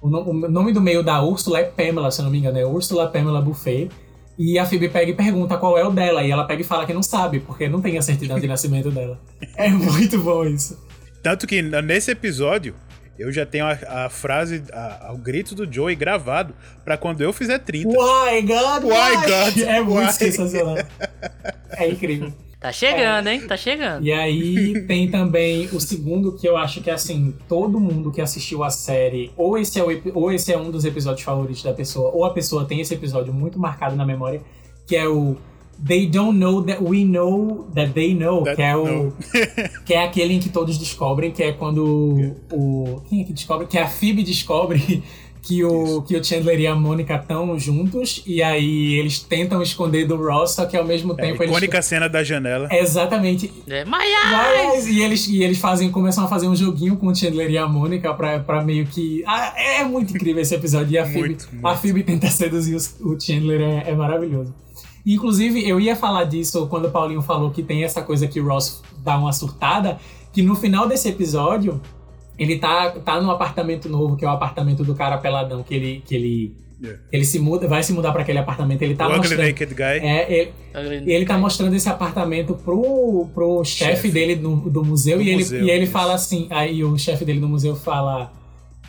Speaker 4: o, no- o nome do meio da Úrsula é Pamela, se eu não me engano, é Úrsula Pamela Buffet. E a Phoebe pega e pergunta qual é o dela. E ela pega e fala que não sabe, porque não tem a certidão de nascimento dela. É muito bom isso.
Speaker 3: Tanto que nesse episódio, eu já tenho a, a frase, a, o grito do Joey gravado para quando eu fizer 30.
Speaker 4: Why God?
Speaker 3: Why, God?
Speaker 4: É muito
Speaker 3: why?
Speaker 4: sensacional. É incrível.
Speaker 2: Tá chegando, hein? Tá chegando.
Speaker 4: E aí tem também o segundo que eu acho que assim, todo mundo que assistiu a série, ou esse é, o, ou esse é um dos episódios favoritos da pessoa, ou a pessoa tem esse episódio muito marcado na memória, que é o They don't know that we know that they know,
Speaker 3: That
Speaker 4: que é o que é aquele em que todos descobrem, que é quando o quem é que descobre? Que a Phoebe descobre que o que o Chandler e a Mônica estão juntos e aí eles tentam esconder do Ross, só que ao mesmo
Speaker 3: É,
Speaker 4: tempo eles
Speaker 3: icônica cena da janela.
Speaker 4: Exatamente.
Speaker 2: É, my eyes!
Speaker 4: Mas, e eles, e eles fazem, começam a fazer um joguinho com o Chandler e a Mônica pra, pra meio que. Ah, é muito incrível esse episódio. E a Phoebe,
Speaker 3: Muito, muito.
Speaker 4: A Phoebe tenta seduzir os- o Chandler, é, é maravilhoso. Inclusive, eu ia falar disso quando o Paulinho falou que tem essa coisa que o Ross dá uma surtada, que no final desse episódio, ele tá, tá num apartamento novo, que é o apartamento do cara peladão, que ele. Que ele
Speaker 3: Yeah.
Speaker 4: ele se muda, vai se mudar pra aquele apartamento, ele tá
Speaker 3: o Ugly
Speaker 4: mostrando.
Speaker 3: Naked Guy.
Speaker 4: É, ele, e ele tá mostrando esse apartamento pro, pro chefe
Speaker 3: Chefe.
Speaker 4: dele do, do museu,
Speaker 3: Do
Speaker 4: e, ele,
Speaker 3: museu,
Speaker 4: e ele
Speaker 3: isso.
Speaker 4: fala assim, aí o chefe dele do museu fala.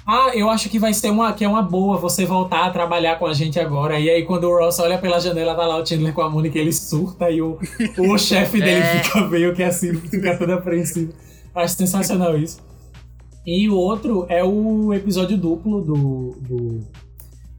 Speaker 4: Ah, eu acho que vai ser uma, que é uma boa você voltar a trabalhar com a gente agora. E aí, quando o Ross olha pela janela, tá lá o Chandler com a Mônica, ele surta e o, o chefe dele
Speaker 2: É.
Speaker 4: fica meio que assim, fica todo apreensivo. Acho sensacional isso. E o outro é o episódio duplo do, do,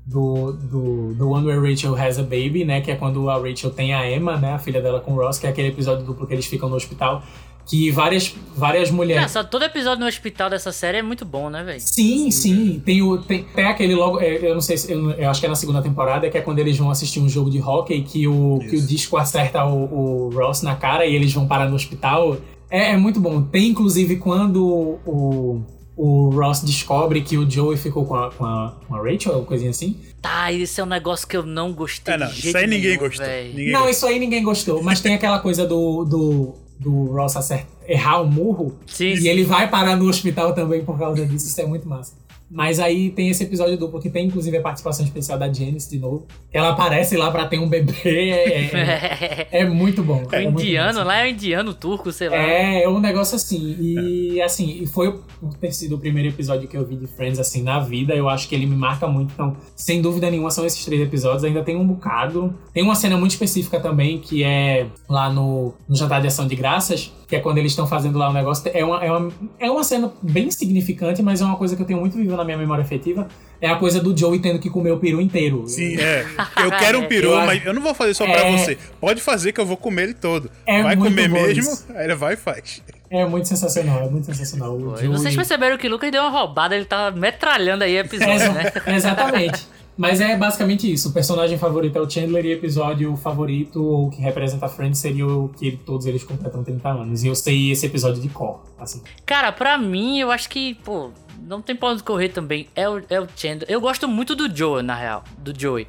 Speaker 4: do, do, do One Where Rachel Has a Baby, né? Que é quando a Rachel tem a Emma, né? A filha dela com o Ross, que é aquele episódio duplo que eles ficam no hospital. Que várias, várias mulheres.
Speaker 2: Engraçado, todo episódio no hospital dessa série é muito bom, né, velho?
Speaker 4: Sim, sim. Tem, o, tem, tem aquele logo. é, Eu não sei se. Eu, eu acho que é na segunda temporada, que é quando eles vão assistir um jogo de hockey que o, que o disco acerta o, o Ross na cara e eles vão parar no hospital. É, é muito bom. Tem inclusive quando o, o Ross descobre que o Joey ficou com a, com a, com a Rachel, ou coisinha assim.
Speaker 2: Tá, isso é um negócio que eu não gostei
Speaker 3: É, não,
Speaker 2: de
Speaker 3: isso aí ninguém
Speaker 2: nenhum,
Speaker 3: gostou. Ninguém
Speaker 4: Não,
Speaker 3: gostou.
Speaker 4: isso aí ninguém gostou. Mas tem aquela coisa do, do, do Ross acer- errar o murro.
Speaker 2: Sim,
Speaker 4: E
Speaker 2: sim.
Speaker 4: ele vai parar no hospital também por causa disso. Isso é muito massa. Mas aí tem esse episódio duplo que tem inclusive a participação especial da Janice de novo. Ela aparece lá pra ter um bebê. É, é- é muito bom. é muito
Speaker 2: indiano,
Speaker 4: massa.
Speaker 2: lá é indiano turco, sei lá.
Speaker 4: É, é um negócio assim. E assim, foi por ter sido o primeiro episódio que eu vi de Friends assim na vida. Eu acho que ele me marca muito. Então, sem dúvida nenhuma, são esses três episódios. Ainda tem um bocado. Tem uma cena muito específica também, que é lá no, no Jantar de Ação de Graças, que é quando eles estão fazendo lá o negócio. É uma, é, uma, é uma cena bem significante, mas é uma coisa que eu tenho muito na minha memória afetiva. É a coisa do Joey tendo que comer o peru inteiro.
Speaker 3: Sim, é. Eu quero um peru,
Speaker 4: Eu acho-
Speaker 3: mas eu não vou fazer só pra
Speaker 4: É.
Speaker 3: você. Pode fazer que eu vou comer ele todo.
Speaker 4: É
Speaker 3: vai comer mesmo,
Speaker 4: isso.
Speaker 3: aí ele vai e faz.
Speaker 4: É muito sensacional, é muito sensacional. O Joey-
Speaker 2: Vocês perceberam que o Lucas deu uma roubada, ele tá metralhando aí episódio,
Speaker 4: Exa-
Speaker 2: né?
Speaker 4: Exatamente. Mas é basicamente isso. O personagem favorito é o Chandler e o episódio favorito, ou que representa a Friends, seria o que todos eles completam 30 anos. E eu sei esse episódio de cor. Assim.
Speaker 2: Cara, pra mim, eu acho que, pô, não tem pra onde correr também. É o, é o Chandler. Eu gosto muito do Joe, na real. Do Joey.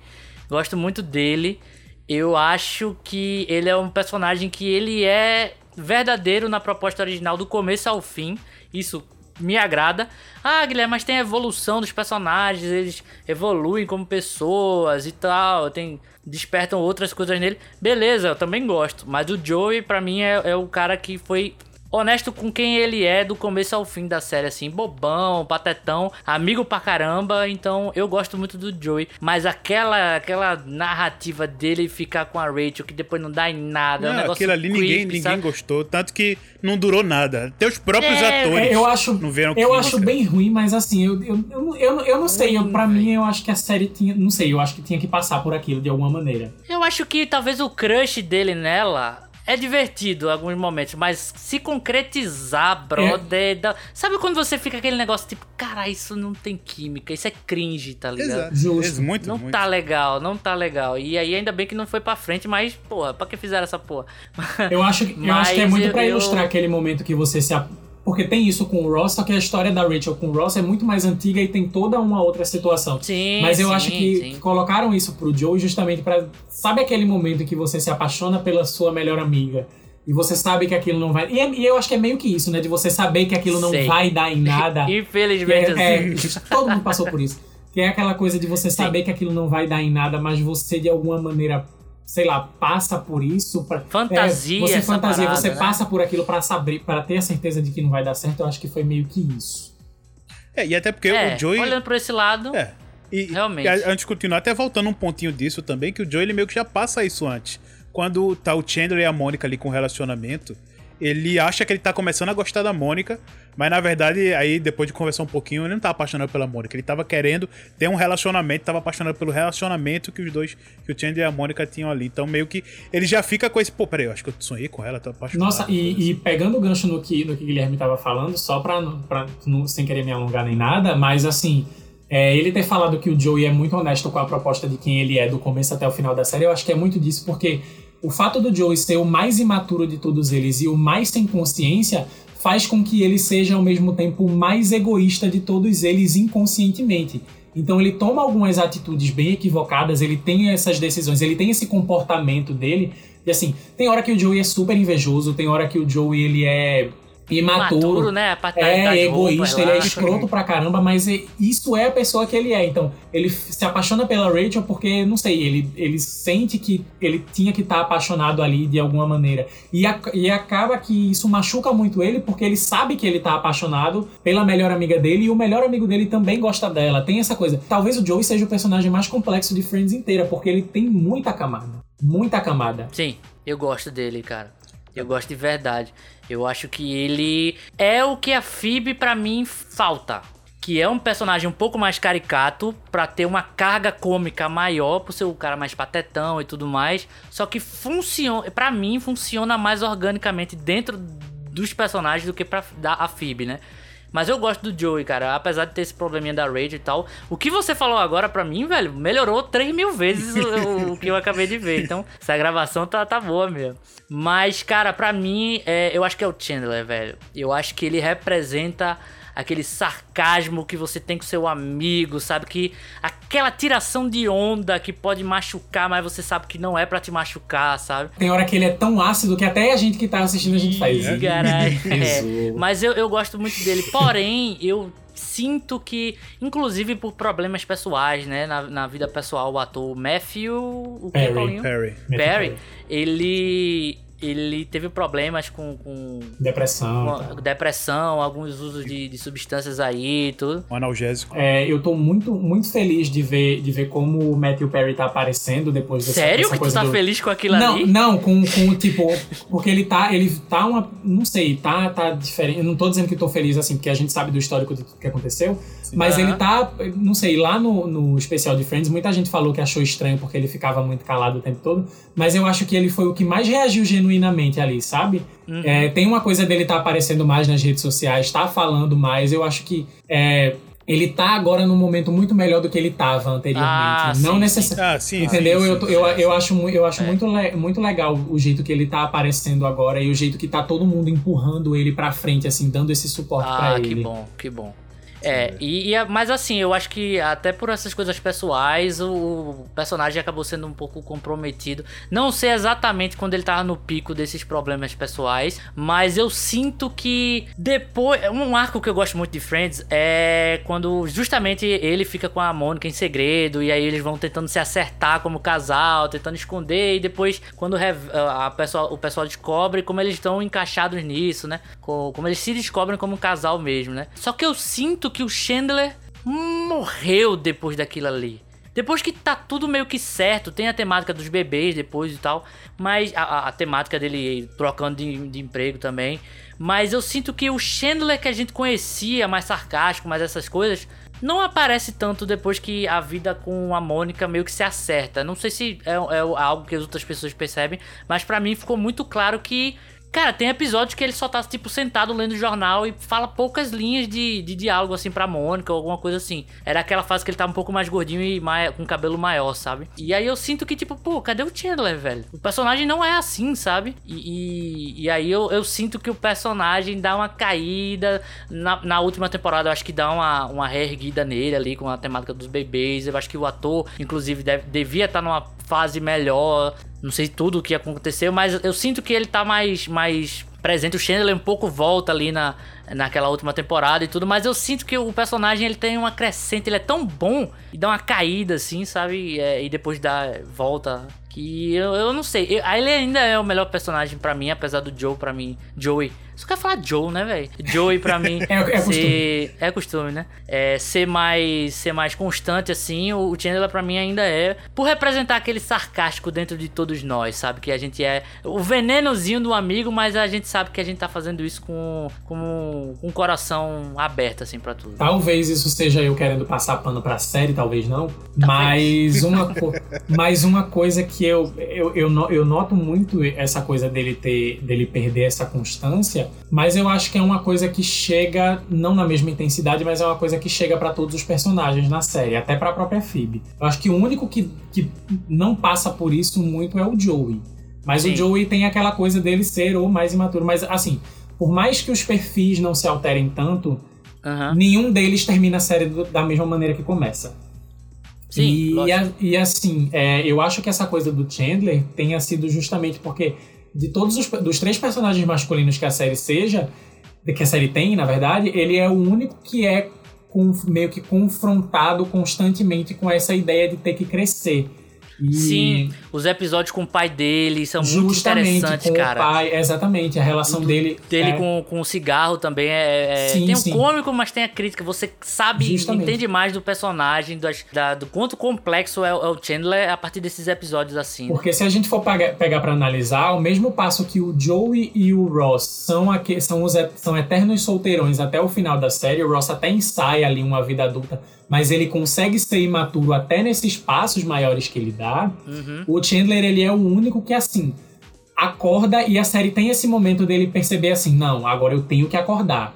Speaker 2: Gosto muito dele. Eu acho que ele é um personagem que ele é verdadeiro na proposta original do começo ao fim. Isso me agrada. Ah, Guilherme, mas tem a evolução dos personagens, eles evoluem como pessoas e tal, tem despertam outras coisas nele. Beleza, eu também gosto, mas o Joey pra mim é, é o cara que foi honesto com quem ele é do começo ao fim da série, assim, bobão, patetão, amigo pra caramba, então eu gosto muito do Joey, mas aquela aquela narrativa dele ficar com a Rachel que depois não dá em nada, é um
Speaker 3: Não,
Speaker 2: negócio
Speaker 3: aquilo ali ninguém,
Speaker 2: creepy,
Speaker 3: ninguém
Speaker 2: sabe?
Speaker 3: gostou, tanto que não durou nada. Até os próprios
Speaker 2: É,
Speaker 3: atores
Speaker 4: eu acho,
Speaker 3: não viram
Speaker 4: eu
Speaker 3: química.
Speaker 4: acho bem ruim, mas assim, eu, eu, eu, não- eu, não- eu não sei. Eu, pra mim, eu acho que a série tinha. Não sei, eu acho que tinha que passar por aquilo de alguma maneira.
Speaker 2: Eu acho que talvez o crush dele nela é divertido em alguns momentos, mas se concretizar, brother. dá- Sabe quando você fica aquele negócio tipo, cara, isso não tem química, isso é cringe, tá ligado?
Speaker 3: Exato.
Speaker 4: Justo.
Speaker 3: Muito,
Speaker 2: Não
Speaker 3: muito.
Speaker 2: tá legal, não tá legal. E aí ainda bem que não foi pra frente, mas, porra, pra que fizeram essa porra?
Speaker 4: Eu acho, que- eu acho que é muito
Speaker 2: eu-
Speaker 4: pra
Speaker 2: eu-
Speaker 4: ilustrar aquele momento que você se. Porque tem isso com o Ross, só que a história da Rachel com o Ross é muito mais antiga e tem toda uma outra situação.
Speaker 2: Sim,
Speaker 4: Mas eu
Speaker 2: sim,
Speaker 4: acho que
Speaker 2: sim.
Speaker 4: colocaram isso pro Joe justamente pra. Sabe aquele momento em que você se apaixona pela sua melhor amiga? E você sabe que aquilo não vai. E, é- e eu acho que é meio que isso, né? De você saber que aquilo não
Speaker 2: Sei.
Speaker 4: vai dar em nada.
Speaker 2: Infelizmente,
Speaker 4: É,
Speaker 2: assim.
Speaker 4: é, todo mundo passou por isso. Que é aquela coisa de você saber que aquilo não vai dar em nada, mas você de alguma maneira sei lá, passa por isso. Pra,
Speaker 2: fantasia.
Speaker 4: É, você fantasia,
Speaker 2: parada,
Speaker 4: você
Speaker 2: né?
Speaker 4: passa por aquilo para saber, para ter a certeza de que não vai dar certo. Eu acho que foi meio que isso.
Speaker 3: É, e até porque
Speaker 2: É,
Speaker 3: o Joey.
Speaker 2: olhando por esse lado,
Speaker 3: É. E,
Speaker 2: Realmente.
Speaker 3: e a- antes de continuar, até voltando um pontinho disso também, que o Joey ele meio que já passa isso antes. Quando tá o Chandler e a Mônica ali com o relacionamento, ele acha que ele tá começando a gostar da Mônica, mas na verdade, aí depois de conversar um pouquinho, ele não tá apaixonado pela Mônica. Ele tava querendo ter um relacionamento, tava apaixonado pelo relacionamento que os dois, que o Chandler e a Mônica tinham ali. Então meio que ele já fica com esse, pô, peraí, eu acho que eu sonhei com ela, tô apaixonado.
Speaker 4: Nossa, e, e pegando o gancho no que, no que o Guilherme tava falando, só pra, pra não, sem querer me alongar nem nada, mas assim, é, ele ter falado que o Joey é muito honesto com a proposta de quem ele é do começo até o final da série, eu acho que é muito disso, porque o fato do Joey ser o mais imaturo de todos eles e o mais sem consciência faz com que ele seja ao mesmo tempo o mais egoísta de todos eles inconscientemente. Então ele toma algumas atitudes bem equivocadas, ele tem essas decisões, ele tem esse comportamento dele. E assim, tem hora que o Joey é super invejoso, tem hora que o Joey ele é imaturo.
Speaker 2: Imaturo, né? A paternidade
Speaker 4: É egoísta, ele é escroto pra caramba, mas isso é a pessoa que ele é. Então, ele se apaixona pela Rachel porque, não sei, ele, ele sente que ele tinha que estar apaixonado ali de alguma maneira. E, a- e acaba que isso machuca muito ele porque ele sabe que ele tá apaixonado pela melhor amiga dele e o melhor amigo dele também gosta dela. Tem essa coisa. Talvez o Joey seja o personagem mais complexo de Friends inteira, porque ele tem muita camada. Muita camada.
Speaker 2: Sim, eu gosto dele, cara. Eu gosto de verdade. Eu acho que ele é o que a Phoebe pra mim falta. Que é um personagem um pouco mais caricato pra ter uma carga cômica maior, por ser o cara mais patetão e tudo mais. Só que funciona, para mim funciona mais organicamente dentro dos personagens do que pra da, a Phoebe, né? Mas eu gosto do Joey, cara. Apesar de ter esse probleminha da Rage e tal. O que você falou agora pra mim, velho, melhorou 3 mil vezes o, o que eu acabei de ver. Então, essa gravação tá, tá boa mesmo. Mas, cara, pra mim, é, eu acho que é o Chandler, velho. Eu acho que ele representa aquele sarcasmo que você tem com seu amigo, sabe? Que aquela tiração de onda que pode machucar, mas você sabe que não é pra te machucar, sabe?
Speaker 4: Tem hora que ele é tão ácido que até a gente que tá assistindo a gente faz.
Speaker 2: Caralho. É, mas eu, eu gosto muito dele. Porém, eu sinto que, inclusive por problemas pessoais, né? Na, na vida pessoal, o ator Matthew. O que,
Speaker 4: Perry.
Speaker 2: Paulinho?
Speaker 3: Perry.
Speaker 2: Perry, ele. Ele teve problemas com, com,
Speaker 4: Depressão.
Speaker 2: com
Speaker 4: tal.
Speaker 2: depressão, alguns usos de, de substâncias aí e tudo.
Speaker 3: Um analgésico.
Speaker 4: É, eu tô muito, muito feliz de ver, de ver como o Matthew Perry tá aparecendo depois dessa,
Speaker 2: Sério
Speaker 4: dessa
Speaker 2: que tu tá
Speaker 4: do...
Speaker 2: feliz com aquilo
Speaker 4: Não,
Speaker 2: ali?
Speaker 4: não, com, com tipo, porque ele tá, ele tá uma, não sei, tá, tá diferente. Eu não tô dizendo que tô feliz assim, porque a gente sabe do histórico tudo que aconteceu, mas ele tá, não sei, lá no, no especial de Friends, muita gente falou que achou estranho porque ele ficava muito calado o tempo todo, mas eu acho que ele foi o que mais reagiu genuinamente ali, sabe?
Speaker 2: Uhum.
Speaker 4: É, tem uma coisa dele tá aparecendo mais nas redes sociais, tá falando mais, eu acho que é, ele tá agora num momento muito melhor do que ele tava anteriormente.
Speaker 2: Ah,
Speaker 4: não necessariamente.
Speaker 3: Ah, sim.
Speaker 4: Entendeu?
Speaker 3: sim,
Speaker 4: eu,
Speaker 3: sim,
Speaker 4: eu,
Speaker 3: sim.
Speaker 4: eu acho, eu acho
Speaker 2: É.
Speaker 4: muito, le- muito legal o jeito que ele tá aparecendo agora e o jeito que tá todo mundo empurrando ele pra frente, assim, dando esse suporte
Speaker 2: Ah,
Speaker 4: pra
Speaker 2: que
Speaker 4: ele.
Speaker 2: bom, que bom. É, e, e a- mas assim, eu acho que até por essas coisas pessoais, o, o personagem acabou sendo um pouco comprometido. Não sei exatamente quando ele tava no pico desses problemas pessoais, mas eu sinto que depois. Um arco que eu gosto muito de Friends é quando justamente ele fica com a Mônica em segredo, e aí eles vão tentando se acertar como casal, tentando esconder, e depois, quando a pessoa, o pessoal descobre como eles estão encaixados nisso, né? Co- Como eles se descobrem como um casal mesmo, né? Só que eu sinto que o Chandler morreu depois daquilo ali. Depois que tá tudo meio que certo, tem a temática dos bebês depois e tal, mas a, a- a temática dele trocando de, de emprego também. Mas eu sinto que o Chandler que a gente conhecia, mais sarcástico, mais essas coisas, não aparece tanto depois que a vida com a Mônica meio que se acerta. Não sei se é, é algo que as outras pessoas percebem, mas pra mim ficou muito claro que Cara, tem episódios que ele só tá, tipo, sentado lendo jornal e fala poucas linhas de, de diálogo, assim, pra Mônica ou alguma coisa assim. Era aquela fase que ele tá um pouco mais gordinho e com cabelo maior, sabe? E aí eu sinto que, tipo, pô, cadê o Chandler, velho? O personagem não é assim, sabe? E, e, e aí eu, eu sinto que o personagem dá uma caída. Na, na última temporada eu acho que dá uma, uma reerguida nele ali com a temática dos bebês. Eu acho que o ator, inclusive, deve- devia estar numa fase melhor. Não sei tudo o que aconteceu, mas eu sinto que ele tá mais, mais presente. O Chandler um pouco volta ali na, naquela última temporada e tudo, mas eu sinto que o personagem ele tem uma crescente, ele é tão bom e dá uma caída assim, sabe? É, e depois dá volta que eu, eu não sei. Eu, ele ainda é o melhor personagem para mim, apesar do Joe para mim, Joey só quer falar Joe, né, velho? Joey pra mim
Speaker 4: é, é
Speaker 2: ser...
Speaker 4: costume.
Speaker 2: É costume, né? É, ser mais ser mais constante, assim, o Chandler pra mim ainda é. Por representar aquele sarcástico dentro de todos nós, sabe? Que a gente é o venenozinho do amigo, mas a gente sabe que a gente tá fazendo isso com, com, o coração aberto, assim, pra tudo.
Speaker 4: Talvez isso seja eu querendo passar pano pra série, talvez não. Mas uma, mas uma coisa que eu, eu, eu, eu noto muito essa coisa dele ter dele perder essa constância mas eu acho que é uma coisa que chega, não na mesma intensidade, mas é uma coisa que chega para todos os personagens na série, até para a própria Phoebe. Eu acho que o único que, que não passa por isso muito é o Joey. Mas Sim. o Joey tem aquela coisa dele ser o mais imaturo. Mas, assim, por mais que os perfis não se alterem tanto, uhum. nenhum deles termina a série da mesma maneira que começa.
Speaker 2: Sim,
Speaker 4: e, a, e assim, é, eu acho que essa coisa do Chandler tenha sido justamente porque de todos os dos três personagens masculinos que a série seja, que a série tem, na verdade, ele é o único que é com, meio que confrontado constantemente com essa ideia de ter que crescer.
Speaker 2: E... Sim, os episódios com o pai dele são muito interessantes,
Speaker 4: com
Speaker 2: cara.
Speaker 4: O pai, exatamente, a relação
Speaker 2: Do,
Speaker 4: dele.
Speaker 2: Dele é... com, com o cigarro também é. é sim, tem um cômico, mas tem a crítica. Você sabe, Justamente. entende mais do personagem, do, da, do quanto complexo é, é, o Chandler a partir desses episódios assim.
Speaker 4: Né? Porque se a gente for pegar, pegar para analisar, ao mesmo passo que o Joey e o Ross são, aqui, são, os, são eternos solteirões até o final da série, o Ross até ensaia ali uma vida adulta mas ele consegue ser imaturo até nesses passos maiores que ele dá. Uhum. O Chandler, ele é o único que, assim, acorda e a série tem esse momento dele perceber assim, não, agora eu tenho que acordar.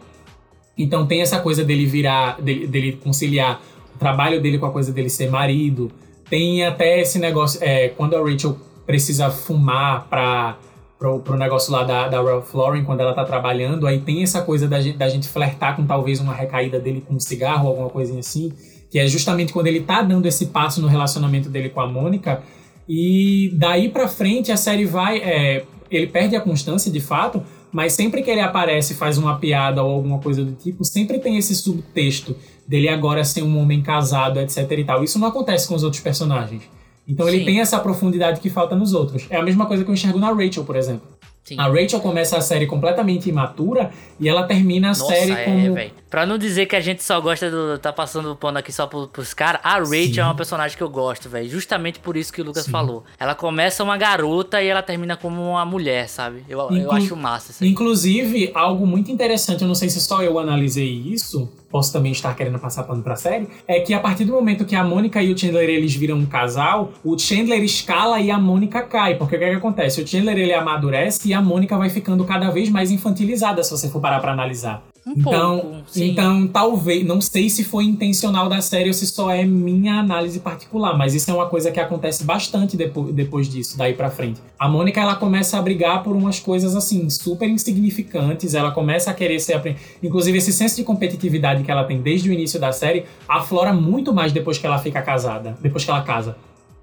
Speaker 4: Então tem essa coisa dele virar, dele, dele conciliar o trabalho dele com a coisa dele ser marido. Tem até esse negócio, é, quando a Rachel precisa fumar pra pro, pro negócio lá da, da Ralph Lauren quando ela tá trabalhando, aí tem essa coisa da gente, da gente flertar com talvez uma recaída dele com um cigarro, alguma coisinha assim, que é justamente quando ele tá dando esse passo no relacionamento dele com a Mônica, e daí pra frente a série vai. É, ele perde a constância de fato, mas sempre que ele aparece faz uma piada ou alguma coisa do tipo, sempre tem esse subtexto dele agora ser um homem casado, etc e tal. Isso não acontece com os outros personagens. Então Sim. ele tem essa profundidade que falta nos outros. É a mesma coisa que eu enxergo na Rachel, por exemplo. Sim. A Rachel começa a série completamente imatura e ela termina a
Speaker 2: Nossa,
Speaker 4: série
Speaker 2: é,
Speaker 4: como.
Speaker 2: Véio. Pra não dizer que a gente só gosta do. tá passando o pano aqui só pros caras, a Rachel Sim. é uma personagem que eu gosto, velho. Justamente por isso que o Lucas Sim. falou. Ela começa uma garota e ela termina como uma mulher, sabe? Eu, Inclu eu acho massa isso aí.
Speaker 4: Inclusive, algo muito interessante, eu não sei se só eu analisei isso, posso também estar querendo passar pano pra série, é que a partir do momento que a Mônica e o Chandler eles viram um casal, o Chandler escala e a Mônica cai. Porque o que, é que acontece? O Chandler ele amadurece e a Mônica vai ficando cada vez mais infantilizada, se você for parar pra analisar.
Speaker 2: Um
Speaker 4: então,
Speaker 2: pouco,
Speaker 4: então, talvez, não sei se foi intencional da série ou se só é minha análise particular, mas isso é uma coisa que acontece bastante depois, depois disso, daí pra frente. A Mônica, ela começa a brigar por umas coisas assim, super insignificantes, ela começa a querer ser. Inclusive, esse senso de competitividade que ela tem desde o início da série aflora muito mais depois que ela fica casada, depois que ela casa.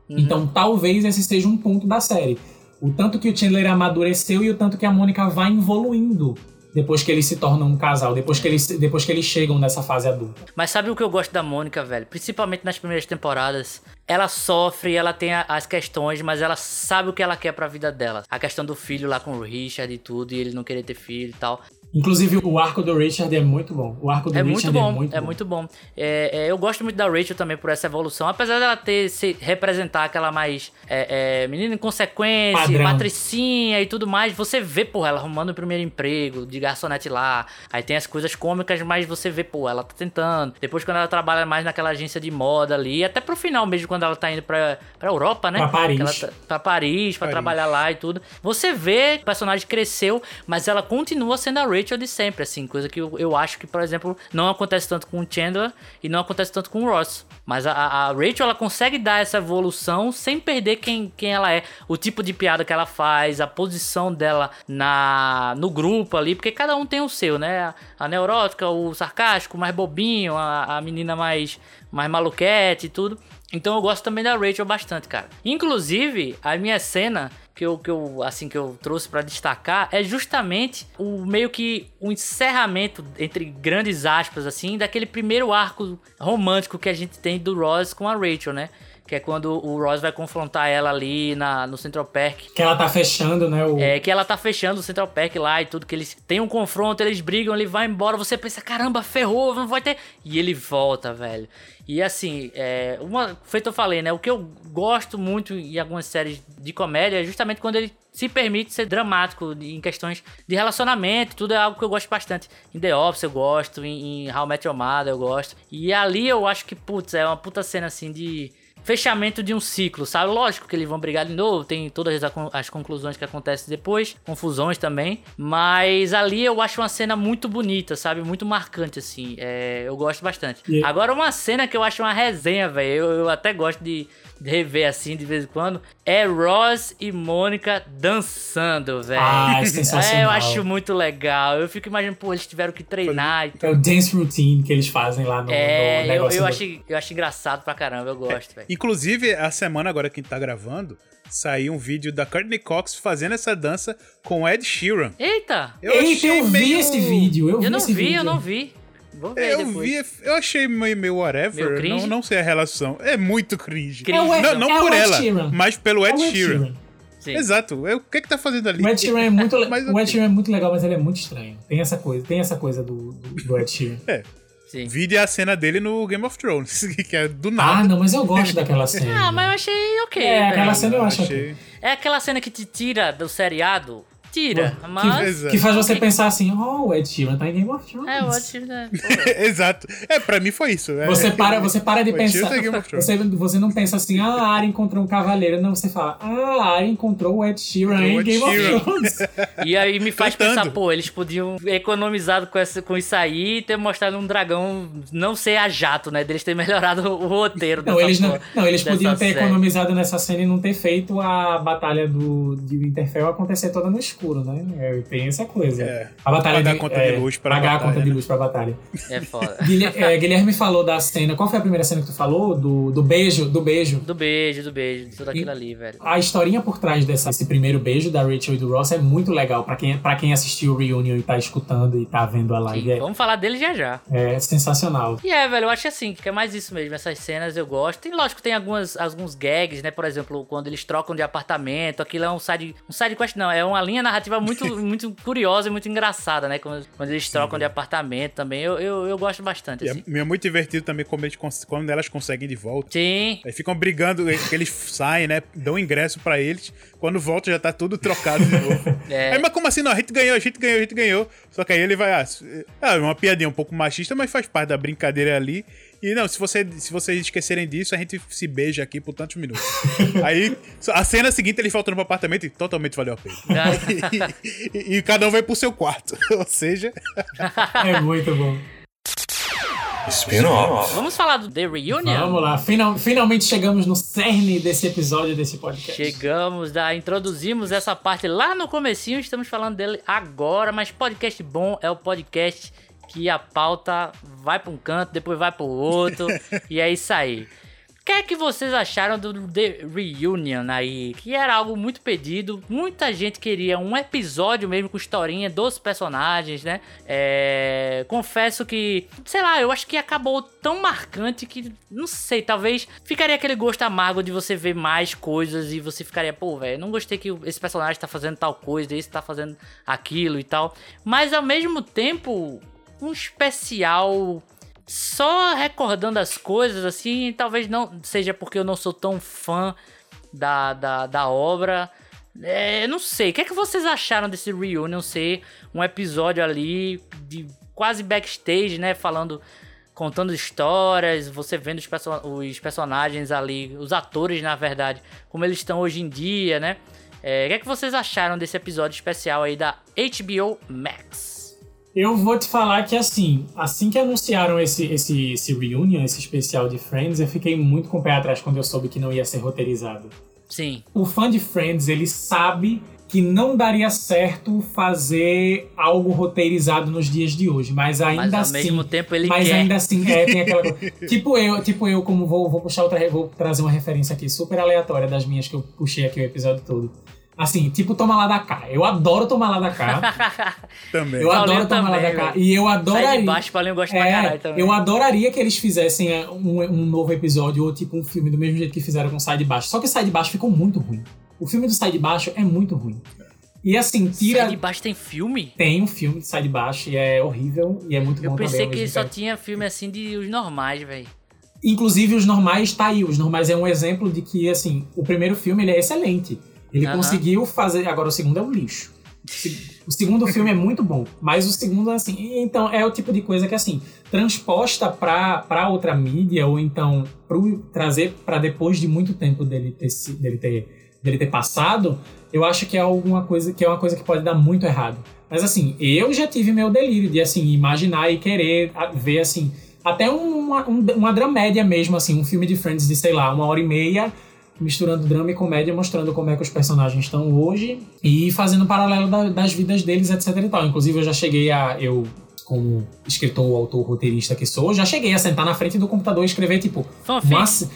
Speaker 4: Uhum. Então, talvez esse seja um ponto da série. O tanto que o Chandler amadureceu e o tanto que a Mônica vai evoluindo depois que eles se tornam um casal, depois que eles, depois que eles chegam nessa fase adulta.
Speaker 2: Mas sabe o que eu gosto da Mônica, velho? Principalmente nas primeiras temporadas. Ela sofre, ela tem as questões, mas ela sabe o que ela quer pra vida dela. A questão do filho lá com o Richard e tudo, e ele não querer ter filho e tal.
Speaker 4: Inclusive, o arco do Richard é muito bom. O arco do
Speaker 2: é
Speaker 4: Richard
Speaker 2: muito bom,
Speaker 4: é muito
Speaker 2: é
Speaker 4: bom.
Speaker 2: Muito bom. É, é, eu gosto muito da Rachel também por essa evolução. Apesar dela ter se representar aquela mais é, é menina inconsequência, Padrão. patricinha e tudo mais, você vê, pô, ela arrumando o primeiro emprego de garçonete lá. Aí tem as coisas cômicas, mas você vê, pô, ela tá tentando. Depois, quando ela trabalha mais naquela agência de moda ali, até pro final mesmo, quando ela tá indo pra, pra Europa, né?
Speaker 4: Pra Paris.
Speaker 2: Tá, pra Paris, pra Paris. trabalhar lá e tudo. Você vê que o personagem cresceu, mas ela continua sendo a Rachel de sempre, assim coisa que eu, eu acho que, por exemplo, não acontece tanto com o Chandler e não acontece tanto com o Ross. Mas a, a Rachel, ela consegue dar essa evolução sem perder quem, quem ela é, o tipo de piada que ela faz, a posição dela na no grupo ali, porque cada um tem o seu, né? A, a neurótica, o sarcástico, mais bobinho, a, a menina mais, mais maluquete e tudo. Então eu gosto também da Rachel bastante, cara. Inclusive, a minha cena que eu, que eu assim que eu trouxe para destacar é justamente o meio que o encerramento entre grandes aspas assim daquele primeiro arco romântico que a gente tem do Ross com a Rachel, né? Que é quando o Ross vai confrontar ela ali na, no Central Park.
Speaker 4: Que ela tá fechando, né? O...
Speaker 2: É, que ela tá fechando o Central Park lá e tudo, que eles têm um confronto, eles brigam, ele vai embora, você pensa, caramba, ferrou, não vai ter. E ele volta, velho. E assim, é, uma, feito eu falei, né? O que eu gosto muito em algumas séries de comédia é justamente quando ele se permite ser dramático em questões de relacionamento, tudo é algo que eu gosto bastante. Em The Office eu gosto, em, em How I Met Your Mother eu gosto. E ali eu acho que, putz, é uma puta cena assim de fechamento de um ciclo, sabe? Lógico que eles vão brigar de novo, tem todas as conclusões que acontecem depois, confusões também, mas ali eu acho uma cena muito bonita, sabe? Muito marcante, assim, é, eu gosto bastante. Yeah. Agora, uma cena que eu acho uma resenha, velho, eu, eu até gosto de rever assim de vez em quando, é Ross e Mônica dançando, velho.
Speaker 4: Ah, é sensacional.
Speaker 2: É, eu acho muito legal. Eu fico imaginando, pô, eles tiveram que treinar.
Speaker 4: É o dance routine que eles fazem lá no,
Speaker 2: é,
Speaker 4: no negócio.
Speaker 2: Eu, eu,
Speaker 4: do...
Speaker 2: acho, eu acho engraçado pra caramba, eu gosto, velho.
Speaker 3: Inclusive, a semana agora que a gente tá gravando, saiu um vídeo da Courtney Cox fazendo essa dança com Ed Sheeran.
Speaker 2: Eita!
Speaker 4: Eu, Eita, eu vi meio... esse vídeo. Eu,
Speaker 2: eu
Speaker 4: vi
Speaker 2: não vi,
Speaker 4: vídeo.
Speaker 2: eu não vi. Vou ver
Speaker 3: eu
Speaker 2: depois.
Speaker 3: vi, eu achei meio, meio whatever.
Speaker 2: Meio
Speaker 3: não, não sei a relação. É muito cringe.
Speaker 2: Cringe. É
Speaker 3: não não
Speaker 4: é
Speaker 3: por ela,
Speaker 4: Sheeran.
Speaker 3: mas pelo
Speaker 4: É
Speaker 3: Ed
Speaker 4: Ed
Speaker 3: Sheeran. Exato. O que é que tá fazendo ali?
Speaker 4: O Ed Sheeran é muito, le-
Speaker 3: Mas
Speaker 4: o Ed. Sheeran é muito legal, mas ele é muito estranho. Tem essa coisa, tem essa coisa do, do, do Ed Sheeran.
Speaker 2: Sim.
Speaker 3: Vide a cena dele no Game of Thrones, que é do
Speaker 4: Ah,
Speaker 3: nada.
Speaker 4: não, mas eu gosto daquela cena.
Speaker 2: Ah, mas eu achei ok.
Speaker 4: É, aquela cena eu acho
Speaker 3: achei.
Speaker 4: ok.
Speaker 2: É aquela cena que te tira do seriado. Tira,
Speaker 4: Que-
Speaker 2: mas.
Speaker 3: Exato.
Speaker 4: Que faz você pensar assim, oh, o Ed Sheeran tá em Game of Thrones.
Speaker 2: É, eu acho. Né?
Speaker 3: Exato. É, pra mim foi isso. É,
Speaker 4: Você para, você para de
Speaker 3: O Ed Sheeran
Speaker 4: pensar.
Speaker 3: Thrones.
Speaker 4: Você, você não pensa assim, ah, a Arya encontrou um cavaleiro. Não, você fala, ah, a Arya encontrou o Ed Sheeran
Speaker 3: O
Speaker 4: em
Speaker 3: Ed
Speaker 4: Game
Speaker 3: Sheeran.
Speaker 4: of Thrones.
Speaker 2: E aí me faz
Speaker 3: Cantando.
Speaker 2: pensar, pô, eles podiam economizado com, essa, com isso aí e ter mostrado um dragão não ser a jato, né? Deles ter melhorado o roteiro.
Speaker 4: Não, eles, não, não, eles podiam ter
Speaker 2: série.
Speaker 4: economizado nessa cena e não ter feito a batalha do, de Winterfell acontecer toda no escuro, né? É, tem essa coisa.
Speaker 3: É.
Speaker 4: A batalha
Speaker 3: Pagar
Speaker 4: de,
Speaker 3: conta
Speaker 4: é,
Speaker 3: de luz pra
Speaker 4: pagar a conta de
Speaker 3: né?
Speaker 4: luz pra batalha.
Speaker 2: É foda.
Speaker 4: Guilher- é, Guilherme falou da cena. Qual foi a primeira cena que tu falou? Do, do beijo, do beijo.
Speaker 2: Do beijo, do beijo, tudo aquilo ali, velho.
Speaker 4: A historinha por trás dessa- desse primeiro beijo da Rachel e do Ross é muito legal pra quem, pra quem assistiu o Reunion e tá escutando e tá vendo a live.
Speaker 2: Sim, vamos falar dele já já.
Speaker 4: É, é sensacional.
Speaker 2: E é, velho, eu acho assim, que é mais isso mesmo, essas cenas eu gosto. Tem, lógico, tem algumas, alguns gags, né? Por exemplo, quando eles trocam de apartamento, aquilo é um side, um side quest, não, é uma linha narrativa muito, muito curiosa e muito engraçada, né? Quando, quando eles trocam de apartamento também, eu, eu, eu gosto bastante,
Speaker 3: E
Speaker 2: assim.
Speaker 3: é, é muito divertido também como eles quando elas conseguem de volta.
Speaker 2: Sim,
Speaker 3: Aí ficam brigando, eles saem, né? Dão ingresso pra eles. Quando voltam já tá tudo trocado de novo.
Speaker 2: É.
Speaker 3: Aí, mas como assim? Não, a gente ganhou, a gente ganhou, a gente ganhou. Só que aí ele vai. Ah, é uma piadinha um pouco machista, mas faz parte da brincadeira ali. E não, se, você, se vocês esquecerem disso, a gente se beija aqui por tantos minutos. aí, a cena seguinte, eles voltam pro apartamento e totalmente valeu a pena. e, e- e cada um vai pro seu quarto. Ou seja,
Speaker 4: É muito bom.
Speaker 1: Spin-off.
Speaker 2: vamos falar do The Reunion?
Speaker 4: Vamos lá. Final- finalmente chegamos no cerne desse episódio desse podcast.
Speaker 2: Chegamos, da, introduzimos essa parte lá no comecinho, estamos falando dele agora, mas podcast bom é o podcast que a pauta vai para um canto, depois vai para o outro, e é isso aí. O que é que vocês acharam do The Reunion aí? Que era algo muito pedido, muita gente queria um episódio mesmo com historinha dos personagens, né? É, confesso que, sei lá, eu acho que acabou tão marcante que, não sei, talvez ficaria aquele gosto amargo de você ver mais coisas e você ficaria, pô, velho, não gostei que esse personagem tá fazendo tal coisa, esse tá fazendo aquilo e tal. Mas ao mesmo tempo, um especial só recordando as coisas, assim, talvez não seja porque eu não sou tão fã da, da, da obra. É, não sei, o que é que vocês acharam desse Reunion ser um episódio ali de quase backstage, né? Falando, contando histórias, você vendo os, perso os personagens ali, os atores, na verdade, como eles estão hoje em dia, né? É, o que é que vocês acharam desse episódio especial aí da HBO Max?
Speaker 4: Eu vou te falar que assim, assim que anunciaram esse, esse, esse reunion, esse especial de Friends, eu fiquei muito com o pé atrás quando eu soube que não ia ser roteirizado.
Speaker 2: Sim,
Speaker 4: O fã de Friends, ele sabe que não daria certo fazer algo roteirizado nos dias de hoje, mas ainda
Speaker 2: mas, ao
Speaker 4: assim,
Speaker 2: mesmo tempo ele
Speaker 4: mas
Speaker 2: quer.
Speaker 4: ainda assim é, tem aquela coisa. tipo eu, tipo eu como vou, vou puxar outra, vou trazer uma referência aqui super aleatória das minhas que eu puxei aqui o episódio todo. Assim, tipo Toma Lá da Cá. Eu adoro Tomar Lá da Cá.
Speaker 3: Também.
Speaker 4: Eu
Speaker 2: Paulinho
Speaker 4: adoro Tomar Lá
Speaker 2: também,
Speaker 4: da Cá. E eu
Speaker 2: Sai
Speaker 4: adoraria.
Speaker 2: de baixo, Paulinho gosta pra
Speaker 4: É,
Speaker 2: caralho também.
Speaker 4: eu adoraria que eles fizessem é, um, um novo episódio ou tipo um filme do mesmo jeito que fizeram com Sai de Baixo. Só que Sai de Baixo ficou muito ruim. O filme do Sai de Baixo é muito ruim. E assim, tira.
Speaker 2: Sai de baixo tem filme?
Speaker 4: Tem um filme de Sai de Baixo e é horrível e é muito
Speaker 2: Eu
Speaker 4: bom
Speaker 2: pensei
Speaker 4: também. ao
Speaker 2: que só
Speaker 4: tempo.
Speaker 2: tinha filme assim de os normais, velho.
Speaker 4: Inclusive, os normais tá aí. Os normais é um exemplo de que, assim, o primeiro filme ele é excelente. Ele
Speaker 2: Aham.
Speaker 4: conseguiu fazer. Agora, o segundo é um lixo. O segundo filme é muito bom, mas o segundo, assim. Então, é o tipo de coisa que, assim, transposta pra, pra outra mídia, ou então pro, trazer pra depois de muito tempo dele ter, dele, ter, dele ter passado, eu acho que é alguma coisa que é uma coisa que pode dar muito errado. Mas, assim, eu já tive meu delírio de, assim, imaginar e querer ver, assim, até uma, um- uma dramédia mesmo, assim, um filme de Friends de, sei lá, uma hora e meia, misturando drama e comédia, mostrando como é que os personagens estão hoje e fazendo um paralelo da- das vidas deles, etc e tal. Inclusive, eu já cheguei a... Eu, como escritor, autor, roteirista que sou, já cheguei a sentar na frente do computador e escrever, tipo...
Speaker 2: Fanfic.
Speaker 4: uma c-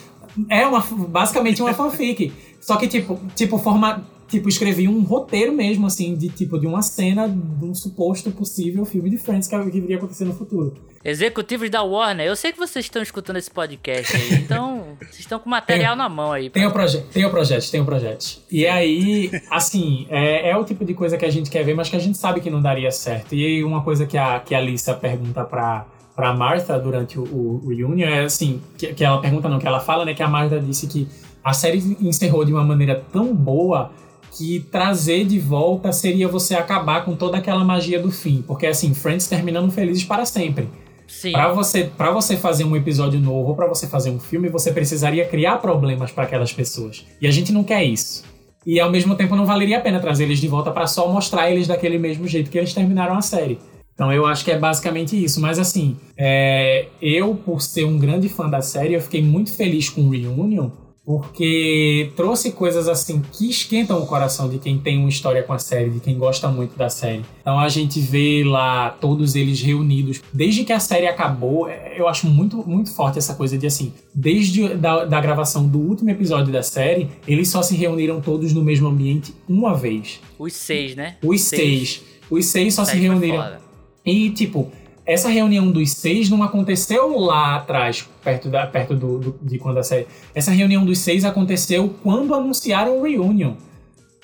Speaker 4: é uma, basicamente uma fanfic. Só que, tipo, tipo, forma... Tipo, escrevi um roteiro mesmo, assim, de tipo, de uma cena de um suposto possível filme de Friends que, que iria acontecer no futuro.
Speaker 2: Executivos da Warner, eu sei que vocês estão escutando esse podcast aí, então vocês estão com material na mão aí.
Speaker 4: Tem o projeto, tem o projeto, tem o projeto. E aí, assim, é, é o tipo de coisa que a gente quer ver, mas que a gente sabe que não daria certo. E uma coisa que a, que a Lisa pergunta pra, pra Martha durante o, o, o reunion é assim, que, que ela pergunta não, que ela fala, né, que a Martha disse que a série encerrou de uma maneira tão boa que trazer de volta seria você acabar com toda aquela magia do fim. Porque, assim, Friends terminando felizes para sempre.
Speaker 2: Sim.
Speaker 4: Pra você, pra você fazer um episódio novo ou pra você fazer um filme, você precisaria criar problemas pra aquelas pessoas. E a gente não quer isso. E ao mesmo tempo não valeria a pena trazer eles de volta pra só mostrar eles daquele mesmo jeito que eles terminaram a série. Então eu acho que é basicamente isso. Mas assim, é, eu, por ser um grande fã da série, eu fiquei muito feliz com o Reunion, porque trouxe coisas assim que esquentam o coração de quem tem uma história com a série, de quem gosta muito da série. Então a gente vê lá todos eles reunidos. Desde que a série acabou, é, eu acho muito, muito forte essa coisa de assim, desde da, da gravação do último episódio da série, eles só se reuniram todos no mesmo ambiente uma vez.
Speaker 2: Os seis, né?
Speaker 4: Os seis. Os seis só
Speaker 2: Isso
Speaker 4: se reuniram. E, tipo, essa reunião dos seis não aconteceu lá atrás, perto, da, perto do, do- de quando a série. Essa reunião dos seis aconteceu quando anunciaram o Reunion.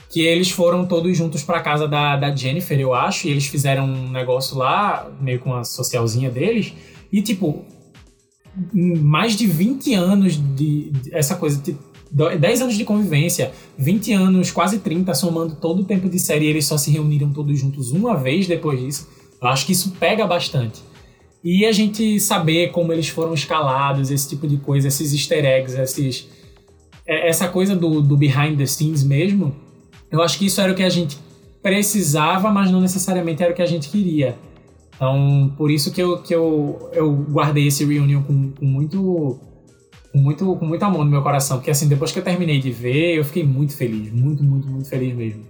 Speaker 4: Que eles foram todos juntos pra casa da, da Jennifer, eu acho, e eles fizeram um negócio lá, meio com a socialzinha deles. E, tipo, mais de 20 anos de, de- essa coisa, de 10 anos de convivência, 20 anos, quase 30, somando todo o tempo de série, eles só se reuniram todos juntos uma vez depois disso. Eu acho que isso pega bastante. E a gente saber como eles foram escalados, esse tipo de coisa, esses easter eggs, esses, é- essa coisa do, do behind the scenes mesmo, eu acho que isso era o que a gente precisava, mas não necessariamente era o que a gente queria. Então, por isso que eu, que eu, eu guardei esse reunion com, com muito com muito com muito amor no meu coração, porque assim, depois que eu terminei de ver, eu fiquei muito feliz, muito, muito, muito feliz mesmo.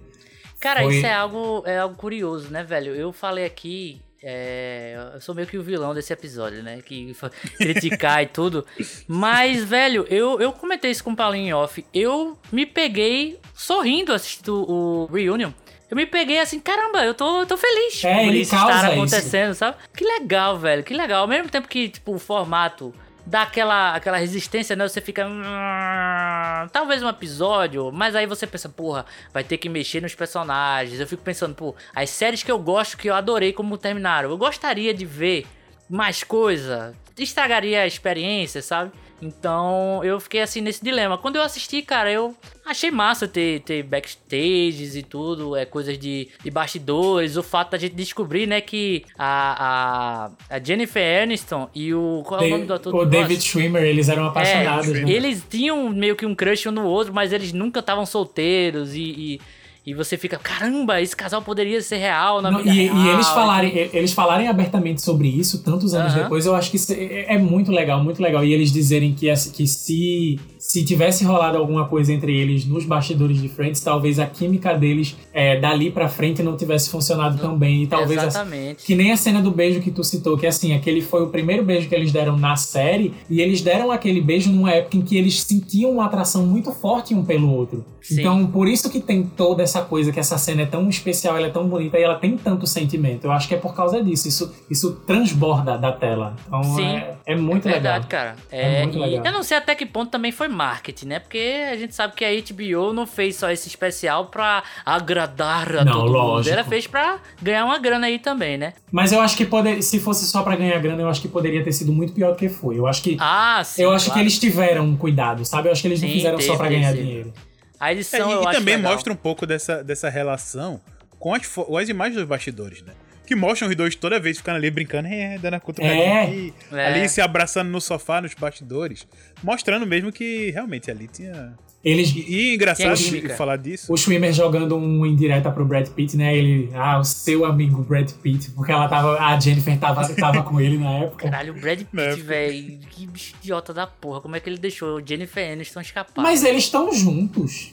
Speaker 2: Cara,
Speaker 4: Foi-
Speaker 2: isso é algo, é algo curioso, né, velho? Eu falei aqui. é, eu sou meio que o vilão desse episódio, né? Que criticar e tudo. Mas, velho, eu, eu comentei isso com o Paulinho em off. Eu me peguei sorrindo assistindo o Reunion. Eu me peguei assim, caramba, eu tô, eu tô feliz
Speaker 4: É,
Speaker 2: por isso estar
Speaker 4: isso.
Speaker 2: acontecendo, sabe? Que legal, velho, que legal. Ao mesmo tempo que, tipo, o formato dá aquela, aquela resistência, né? Você fica. "Hum, Talvez um episódio, mas aí você pensa, porra, vai ter que mexer nos personagens. Eu fico pensando, pô, as séries que eu gosto, que eu adorei como terminaram. Eu gostaria de ver mais coisa. Estragaria a experiência, sabe? Então eu fiquei assim nesse dilema. Quando eu assisti, cara, eu achei massa ter, ter backstages e tudo, é coisas de, de bastidores, o fato da gente descobrir, né, que a, a, a Jennifer Aniston e o. Qual é o nome do ator
Speaker 4: o
Speaker 2: do
Speaker 4: David
Speaker 2: Boss?
Speaker 4: Schwimmer, eles eram apaixonados.
Speaker 2: É,
Speaker 4: né?
Speaker 2: eles tinham meio que um crush um no outro, mas eles nunca estavam solteiros e, e, e você fica, caramba, esse casal poderia ser real na
Speaker 4: Não,
Speaker 2: vida
Speaker 4: e,
Speaker 2: real.
Speaker 4: e eles falarem, eles falarem abertamente sobre isso tantos anos depois, eu acho que isso é, é muito legal, muito legal. E eles dizerem que, assim, que se, se tivesse rolado alguma coisa entre eles nos bastidores de Friends, talvez a química deles é, dali pra frente não tivesse funcionado tão bem. E talvez.
Speaker 2: Exatamente.
Speaker 4: A, que nem a cena do beijo que tu citou, que assim, aquele foi o primeiro beijo que eles deram na série, e eles deram aquele beijo numa época em que eles sentiam uma atração muito forte um pelo outro.
Speaker 2: Sim.
Speaker 4: Então, por isso que tem toda essa coisa, que essa cena é tão especial, ela é tão bonita e ela tem tanto sentimento. Eu acho que é por causa disso. Isso, isso transborda da tela. Então,
Speaker 2: Sim.
Speaker 4: é, é muito
Speaker 2: é verdade,
Speaker 4: legal.
Speaker 2: cara.
Speaker 4: É
Speaker 2: É,
Speaker 4: muito legal.
Speaker 2: eu não sei até que ponto também foi marketing, né? Porque a gente sabe que a HBO não fez só esse especial pra agradar a
Speaker 4: Não,
Speaker 2: todo mundo.
Speaker 4: lógico.
Speaker 2: Ela fez pra ganhar uma grana aí também, né?
Speaker 4: Mas eu acho que poder, se fosse só pra ganhar grana, eu acho que poderia ter sido muito pior do que foi. Eu acho que,
Speaker 2: Ah, sim.
Speaker 4: eu acho
Speaker 2: claro.
Speaker 4: que eles tiveram um cuidado, sabe? Eu acho que eles não
Speaker 2: Sim,
Speaker 4: fizeram só
Speaker 2: teve,
Speaker 4: pra ganhar
Speaker 2: teve.
Speaker 4: dinheiro.
Speaker 2: A
Speaker 3: É,
Speaker 2: edição
Speaker 3: e
Speaker 2: eu
Speaker 3: e
Speaker 2: acho
Speaker 3: também
Speaker 2: legal.
Speaker 3: mostra um pouco dessa, dessa relação com as, com as imagens dos bastidores, né? Que mostram os dois toda vez ficando ali brincando, é, dando a cutucadinha
Speaker 4: É.
Speaker 3: aqui,
Speaker 2: É.
Speaker 3: ali se abraçando no sofá, nos bastidores, mostrando mesmo que realmente ali tinha.
Speaker 4: Eles,
Speaker 3: E, e engraçado
Speaker 2: química.
Speaker 3: falar disso.
Speaker 4: o Schwimmer jogando um indireta pro Brad Pitt, né? Ele, ah, o seu amigo Brad Pitt, porque ela tava, a Jennifer tava, tava com ele na época.
Speaker 2: Caralho, o Brad Pitt, velho. Que bicho idiota da porra. Como é que ele deixou o Jennifer Aniston escapar?
Speaker 4: Mas eles estão juntos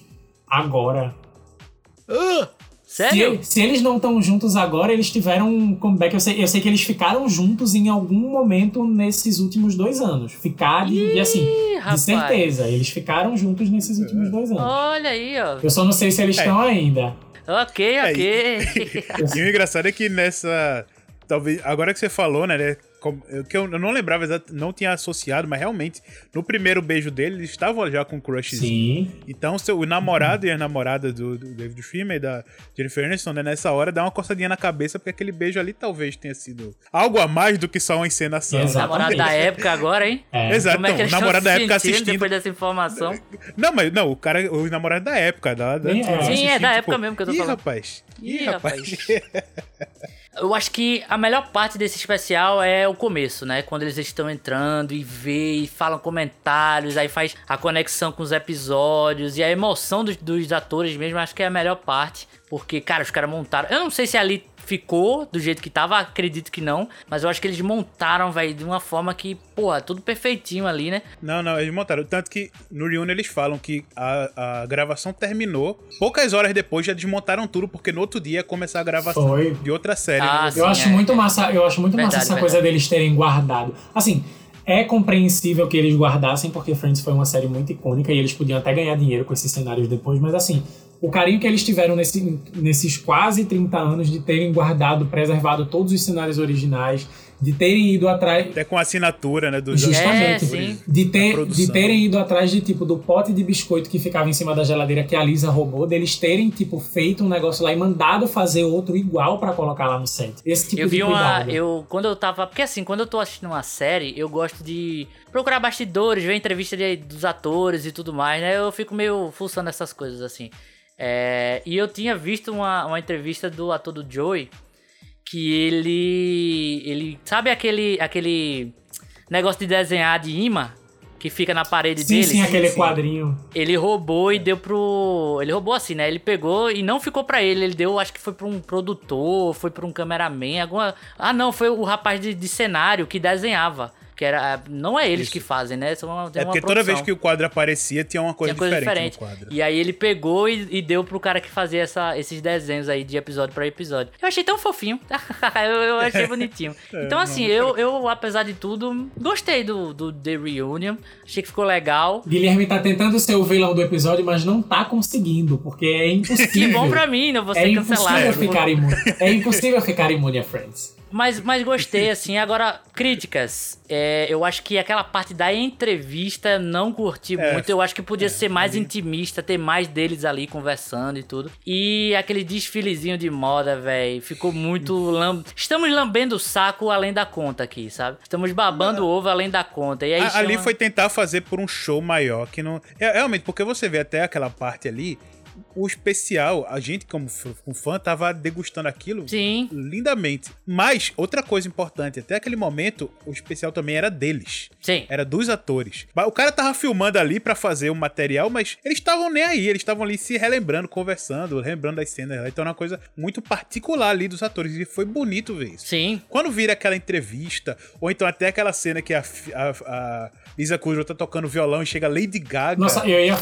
Speaker 4: agora.
Speaker 2: Sério?
Speaker 4: Se, se eles não estão juntos agora, eles tiveram um comeback. Eu sei, eu sei que eles ficaram juntos em algum momento nesses últimos dois anos. Ficar de, e assim, de
Speaker 2: rapaz.
Speaker 4: certeza. Eles ficaram juntos nesses últimos dois anos.
Speaker 2: Olha aí, ó.
Speaker 4: Eu só não sei se eles
Speaker 3: É.
Speaker 4: estão ainda.
Speaker 2: Ok, ok.
Speaker 3: E o engraçado é que nessa. Talvez. Agora que você falou, né? Né, Que eu não lembrava, não tinha associado, mas realmente, no primeiro beijo dele, eles estavam já com crush.
Speaker 4: Sim.
Speaker 3: Então, seu, o namorado e a namorada do, do David Schwimmer e da Jennifer Aniston, né, nessa hora, dá uma coçadinha na cabeça, porque aquele beijo ali talvez tenha sido algo a mais do que só uma encenação.
Speaker 4: Exato.
Speaker 2: Namorado da época agora, hein?
Speaker 4: É.
Speaker 3: Exato,
Speaker 2: Como é que
Speaker 3: então,
Speaker 2: eles
Speaker 3: o namorado da época assistindo.
Speaker 2: depois dessa informação?
Speaker 3: Não, mas não, o cara, o namorado da época. Da, da,
Speaker 4: Sim, é.
Speaker 2: Sim, é da
Speaker 3: tipo,
Speaker 2: época mesmo que eu tô
Speaker 3: Ih,
Speaker 2: falando."
Speaker 3: rapaz. Ih,
Speaker 2: Ih,
Speaker 3: rapaz.
Speaker 2: Eu acho que a melhor parte desse especial é o começo, né? Quando eles estão entrando e vê e falam comentários, aí faz a conexão com os episódios e a emoção dos, dos atores mesmo, acho que é a melhor parte. Porque, cara, os caras montaram. Eu não sei se ali ficou do jeito que tava, acredito que não. Mas eu acho que eles montaram, velho, de uma forma que, porra, tudo perfeitinho ali, né?
Speaker 3: Não, não, eles montaram. Tanto que no Reunion eles falam que a, a gravação terminou. Poucas horas depois já desmontaram tudo, porque no outro dia ia começar a gravação
Speaker 4: Foi.
Speaker 3: de outra série.
Speaker 2: Ah,
Speaker 3: né?
Speaker 2: sim.
Speaker 4: Eu acho
Speaker 2: é,
Speaker 4: muito
Speaker 2: é.
Speaker 4: massa, eu acho muito
Speaker 2: Verdade,
Speaker 4: massa essa
Speaker 2: verdade.
Speaker 4: coisa deles terem guardado. Assim, é compreensível que eles guardassem, porque Friends foi uma série muito icônica e eles podiam até ganhar dinheiro com esses cenários depois, mas assim, o carinho que eles tiveram nesse- nesses quase 30 anos de terem guardado, preservado todos os cenários originais, de terem ido atrás.
Speaker 3: Até com a assinatura, né? Dos
Speaker 4: Justamente.
Speaker 2: É, sim.
Speaker 4: De, ter, de terem ido atrás de tipo do pote de biscoito que ficava em cima da geladeira que a Lisa roubou, deles terem tipo feito um negócio lá e mandado fazer outro igual pra colocar lá no set. Esse tipo
Speaker 2: eu
Speaker 4: de
Speaker 2: vi uma.
Speaker 4: cuidado.
Speaker 2: Eu, quando eu tava. Porque assim, quando eu tô assistindo uma série, eu gosto de procurar bastidores, ver entrevista de- dos atores e tudo mais, né? Eu fico meio fuçando essas coisas assim. É, e eu tinha visto uma, uma entrevista do ator do Joey que ele. Ele. Sabe aquele. aquele negócio de desenhar de imã? Que fica na parede
Speaker 4: Sim,
Speaker 2: dele?
Speaker 4: sim, aquele quadrinho.
Speaker 2: Ele roubou e deu pro. Ele roubou assim, né? Ele pegou e não ficou pra ele. Ele deu, acho que foi pra um produtor, foi pra um cameraman, alguma. Ah, não, foi o rapaz de, de cenário que desenhava. Que era. Não é eles
Speaker 3: Isso.
Speaker 2: que fazem, né? São uma, tem
Speaker 3: É
Speaker 2: uma
Speaker 3: porque toda vez que o quadro aparecia tinha uma coisa,
Speaker 2: Tinha coisa
Speaker 3: diferente,
Speaker 2: diferente.
Speaker 3: no quadro.
Speaker 2: E aí ele pegou e, e deu pro cara que fazia essa, esses desenhos aí de episódio pra episódio. Eu achei tão fofinho. eu, eu achei bonitinho.
Speaker 3: É,
Speaker 2: então, assim, eu, eu, apesar de tudo, gostei do, do The Reunion. Achei que ficou legal.
Speaker 4: Guilherme tá tentando ser o vilão do episódio, mas não tá conseguindo, porque é impossível.
Speaker 2: Que bom pra mim, não vou
Speaker 4: É
Speaker 2: ser
Speaker 4: impossível
Speaker 2: cancelado.
Speaker 4: ficar imune. É impossível ficar imune a Friends.
Speaker 2: Mas, mas gostei, assim. Agora, críticas. É, eu acho que aquela parte da entrevista não curti
Speaker 3: É,
Speaker 2: muito. Eu acho que podia ser mais intimista, ter mais deles ali conversando e tudo. E aquele desfilezinho de moda, velho, ficou muito. Lam... Estamos lambendo o saco além da conta aqui, sabe? Estamos babando o ovo além da conta. E aí
Speaker 3: A- ali
Speaker 2: chama-
Speaker 3: foi tentar fazer por um show maior, que não. É, realmente, porque você vê até aquela parte ali. O especial, a gente, como fã, tava degustando aquilo
Speaker 2: Sim.
Speaker 3: lindamente. Mas, outra coisa importante, até aquele momento, o especial também era deles.
Speaker 2: Sim.
Speaker 3: Era dos atores. O cara tava filmando ali para fazer o material, mas eles estavam nem aí. Eles estavam ali se relembrando, conversando, lembrando das cenas. Então era uma coisa muito particular ali dos atores. E foi bonito ver isso.
Speaker 2: Sim.
Speaker 3: Quando vira aquela entrevista, ou então até aquela cena que a, a, a Lisa Kudrow tá tocando violão e chega Lady Gaga.
Speaker 4: Nossa, eu ia,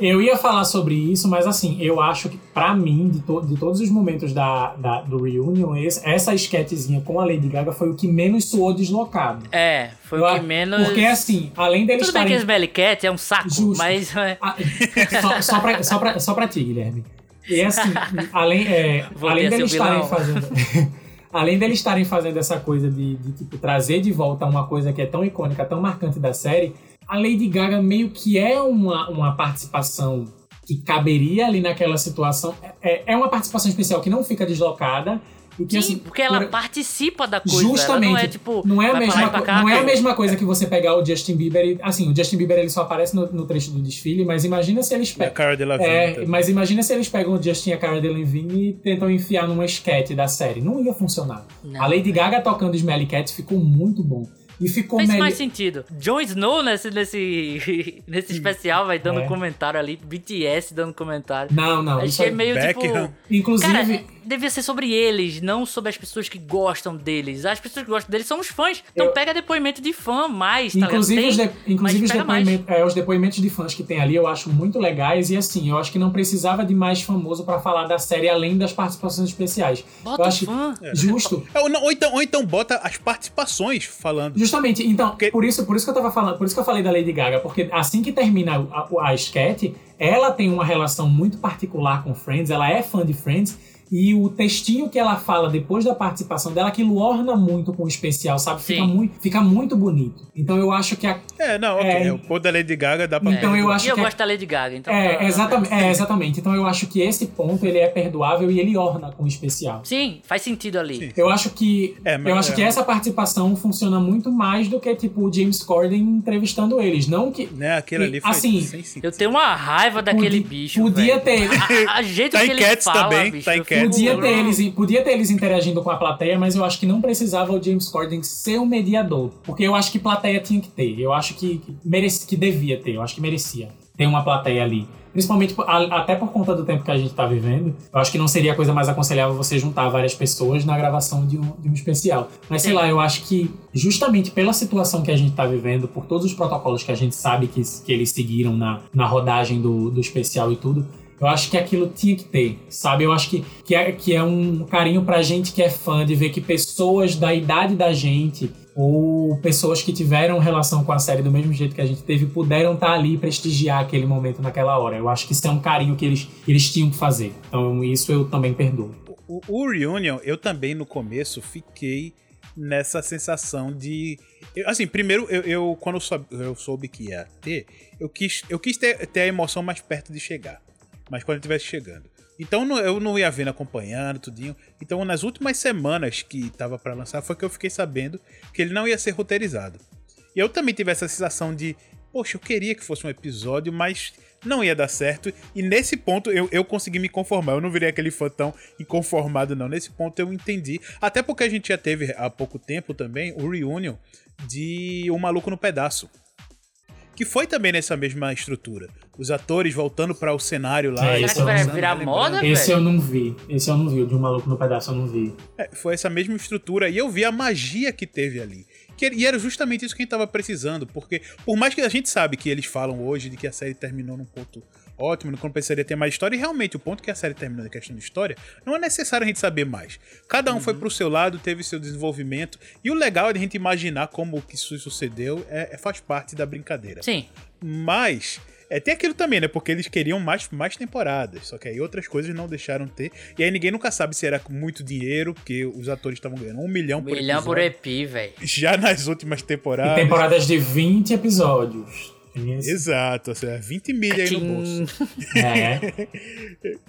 Speaker 4: eu... eu ia falar sobre isso, mas assim, eu acho que, pra mim, de, to de todos os momentos da, da, do Reunion, esse, essa esquetezinha com a Lady Gaga foi o que menos soou deslocado.
Speaker 2: É, foi eu, o que menos.
Speaker 4: Porque assim, além deles.
Speaker 2: Tudo estarem... bem que Smelly Cat é um saco, Justo. mas. É.
Speaker 4: Ah, só, só, pra, só, pra, só pra ti, Guilherme. E assim, além, é, além deles estarem fazendo. além deles estarem fazendo essa coisa de, de tipo, trazer de volta uma coisa que é tão icônica, tão marcante da série, a Lady Gaga meio que é uma, uma participação que caberia ali naquela situação. É, é uma participação especial que não fica deslocada. E que,
Speaker 2: Sim,
Speaker 4: assim,
Speaker 2: porque ela por... participa da coisa.
Speaker 4: Justamente.
Speaker 2: não é tipo.
Speaker 4: Não é a, mesma, cá, não é a mesma coisa que você pegar o Justin Bieber e. Assim, o Justin Bieber ele só aparece no, no trecho do desfile, mas imagina se eles pegam.
Speaker 3: Cara Delevingne.
Speaker 4: É, mas imagina se eles pegam o Justin e a Cara Delevingne e tentam enfiar numa sketch da série. Não ia funcionar. Não, a Lady Gaga tocando Smelly Cat ficou muito bom. E ficou
Speaker 2: Faz
Speaker 4: melhor.
Speaker 2: mais sentido. Jon Snow nesse, nesse, nesse especial vai dando é. comentário ali. BTS dando comentário.
Speaker 4: Não, não.
Speaker 2: Achei meio Beckham. tipo.
Speaker 4: Inclusive.
Speaker 2: Cara, devia ser sobre eles, não sobre as pessoas que gostam deles. As pessoas que gostam deles são os fãs. Então eu... pega depoimento de fã mais, tá
Speaker 4: Inclusive, os, de... Inclusive os,
Speaker 2: depoimento...
Speaker 4: é, os depoimentos de fãs que tem ali eu acho muito legais. E assim, eu acho que não precisava de mais famoso para falar da série além das participações especiais.
Speaker 2: Bota
Speaker 4: eu acho
Speaker 2: fã.
Speaker 4: justo.
Speaker 3: É, ou, não, ou, então, ou então bota as participações falando.
Speaker 4: Justamente, então, porque... por, isso, por isso que eu tava falando, por isso que eu falei da Lady Gaga, porque assim que termina a, a, a sketch, ela tem uma relação muito particular com Friends, ela é fã de Friends. E o textinho que ela fala depois da participação dela, aquilo orna muito com o especial, sabe? Fica muito, fica muito bonito. Então eu acho que a.
Speaker 3: É, não, ok. É, o pôr da Lady Gaga dá pra.
Speaker 4: Então eu acho
Speaker 2: e eu
Speaker 4: que
Speaker 2: gosto da Lady Gaga, então.
Speaker 4: É, tá... exatamente, é, exatamente. Então eu acho que esse ponto ele é perdoável e ele orna com o especial.
Speaker 2: Sim, faz sentido ali. Sim.
Speaker 4: Eu acho que. É, eu acho é. que essa participação funciona muito mais do que, tipo, o James Corden entrevistando eles. Não que.
Speaker 3: Né, aquele ali foi
Speaker 4: assim,
Speaker 2: Eu tenho uma raiva daquele bicho.
Speaker 4: Podia
Speaker 2: velho. ter. A, a jeito
Speaker 3: tá
Speaker 2: que ele fala,
Speaker 3: também,
Speaker 2: bicho,
Speaker 3: tá em
Speaker 4: Podia ter eles podia ter eles interagindo com a plateia, mas eu acho que não precisava o James Corden ser o mediador. Porque eu acho que plateia tinha que ter. Eu acho que, merece, que devia ter. Eu acho que merecia ter uma plateia ali. Principalmente até por conta do tempo que a gente tá vivendo. Eu acho que não seria a coisa mais aconselhável você juntar várias pessoas na gravação de um, de um especial. Mas sei lá, eu acho que justamente pela situação que a gente tá vivendo, por todos os protocolos que a gente sabe que, que eles seguiram na, na rodagem do, do especial e tudo, eu acho que aquilo tinha que ter, sabe? Eu acho que, que, é, que é um carinho pra gente que é fã de ver que pessoas da idade da gente ou pessoas que tiveram relação com a série do mesmo jeito que a gente teve puderam estar tá ali e prestigiar aquele momento naquela hora. Eu acho que isso é um carinho que eles, que eles tinham que fazer. Então isso eu também perdoo.
Speaker 3: O, o Reunion, eu também no começo fiquei nessa sensação de. Eu, assim, primeiro, eu, eu quando eu soube, eu soube, que ia ter, eu quis, eu quis ter, ter a emoção mais perto de chegar mas quando ele estivesse chegando. Então eu não ia vendo acompanhando tudinho. Então nas últimas semanas que tava para lançar foi que eu fiquei sabendo que ele não ia ser roteirizado. E eu também tive essa sensação de, poxa, eu queria que fosse um episódio, mas não ia dar certo. E nesse ponto eu, eu consegui me conformar. Eu não virei aquele fã tão inconformado, não. Nesse ponto eu entendi. Até porque a gente já teve há pouco tempo também o reunion de O Maluco no Pedaço que foi também nessa mesma estrutura. Os atores voltando para o cenário lá.
Speaker 2: É, Será que vai virar moda,
Speaker 4: Esse eu não vi. Esse eu não vi. O de um maluco no pedaço eu não vi.
Speaker 3: É, foi essa mesma estrutura. E eu vi a magia que teve ali. Que, e era justamente isso que a gente tava precisando. Porque, por mais que a gente sabe que eles falam hoje de que a série terminou num ponto ótimo, não precisaria ter mais história. E realmente, o ponto que a série terminou na questão de história, não é necessário a gente saber mais. Cada um uhum. foi pro seu lado, teve seu desenvolvimento. E o legal é a gente imaginar como que isso sucedeu, é, é faz parte da brincadeira.
Speaker 2: Sim.
Speaker 3: Mas. É, tem aquilo também, né? Porque eles queriam mais, mais temporadas. Só que aí outras coisas não deixaram ter. E aí ninguém nunca sabe se era muito dinheiro, porque os atores estavam ganhando um milhão
Speaker 2: um
Speaker 3: por
Speaker 2: milhão
Speaker 3: episódio.
Speaker 2: por EP, velho.
Speaker 3: Já nas últimas temporadas.
Speaker 4: E temporadas de 20 episódios.
Speaker 3: Exato, ou seja, 20 milha aí no bolso.
Speaker 4: É.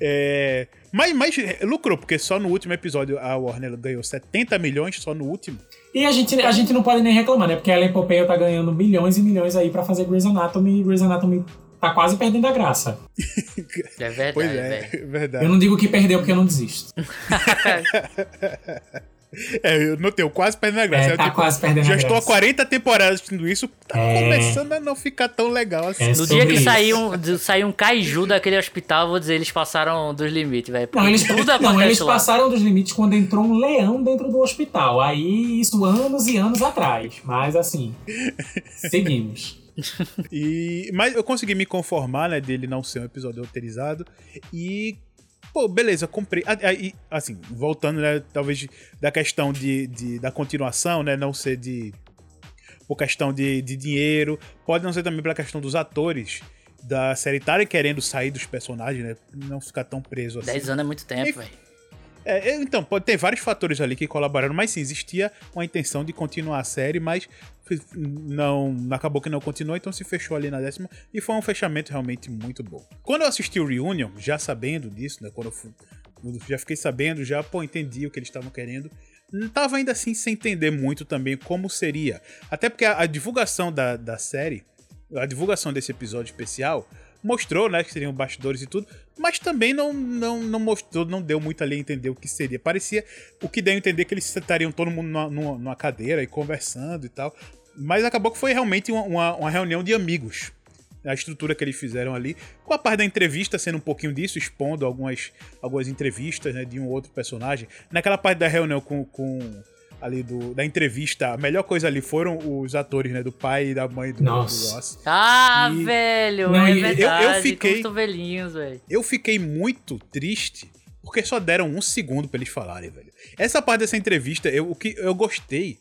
Speaker 3: é. Mas, mas lucrou, porque só no último episódio a Warner ganhou 70 milhões, só no último.
Speaker 4: E a gente, a gente não pode nem reclamar, né? Porque a Ellen Pompeo tá ganhando milhões e milhões aí para fazer Grey's Anatomy. E Grey's Anatomy tá quase perdendo a graça.
Speaker 2: É verdade,
Speaker 3: Pois é,
Speaker 2: velho.
Speaker 3: é verdade.
Speaker 4: Eu não digo que perdeu porque eu não desisto.
Speaker 3: É, eu notei, eu quase perdendo a graça.
Speaker 4: É,
Speaker 3: Eu,
Speaker 4: tá quase perdendo
Speaker 3: Já
Speaker 4: a
Speaker 3: estou há
Speaker 4: graça.
Speaker 3: 40 temporadas assistindo isso, tá
Speaker 4: É.
Speaker 3: começando a não ficar tão legal assim.
Speaker 4: É
Speaker 2: No dia que sair um, sair um kaiju daquele hospital, eu vou dizer, eles passaram dos limites, velho.
Speaker 4: Não, eles,
Speaker 2: Tudo
Speaker 4: não, eles
Speaker 2: lá.
Speaker 4: passaram dos limites quando entrou um leão dentro do hospital. Aí, isso anos e anos atrás. Mas assim, seguimos.
Speaker 3: E, mas eu consegui me conformar, né, dele não ser um episódio roteirizado. E, pô, beleza, comprei. Ah, e, assim, voltando, né, talvez da questão de, de- da continuação, né, não ser de. Por questão de, de dinheiro, pode não ser também pela questão dos atores da série estarem querendo sair dos personagens, né, não ficar tão preso assim.
Speaker 2: 10 anos é muito tempo, velho.
Speaker 3: É, então, pode ter vários fatores ali que colaboraram, mas sim, existia uma intenção de continuar a série, mas não acabou que não continuou, então se fechou ali na décima e foi um fechamento realmente muito bom. Quando eu assisti o Reunion, já sabendo disso, né, quando eu fui- já fiquei sabendo, já, pô, entendi o que eles estavam querendo. Não tava ainda assim sem entender muito também como seria. Até porque a, a divulgação da, da série, a divulgação desse episódio especial, mostrou, né, que seriam bastidores e tudo, mas também não, não, não mostrou, não deu muito ali a entender o que seria. Parecia o que deu a entender que eles estariam todo mundo numa, numa, numa cadeira e conversando e tal. Mas acabou que foi realmente uma, uma, uma reunião de amigos. A estrutura que eles fizeram ali, com a parte da entrevista sendo um pouquinho disso, expondo algumas, algumas entrevistas né, de um outro personagem. Naquela parte da reunião com, com ali do, da entrevista, a melhor coisa ali foram os atores, né, do pai e da mãe do, do
Speaker 4: Nossa.
Speaker 3: Ross.
Speaker 2: Ah,
Speaker 3: E-
Speaker 2: velho,
Speaker 4: Não,
Speaker 2: é
Speaker 4: e eu- eu
Speaker 2: verdade.
Speaker 3: fiquei-
Speaker 2: velho.
Speaker 3: Eu fiquei muito triste porque só deram um segundo pra eles falarem, velho. Essa parte dessa entrevista, eu, o que eu gostei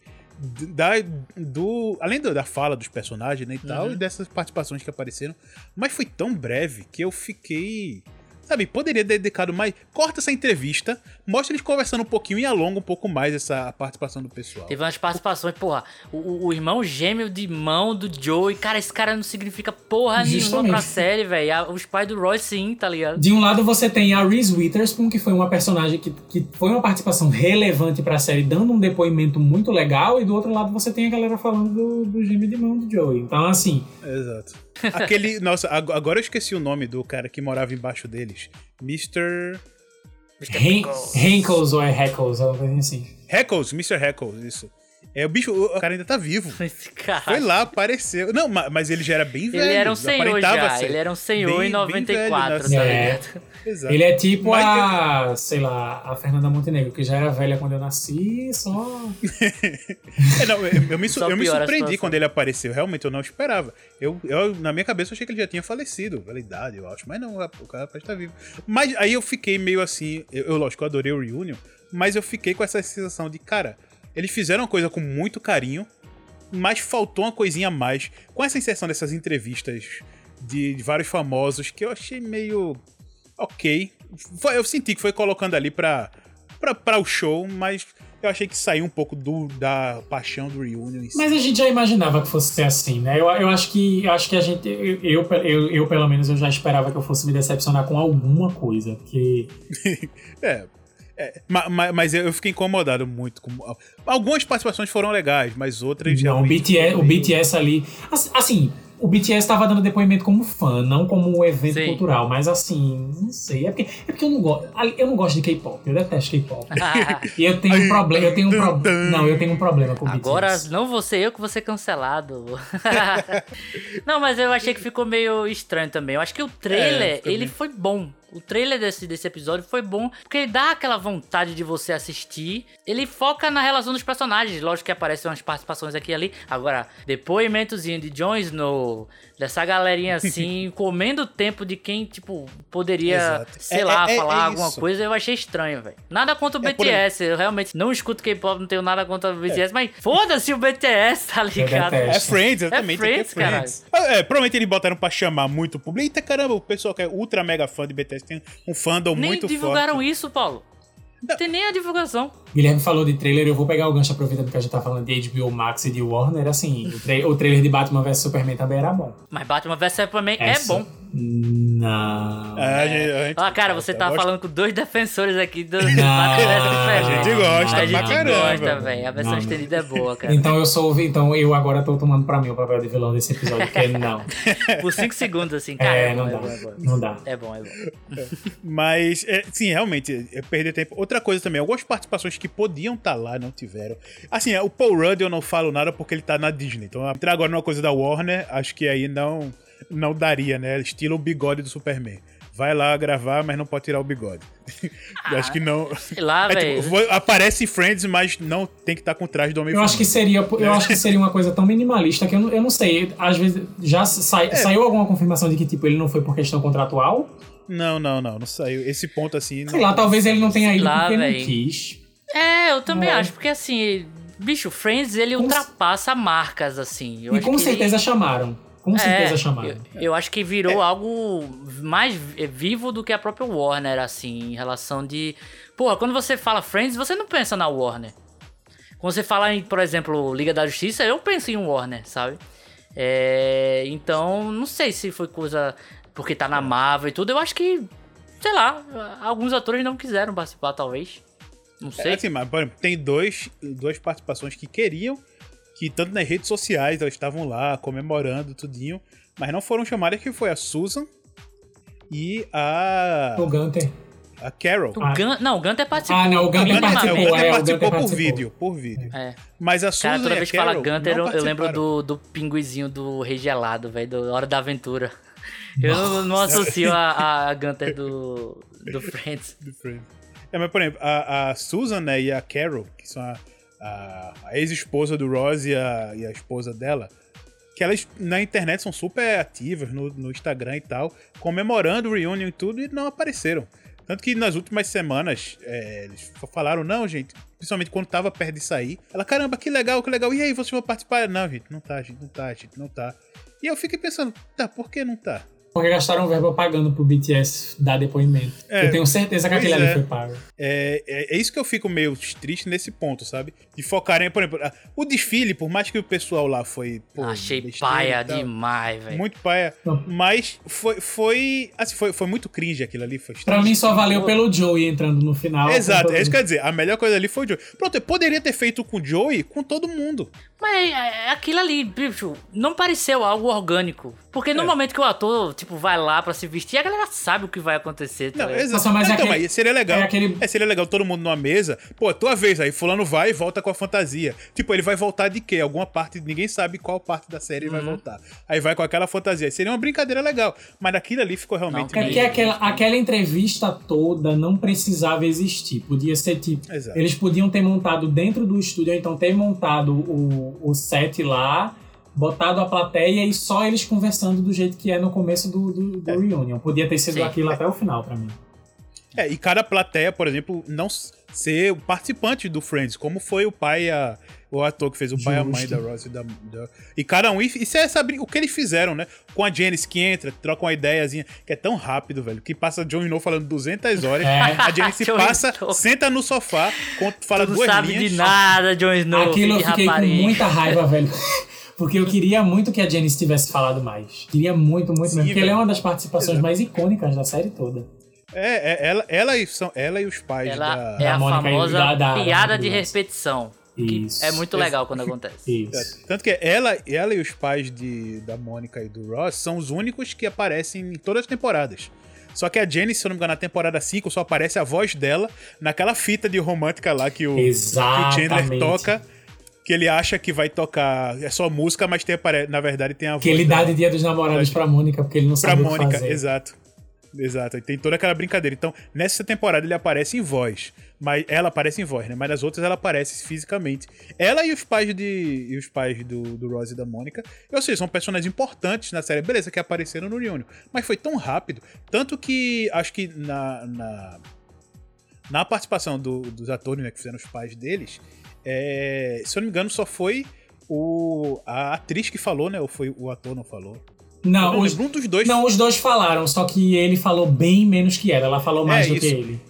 Speaker 3: da, do. Além do- da fala dos personagens né, e tal, e dessas participações que apareceram, mas foi tão breve que eu fiquei. Sabe, poderia ter dedicado mais. Corta essa entrevista, mostra eles conversando um pouquinho e alonga um pouco mais essa participação do pessoal.
Speaker 2: Teve umas participações, porra, o- o, irmão gêmeo de mão do Joey, cara, esse cara não significa porra nenhuma
Speaker 4: Justamente.
Speaker 2: pra série, velho. Os pais do Roy sim, tá ligado?
Speaker 4: De um lado você tem a Reese Witherspoon, que foi uma personagem que, que foi uma participação relevante pra série, dando um depoimento muito legal, e do outro lado você tem a galera falando do, do gêmeo de mão do Joey. Então, assim,
Speaker 3: Exato. Aquele. Nossa, ag- agora eu esqueci o nome do cara que morava embaixo deles. Mr.
Speaker 2: Mr.
Speaker 4: Henkels ou é Heckles, alguma coisa assim.
Speaker 3: Heckles, Mr. Heckles, isso. É, o bicho, o cara ainda tá vivo.
Speaker 2: Esse cara.
Speaker 3: Foi lá, apareceu. Não, ma- mas ele já era bem velho.
Speaker 2: Ele era um senhor já,
Speaker 3: ser
Speaker 2: ele era um senhor
Speaker 3: bem-
Speaker 2: em
Speaker 3: bem velho
Speaker 2: 94, tá
Speaker 4: É.
Speaker 2: ligado?
Speaker 3: Exato.
Speaker 4: Ele é tipo
Speaker 3: Mas
Speaker 4: a, sei lá, a Fernanda Montenegro, que já era velha quando eu nasci, só.
Speaker 3: É, não, eu, eu me,
Speaker 2: Só
Speaker 3: eu me surpreendi quando ele apareceu. Realmente, eu não esperava. Eu, eu, na minha cabeça, eu achei que ele já tinha falecido. Pela idade, eu acho. Mas não, o cara parece estar vivo. Mas aí eu fiquei meio assim. Eu, eu, lógico, eu adorei o Reunion. Mas eu fiquei com essa sensação de, cara, eles fizeram uma coisa com muito carinho. Mas faltou uma coisinha a mais. Com essa inserção dessas entrevistas de, de vários famosos, que eu achei meio. Ok. Foi- eu senti que foi colocando ali pra, pra, pra o show, mas eu achei que saiu um pouco do, da paixão do Reunion.
Speaker 4: Mas a gente já imaginava que fosse ser assim, né? Eu, eu acho que eu acho que a gente. Eu, eu, eu, eu, pelo menos, eu já esperava que eu fosse me decepcionar com alguma coisa. Porque.
Speaker 3: É. é, ma- ma- mas eu fiquei incomodado muito. Com, algumas participações foram legais, mas outras.
Speaker 4: Não, o BTS, o BTS ali. assim- Assim, o BTS tava dando depoimento como fã, não como um evento
Speaker 2: Sim.
Speaker 4: cultural. Mas assim, não sei. É porque, é porque eu não gosto. Eu não gosto de K-pop. Eu detesto K-pop. E eu tenho um problema. Eu tenho um problema. Não, eu tenho um problema com o
Speaker 2: Agora
Speaker 4: BTS.
Speaker 2: não vou ser eu que vou ser cancelado. não, mas eu achei que ficou meio estranho também. Eu acho que o trailer,
Speaker 3: É,
Speaker 2: ele foi bom. O trailer desse, desse episódio foi bom, porque ele dá aquela vontade de você assistir. Ele foca na relação dos personagens. Lógico que aparecem umas participações aqui e ali. Agora, depoimentozinho de Jon Snow, dessa galerinha assim, comendo o tempo de quem, tipo, poderia,
Speaker 3: Exato.
Speaker 2: sei
Speaker 3: É-
Speaker 2: lá,
Speaker 3: é- é-
Speaker 2: falar
Speaker 3: é
Speaker 2: alguma coisa, eu achei estranho, velho. Nada contra o
Speaker 3: É,
Speaker 2: BTS, eu realmente não escuto K-pop, não tenho nada contra o BTS, mas foda-se o BTS, tá ligado?
Speaker 3: É Friends, exatamente.
Speaker 2: É
Speaker 3: aqui
Speaker 2: Friends, caralho.
Speaker 3: É, provavelmente eles botaram pra chamar muito o público. Eita caramba, o pessoal que é ultra mega fã de BTS tem um fandom
Speaker 2: Nem
Speaker 3: muito
Speaker 2: divulgaram
Speaker 3: forte.
Speaker 2: isso, Paulo. Não tem nem a divulgação.
Speaker 4: Guilherme falou de trailer, eu vou pegar o gancho aproveitando que a gente tá falando de HBO Max e de Warner. Assim, o, tra- o trailer de Batman vs Superman também era bom.
Speaker 2: Mas Batman vs Superman
Speaker 4: Essa-
Speaker 2: é bom.
Speaker 4: Não.
Speaker 3: É, a gente,
Speaker 2: Ah, cara, você tá
Speaker 3: gosta.
Speaker 2: falando com dois defensores aqui do, do
Speaker 4: Não.
Speaker 2: Patrick
Speaker 3: A gente gosta
Speaker 2: A
Speaker 3: pra
Speaker 2: gente
Speaker 3: caramba.
Speaker 2: gosta, velho. A versão
Speaker 4: Não, não.
Speaker 2: estendida é boa, cara.
Speaker 4: Então eu sou. Então eu agora tô tomando pra mim o papel de vilão desse episódio, que é não.
Speaker 2: Por 5 segundos, assim, cara.
Speaker 4: É,
Speaker 2: é,
Speaker 4: não
Speaker 2: bom,
Speaker 4: dá.
Speaker 2: é bom, é bom.
Speaker 4: Não dá.
Speaker 2: É bom, é bom.
Speaker 3: Mas, é, sim, realmente, é perder tempo. Outra coisa também, algumas participações que podiam estar lá não tiveram. Assim, é, o Paul Rudd eu não falo nada porque ele tá na Disney. Então, entrar agora numa coisa da Warner, acho que aí não, não daria, né? Estilo o bigode do Superman. Vai lá gravar, mas não pode tirar o bigode. acho que não.
Speaker 2: Sei lá,
Speaker 3: É,
Speaker 2: velho.
Speaker 3: tipo, aparece em Friends, mas não tem que estar com traje do homem
Speaker 4: Eu acho que seria, eu
Speaker 3: É.
Speaker 4: acho que seria uma coisa tão minimalista que eu não, eu não sei. Às vezes já sai-
Speaker 3: É.
Speaker 4: saiu alguma confirmação de que tipo ele não foi por questão contratual.
Speaker 3: Não, não, não, não saiu. Esse ponto assim.
Speaker 4: Sei
Speaker 3: Não...
Speaker 4: lá, talvez ele não tenha ido
Speaker 2: lá,
Speaker 4: porque
Speaker 2: véi.
Speaker 4: não quis.
Speaker 2: É, eu também
Speaker 4: É.
Speaker 2: acho, porque assim, bicho, Friends ele
Speaker 4: Com-
Speaker 2: ultrapassa marcas, assim. Eu
Speaker 4: e
Speaker 2: acho
Speaker 4: com
Speaker 2: que ele-
Speaker 4: certeza chamaram. Com certeza
Speaker 2: É,
Speaker 4: chamaram.
Speaker 2: Eu, eu acho que virou algo mais vi- vivo do que a própria Warner, assim, em relação de. Porra, quando você fala Friends, você não pensa na Warner. Quando você fala em, por exemplo, Liga da Justiça, eu penso em Warner, sabe? É, então, não sei se foi coisa porque tá na Marvel e tudo. Eu acho que, sei lá, alguns atores não quiseram participar, talvez. Não sei.
Speaker 3: É assim, mas, por exemplo, tem dois, duas participações que queriam, que tanto nas redes sociais elas estavam lá comemorando tudinho, mas não foram chamadas, que foi a Susan e a,
Speaker 4: O Gunter.
Speaker 3: a Carol.
Speaker 2: O Gun- não, o Gunter participou.
Speaker 4: Ah, não, o Gunter
Speaker 3: Gunter-
Speaker 4: participou,
Speaker 3: é, o Gunter
Speaker 4: é,
Speaker 3: participou por
Speaker 4: participou.
Speaker 3: vídeo, por vídeo.
Speaker 2: É.
Speaker 3: Mas a Susan
Speaker 2: Cara, toda
Speaker 3: e a
Speaker 2: vez que fala Gunter, eu, eu lembro do, do pinguizinho do Rei Gelado, velho, do Hora da Aventura. Eu não, não associo a, a Gunter do, do Friends.
Speaker 3: do Friends. É, mas, por exemplo, a, a Susan né, e a Carol, que são a, a- a ex-esposa do Ross e a, e a esposa dela, que elas na internet são super ativas no, no Instagram e tal, comemorando o reunion e tudo, e não apareceram. Tanto que nas últimas semanas é, eles falaram, não, gente, principalmente quando tava perto de sair, ela, caramba, que legal, que legal, e aí, vocês vão participar? Não, gente, não tá, gente, não tá, gente, não tá. E eu fiquei pensando, tá, por que não tá?
Speaker 4: Porque gastaram verba pagando pro BTS dar depoimento.
Speaker 3: É,
Speaker 4: eu tenho certeza que aquele ali
Speaker 3: é.
Speaker 4: foi pago.
Speaker 3: É, é, é isso que eu fico meio triste nesse ponto, sabe? De focarem, por exemplo, o desfile, por mais que o pessoal lá foi. pô,
Speaker 2: Achei paia
Speaker 3: tal,
Speaker 2: demais, velho.
Speaker 3: Muito paia.
Speaker 4: Não.
Speaker 3: Mas foi. Foi, assim, foi, foi muito cringe aquilo ali. Foi
Speaker 4: Pra mim só valeu pelo Joey entrando no final.
Speaker 3: Exato, é isso que eu ia dizer. A melhor coisa ali foi o Joey. Pronto, eu poderia ter feito com o Joey com todo mundo.
Speaker 2: Mas é, é aquilo ali, bicho, não pareceu algo orgânico. Porque no
Speaker 3: É.
Speaker 2: momento que o ator, tipo, vai lá pra se vestir, a galera sabe o que vai acontecer. Tá
Speaker 3: Não,
Speaker 2: ligado?
Speaker 3: exato.
Speaker 4: Nossa, mas é
Speaker 3: então,
Speaker 4: aquele-
Speaker 3: mas seria legal.
Speaker 4: é aquele-
Speaker 3: É, seria legal todo mundo numa mesa. Pô, é tua vez aí, fulano vai e volta com a fantasia. Tipo, ele vai voltar de quê? Alguma parte, ninguém sabe qual parte da série ele
Speaker 2: Uhum.
Speaker 3: vai voltar. Aí vai com aquela fantasia. Seria uma brincadeira legal. Mas aquilo ali ficou realmente.
Speaker 2: Não,
Speaker 4: É porque aquela, aquela entrevista toda não precisava existir. Podia ser tipo.
Speaker 3: Exato.
Speaker 4: Eles podiam ter montado dentro do estúdio, então ter montado o, o set lá, botado a plateia e só eles conversando do jeito que é no começo do, do, do reunion. Podia ter sido
Speaker 2: Sim.
Speaker 4: aquilo até o final pra mim.
Speaker 3: É, e cada plateia, por exemplo, não ser o participante do Friends, como foi o pai, a, o ator que fez o pai e a mãe da Ross e da, da- E cada um. Isso é essa, brin- o que eles fizeram, né? Com a Janice que entra, troca uma ideiazinha, que é tão rápido, velho, que passa John Snow falando 200 horas.
Speaker 4: É.
Speaker 3: A Janice passa, senta no sofá, conta- fala
Speaker 2: Tu não
Speaker 3: duas
Speaker 2: sabe
Speaker 3: linhas.
Speaker 2: de nada, Jon Snow,
Speaker 4: Aquilo eu
Speaker 2: de
Speaker 4: fiquei
Speaker 2: rapariga.
Speaker 4: com muita raiva, velho. Porque eu queria muito que a Janice tivesse falado mais. Queria muito, muito
Speaker 3: Sim,
Speaker 4: mesmo. Porque
Speaker 3: velho.
Speaker 4: ela é uma das participações
Speaker 3: Exato.
Speaker 4: mais icônicas da série toda.
Speaker 3: É, é, ela, ela, e, são, ela e os pais
Speaker 2: Ela
Speaker 3: da.
Speaker 2: é
Speaker 4: da
Speaker 2: a
Speaker 4: Mônica e
Speaker 2: famosa
Speaker 4: da- da- da
Speaker 2: piada de
Speaker 4: Ross.
Speaker 2: repetição. Que
Speaker 4: Isso.
Speaker 2: é muito legal quando acontece.
Speaker 4: Isso.
Speaker 3: Tanto que ela, ela e os pais de, da Mônica e do Ross são os únicos que aparecem em todas as temporadas. Só que a Jenny, se eu não me engano, na temporada 5 só aparece a voz dela naquela fita de romântica lá que o, que o Chandler toca. Que ele acha que vai tocar. É só música, mas tem, apare- na verdade tem a voz.
Speaker 4: Que ele dá de dia dos namorados pra Mônica, porque ele não
Speaker 3: pra
Speaker 4: sabe o que
Speaker 3: Mônica,
Speaker 4: fazer.
Speaker 3: exato. Exato. E tem toda aquela brincadeira. Então, nessa temporada ele aparece em voz. Mas ela aparece em voz, né? Mas nas outras ela aparece fisicamente. Ela e os pais de. E os pais do, do Ross e da Mônica. Ou seja, são personagens importantes na série. Beleza, que apareceram no Reunion. Mas foi tão rápido. Tanto que acho que na. na, na participação do- dos atores, né, que fizeram os pais deles, é, se eu não me engano, só foi o, a atriz que falou, né? Ou foi o ator não falou? Eu
Speaker 4: Não,
Speaker 3: não
Speaker 4: os,
Speaker 3: um dos dois
Speaker 4: não, os dois falaram, só que ele falou bem menos que ela. Ela falou mais
Speaker 3: É,
Speaker 4: do que
Speaker 3: isso.
Speaker 4: ele.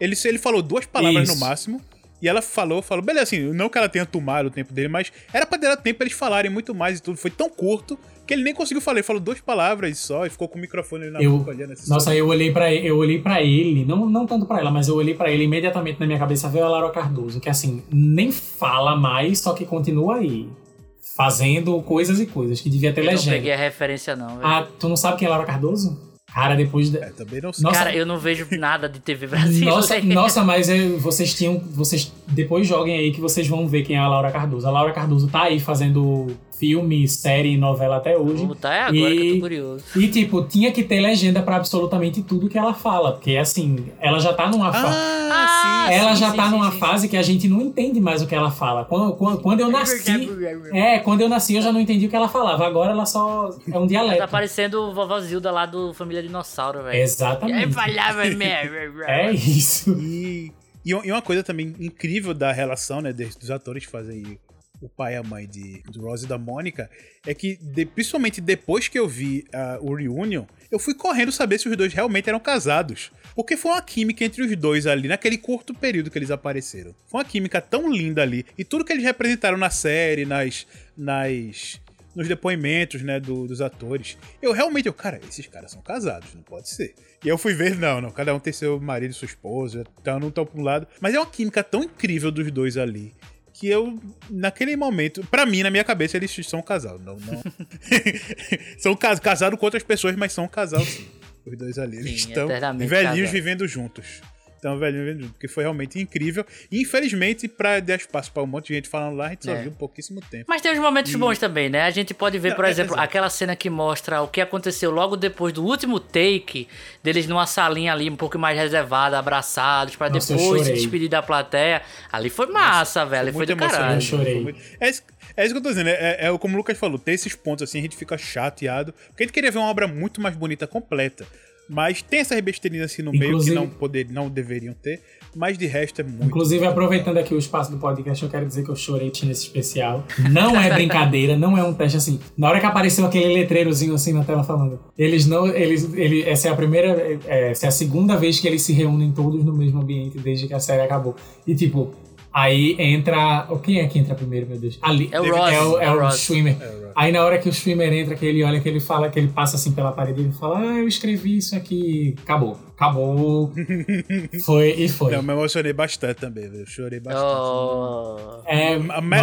Speaker 3: Ele, ele falou duas palavras
Speaker 4: Isso.
Speaker 3: no máximo. E ela falou, falou, beleza, assim, não que ela tenha tomado o tempo dele, mas era pra dar tempo pra eles falarem muito mais e tudo. Foi tão curto que ele nem conseguiu falar. Ele falou duas palavras só e ficou com o microfone ali na
Speaker 4: Eu-
Speaker 3: boca olhando assim.
Speaker 4: Nossa, eu olhei pra ele, eu olhei para ele, não, não tanto pra ela, mas eu olhei pra ele imediatamente na minha cabeça veio a Laura Cardoso, que assim, nem fala mais, só que continua aí. Fazendo coisas e coisas, que devia ter
Speaker 2: Eu não
Speaker 4: legenda.
Speaker 2: peguei a referência, não. velho.
Speaker 4: Ah, tu não sabe quem é Laura Cardoso? Cara, depois da.
Speaker 3: É, também não sei.
Speaker 4: Nossa,
Speaker 2: Cara, eu não vejo nada de TV brasileira.
Speaker 4: Nossa, nossa, mas eu- vocês tinham. Vocês depois joguem aí que vocês vão ver quem é a Laura Cardoso. A Laura Cardoso tá aí fazendo filme, série e novela até hoje.
Speaker 2: Vou botar é agora que eu
Speaker 4: E-
Speaker 2: tô curioso.
Speaker 4: E, tipo, tinha que ter legenda pra absolutamente tudo que ela fala. Porque, assim, ela já tá numa fase.
Speaker 3: Ah, sim.
Speaker 4: Ela
Speaker 2: sim,
Speaker 4: já
Speaker 2: sim,
Speaker 4: tá
Speaker 2: sim,
Speaker 4: numa
Speaker 2: sim.
Speaker 4: fase que a gente não entende mais o que ela fala. Quando, quando, quando eu nasci. É, quando eu nasci eu já não entendi o que ela falava. Agora ela só é um
Speaker 2: Tá
Speaker 4: dialeto.
Speaker 2: parecendo o vovó Zilda lá do Família Dinossauro, velho.
Speaker 4: Exatamente.
Speaker 2: falhava
Speaker 4: É isso.
Speaker 3: E, e uma- e coisa também incrível da relação, né, dos atores que fazem o pai e a mãe de, do Rose e da Mônica, é que, de- principalmente depois que eu vi ah, o Reunion, eu fui correndo saber se os dois realmente eram casados. Porque foi uma química entre os dois ali, naquele curto período que eles apareceram. Foi uma química tão linda ali. E tudo que eles representaram na série, nas. nas nos depoimentos, né, do- dos atores. Eu realmente, eu, cara, esses caras são casados, não pode ser. E eu fui ver, não, não, cada um tem seu marido sua esposa, então não estão pra um lado. Mas é uma química tão incrível dos dois ali. Que eu, naquele momento, pra mim, na minha cabeça, eles são um casal. Não, não. são cas casados com outras pessoas, mas são um casal sim. Os dois ali. Eles
Speaker 2: Sim,
Speaker 3: estão
Speaker 2: eternamente
Speaker 3: velhinhos
Speaker 2: casados.
Speaker 3: vivendo juntos. Então, juntos. Porque foi realmente incrível. E infelizmente, pra dar espaço pra um monte de gente falando lá, a gente só
Speaker 2: É.
Speaker 3: viu pouquíssimo tempo.
Speaker 2: Mas tem uns momentos bons também, né? A gente pode ver,
Speaker 3: Não,
Speaker 2: por
Speaker 3: é,
Speaker 2: exemplo,
Speaker 3: exato.
Speaker 2: aquela cena que mostra o que aconteceu logo depois do último take, deles numa salinha ali um pouco mais reservada, abraçados, pra
Speaker 4: Nossa, eu
Speaker 2: depois se
Speaker 4: chorei.
Speaker 2: despedir da plateia. Ali foi massa, velho. ali Foi
Speaker 3: muito
Speaker 2: do caralho.
Speaker 4: Eu chorei.
Speaker 3: Foi muito- É isso, é isso que eu tô dizendo. É, é como o Lucas falou, ter esses pontos assim, a gente fica chateado. Porque a gente queria ver uma obra muito mais bonita, completa. Mas tem essas besteirinhas assim no meio que
Speaker 4: Inclusive-
Speaker 3: não, poder, não deveriam ter. Mas de resto é muito.
Speaker 4: Inclusive, aproveitando aqui o espaço do podcast, eu quero dizer que eu chorei nesse especial. Não é brincadeira, não é um teste assim. Na hora que apareceu aquele letreirozinho assim na tela falando, eles não. Eles, ele, essa é a primeira. é, Essa é a segunda vez que eles se reúnem todos no mesmo ambiente desde que a série acabou. E tipo. Aí entra. o Quem é que entra primeiro, meu Deus? Ali.
Speaker 2: É o Ross,
Speaker 4: É o, é
Speaker 2: é o
Speaker 4: o
Speaker 2: Ross.
Speaker 4: Schwimmer. Aí na hora que o Schwimmer entra, que ele olha, que ele fala, que ele passa assim pela parede, ele fala: Ah, eu escrevi isso aqui. Acabou. Acabou. foi e foi.
Speaker 3: Não, eu me emocionei bastante também, velho. Eu chorei bastante.
Speaker 2: Oh.
Speaker 4: É,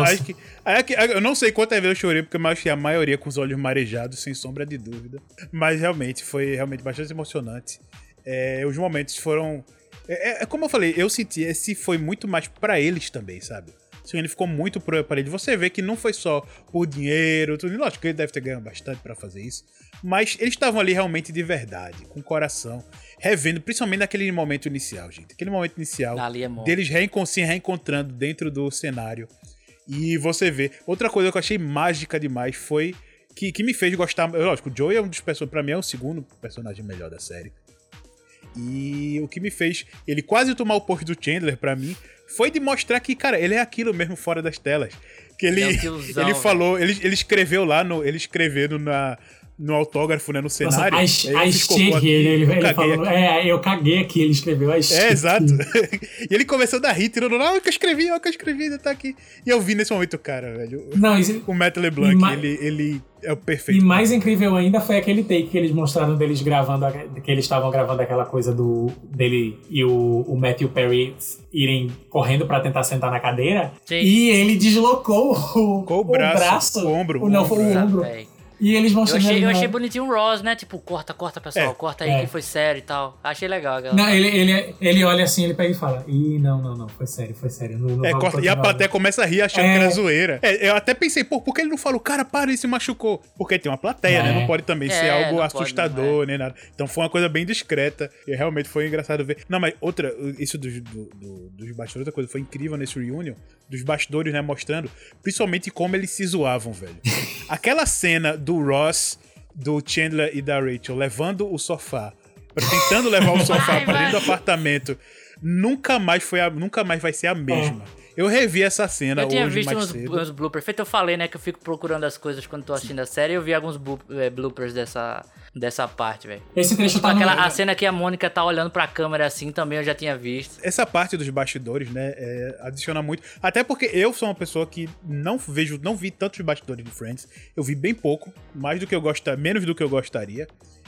Speaker 3: acho que- é que- eu não sei quantas vezes eu chorei, porque eu acho que a maioria com os olhos marejados, sem sombra de dúvida. Mas realmente, foi realmente bastante emocionante. É, os momentos foram. É, é- como eu falei, eu senti, esse foi muito mais pra eles também, sabe? Assim, ele ficou muito pro aparelho. Você vê que não foi só por dinheiro, tudo. Lógico que ele deve ter ganhado bastante pra fazer isso. Mas eles estavam ali realmente de verdade, com o coração, revendo, principalmente naquele momento inicial, gente. Aquele momento inicial
Speaker 2: é
Speaker 3: deles reencon se reencontrando dentro do cenário. E você vê. Outra coisa que eu achei mágica demais foi que, que me fez gostar. Lógico, o Joey é um dos personagens. Pra mim é o segundo personagem melhor da série. E o que me fez ele quase tomar o posto do Chandler pra mim foi de mostrar que, cara, ele é aquilo mesmo fora das telas. Que ele,
Speaker 2: É um
Speaker 3: ele
Speaker 2: velho.
Speaker 3: falou, ele, ele escreveu lá, no, ele escreveu na, no autógrafo, né, no
Speaker 4: Nossa,
Speaker 3: cenário.
Speaker 4: a,
Speaker 3: Aí
Speaker 4: a
Speaker 3: aqui,
Speaker 4: Stick, ele, ele,
Speaker 3: eu
Speaker 4: ele falou,
Speaker 3: aqui.
Speaker 4: é, eu caguei aqui, ele escreveu a Stick.
Speaker 3: É, exato. e ele começou a dar tirando, não, é o que eu escrevi, é o que eu escrevi, ainda tá aqui. E eu vi nesse momento, cara, velho.
Speaker 4: Não, isso-
Speaker 3: O Matt LeBlanc,
Speaker 4: E ma-
Speaker 3: ele, ele é o
Speaker 4: e
Speaker 3: perfeito.
Speaker 4: mais incrível ainda foi aquele take que eles mostraram deles gravando, a- que eles estavam gravando aquela coisa do dele e o, o Matthew Perry irem correndo pra tentar sentar na cadeira.
Speaker 2: Sim.
Speaker 4: E ele deslocou o,
Speaker 3: Com o braço, o ombro,
Speaker 4: o- não,
Speaker 3: o
Speaker 4: foi o
Speaker 3: ombro,
Speaker 2: Nossa,
Speaker 4: ombro.
Speaker 2: velho.
Speaker 4: E eles
Speaker 2: Eu
Speaker 4: mostrando.
Speaker 2: achei, eu achei bonitinho o Ross, né? Tipo, corta, corta, pessoal,
Speaker 3: É.
Speaker 2: corta aí
Speaker 4: É.
Speaker 2: que foi sério e tal. Achei legal. Aquela...
Speaker 4: Não, ele, ele, ele olha assim, ele pega e fala: Ih, não, não, não, foi sério, foi sério. Não, não
Speaker 3: É, corta- e a plateia começa a rir achando
Speaker 4: É.
Speaker 3: que era zoeira. É, eu até pensei, pô, por que ele não falou, cara, para, ele se machucou? Porque tem uma plateia,
Speaker 4: É.
Speaker 3: né? Não pode também
Speaker 2: É,
Speaker 3: ser algo assustador, nem nada. Então foi uma coisa bem discreta. E realmente foi engraçado ver. Não, mas outra, isso dos, do- do- dos bastidores, outra coisa foi incrível nesse reunion, dos bastidores, né? Mostrando principalmente como eles se zoavam, velho. Aquela cena do Ross, do Chandler e da Rachel levando o sofá, tentando levar o sofá
Speaker 2: vai.
Speaker 3: dentro do apartamento, nunca mais foi a, nunca mais vai ser a mesma. Eu revi essa cena
Speaker 2: eu tinha
Speaker 3: hoje
Speaker 2: visto
Speaker 3: mais
Speaker 2: uns,
Speaker 3: cedo.
Speaker 2: uns bloopers. Feito eu falei, né, que eu fico procurando as coisas quando tô assistindo a série. Eu vi alguns eh, bloopers dessa, dessa parte, velho.
Speaker 4: Esse trecho tá no...
Speaker 2: Aquela, a cena que a Mônica tá olhando pra câmera assim também eu já tinha visto.
Speaker 3: Essa parte dos bastidores, né, é, adiciona muito. Até porque eu sou uma pessoa que não vejo, não vi tantos bastidores de Friends. Eu vi bem pouco, mais do que eu gostaria, menos do que eu gostaria.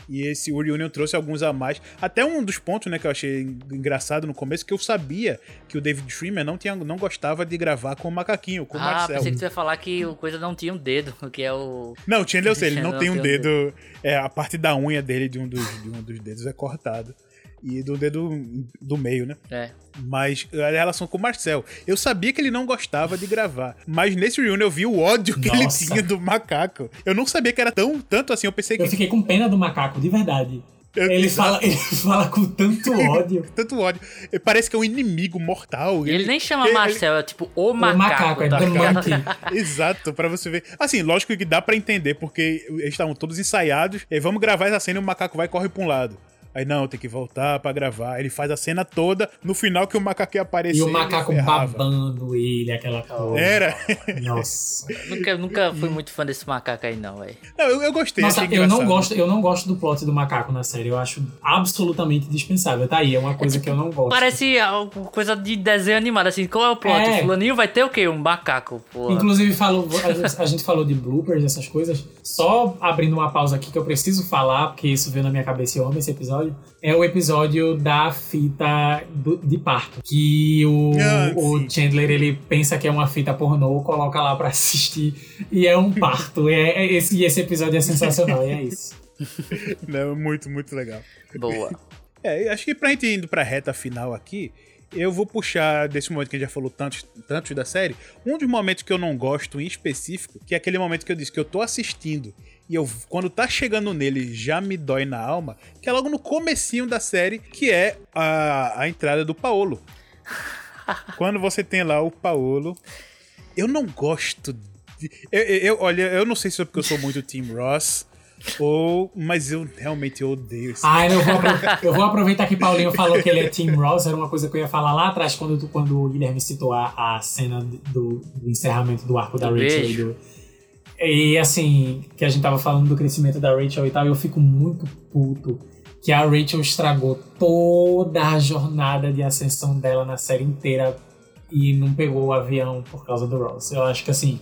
Speaker 3: E esse Reunion trouxe alguns a mais. Até um dos pontos, né, que eu achei engraçado no começo, que eu sabia que o David Schwimmer não, tinha, não gostava de gravar com o macaquinho, com o
Speaker 2: ah,
Speaker 3: Marcel.
Speaker 2: pensei que tu ia falar que o coisa não tinha um dedo, que é o.
Speaker 3: Não, Chandler, eu sei, ele não,
Speaker 2: Não
Speaker 3: tem um
Speaker 2: um
Speaker 3: dedo. É, a parte da unha dele, de um dos, de um dos dedos, é cortado. E do dedo do meio, né?
Speaker 2: É.
Speaker 3: Mas a relação com o Marcel. Eu sabia que ele não gostava de gravar. Mas nesse reunion eu vi o ódio que
Speaker 4: Nossa.
Speaker 3: ele tinha do macaco. Eu não sabia que era tão tanto assim. Eu pensei que.
Speaker 4: Eu fiquei com pena do macaco, de verdade.
Speaker 3: Eu-
Speaker 4: Ele
Speaker 3: exato.
Speaker 4: fala, ele fala com tanto ódio.
Speaker 3: Tanto ódio. Parece que é um inimigo mortal.
Speaker 2: Ele, nem chama
Speaker 3: ele-
Speaker 2: Marcel, é tipo o
Speaker 4: O
Speaker 2: macaco.
Speaker 4: macaco, é
Speaker 2: tá.
Speaker 3: Exato, pra você ver. Assim, lógico que dá pra entender, porque eles estavam todos ensaiados. E vamos gravar essa cena e o macaco vai e corre pra um lado. Aí não, tem que voltar pra gravar. Ele faz a cena toda. No final que o macaco ia aparecer.
Speaker 4: E o
Speaker 3: ele
Speaker 4: macaco
Speaker 3: ferrava.
Speaker 4: babando ele, aquela coisa.
Speaker 3: Era.
Speaker 4: Nossa.
Speaker 2: Nunca, nunca fui muito fã desse macaco aí, não, velho.
Speaker 3: Não, eu, eu gostei.
Speaker 4: Nossa, eu não, gosto, eu não gosto do plot do macaco na série. Eu acho absolutamente dispensável. Tá aí, é uma coisa que eu não gosto.
Speaker 2: Parece alguma coisa de desenho animado, assim. Qual é o plot?
Speaker 4: É.
Speaker 2: O fulaninho vai ter o quê? Um macaco, pô.
Speaker 4: Inclusive, falou, a, gente, a gente falou de bloopers, essas coisas. Só abrindo uma pausa aqui que eu preciso falar, porque isso veio na minha cabeça e eu amo esse episódio. É o episódio da fita do- de parto. Que o,
Speaker 3: Ah,
Speaker 4: o. Chandler ele pensa que é uma fita pornô, coloca lá pra assistir e é um parto. É, é esse, e esse episódio é sensacional, e é isso.
Speaker 3: Não, muito, muito legal.
Speaker 2: Boa.
Speaker 3: É, acho que pra gente indo pra reta final aqui, eu vou puxar desse momento que a gente já falou tantos, tantos da série, um dos momentos que eu não gosto em específico, que é aquele momento que eu disse que eu tô assistindo e eu, quando tá chegando nele, já me dói na alma, que é logo no comecinho da série, que é a, a entrada do Paolo. quando você tem lá o Paolo, eu não gosto de... Eu, eu- eu- olha, eu não sei se é porque eu sou muito Team Ross, ou... Mas eu realmente odeio esse
Speaker 4: Ah, eu vou, eu vou aproveitar que Paulinho falou que ele é Tim Ross, era uma coisa que eu ia falar lá atrás, quando, quando o Guilherme citou a, a cena do, do encerramento do arco da Rachel. E, do- e assim, que a gente tava falando do crescimento da Rachel e tal, eu fico muito puto que a Rachel estragou toda a jornada de ascensão dela na série inteira e não pegou o avião por causa do Ross. Eu acho que assim.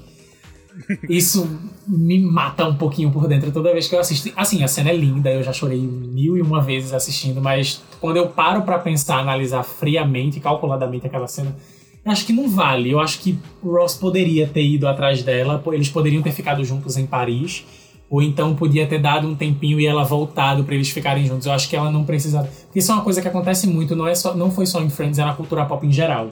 Speaker 4: Isso me mata um pouquinho por dentro toda vez que eu assisto. Assim, a cena é linda, eu já chorei mil e uma vezes assistindo, mas quando eu paro pra pensar, analisar friamente, calculadamente aquela cena, acho que não vale. Eu acho que o Ross poderia ter ido atrás dela, eles poderiam ter ficado juntos em Paris, ou então podia ter dado um tempinho e ela voltado pra eles ficarem juntos. Eu acho que ela não precisava. Porque isso é uma coisa que acontece muito, não, é só, não foi só em Friends, é na cultura pop em geral.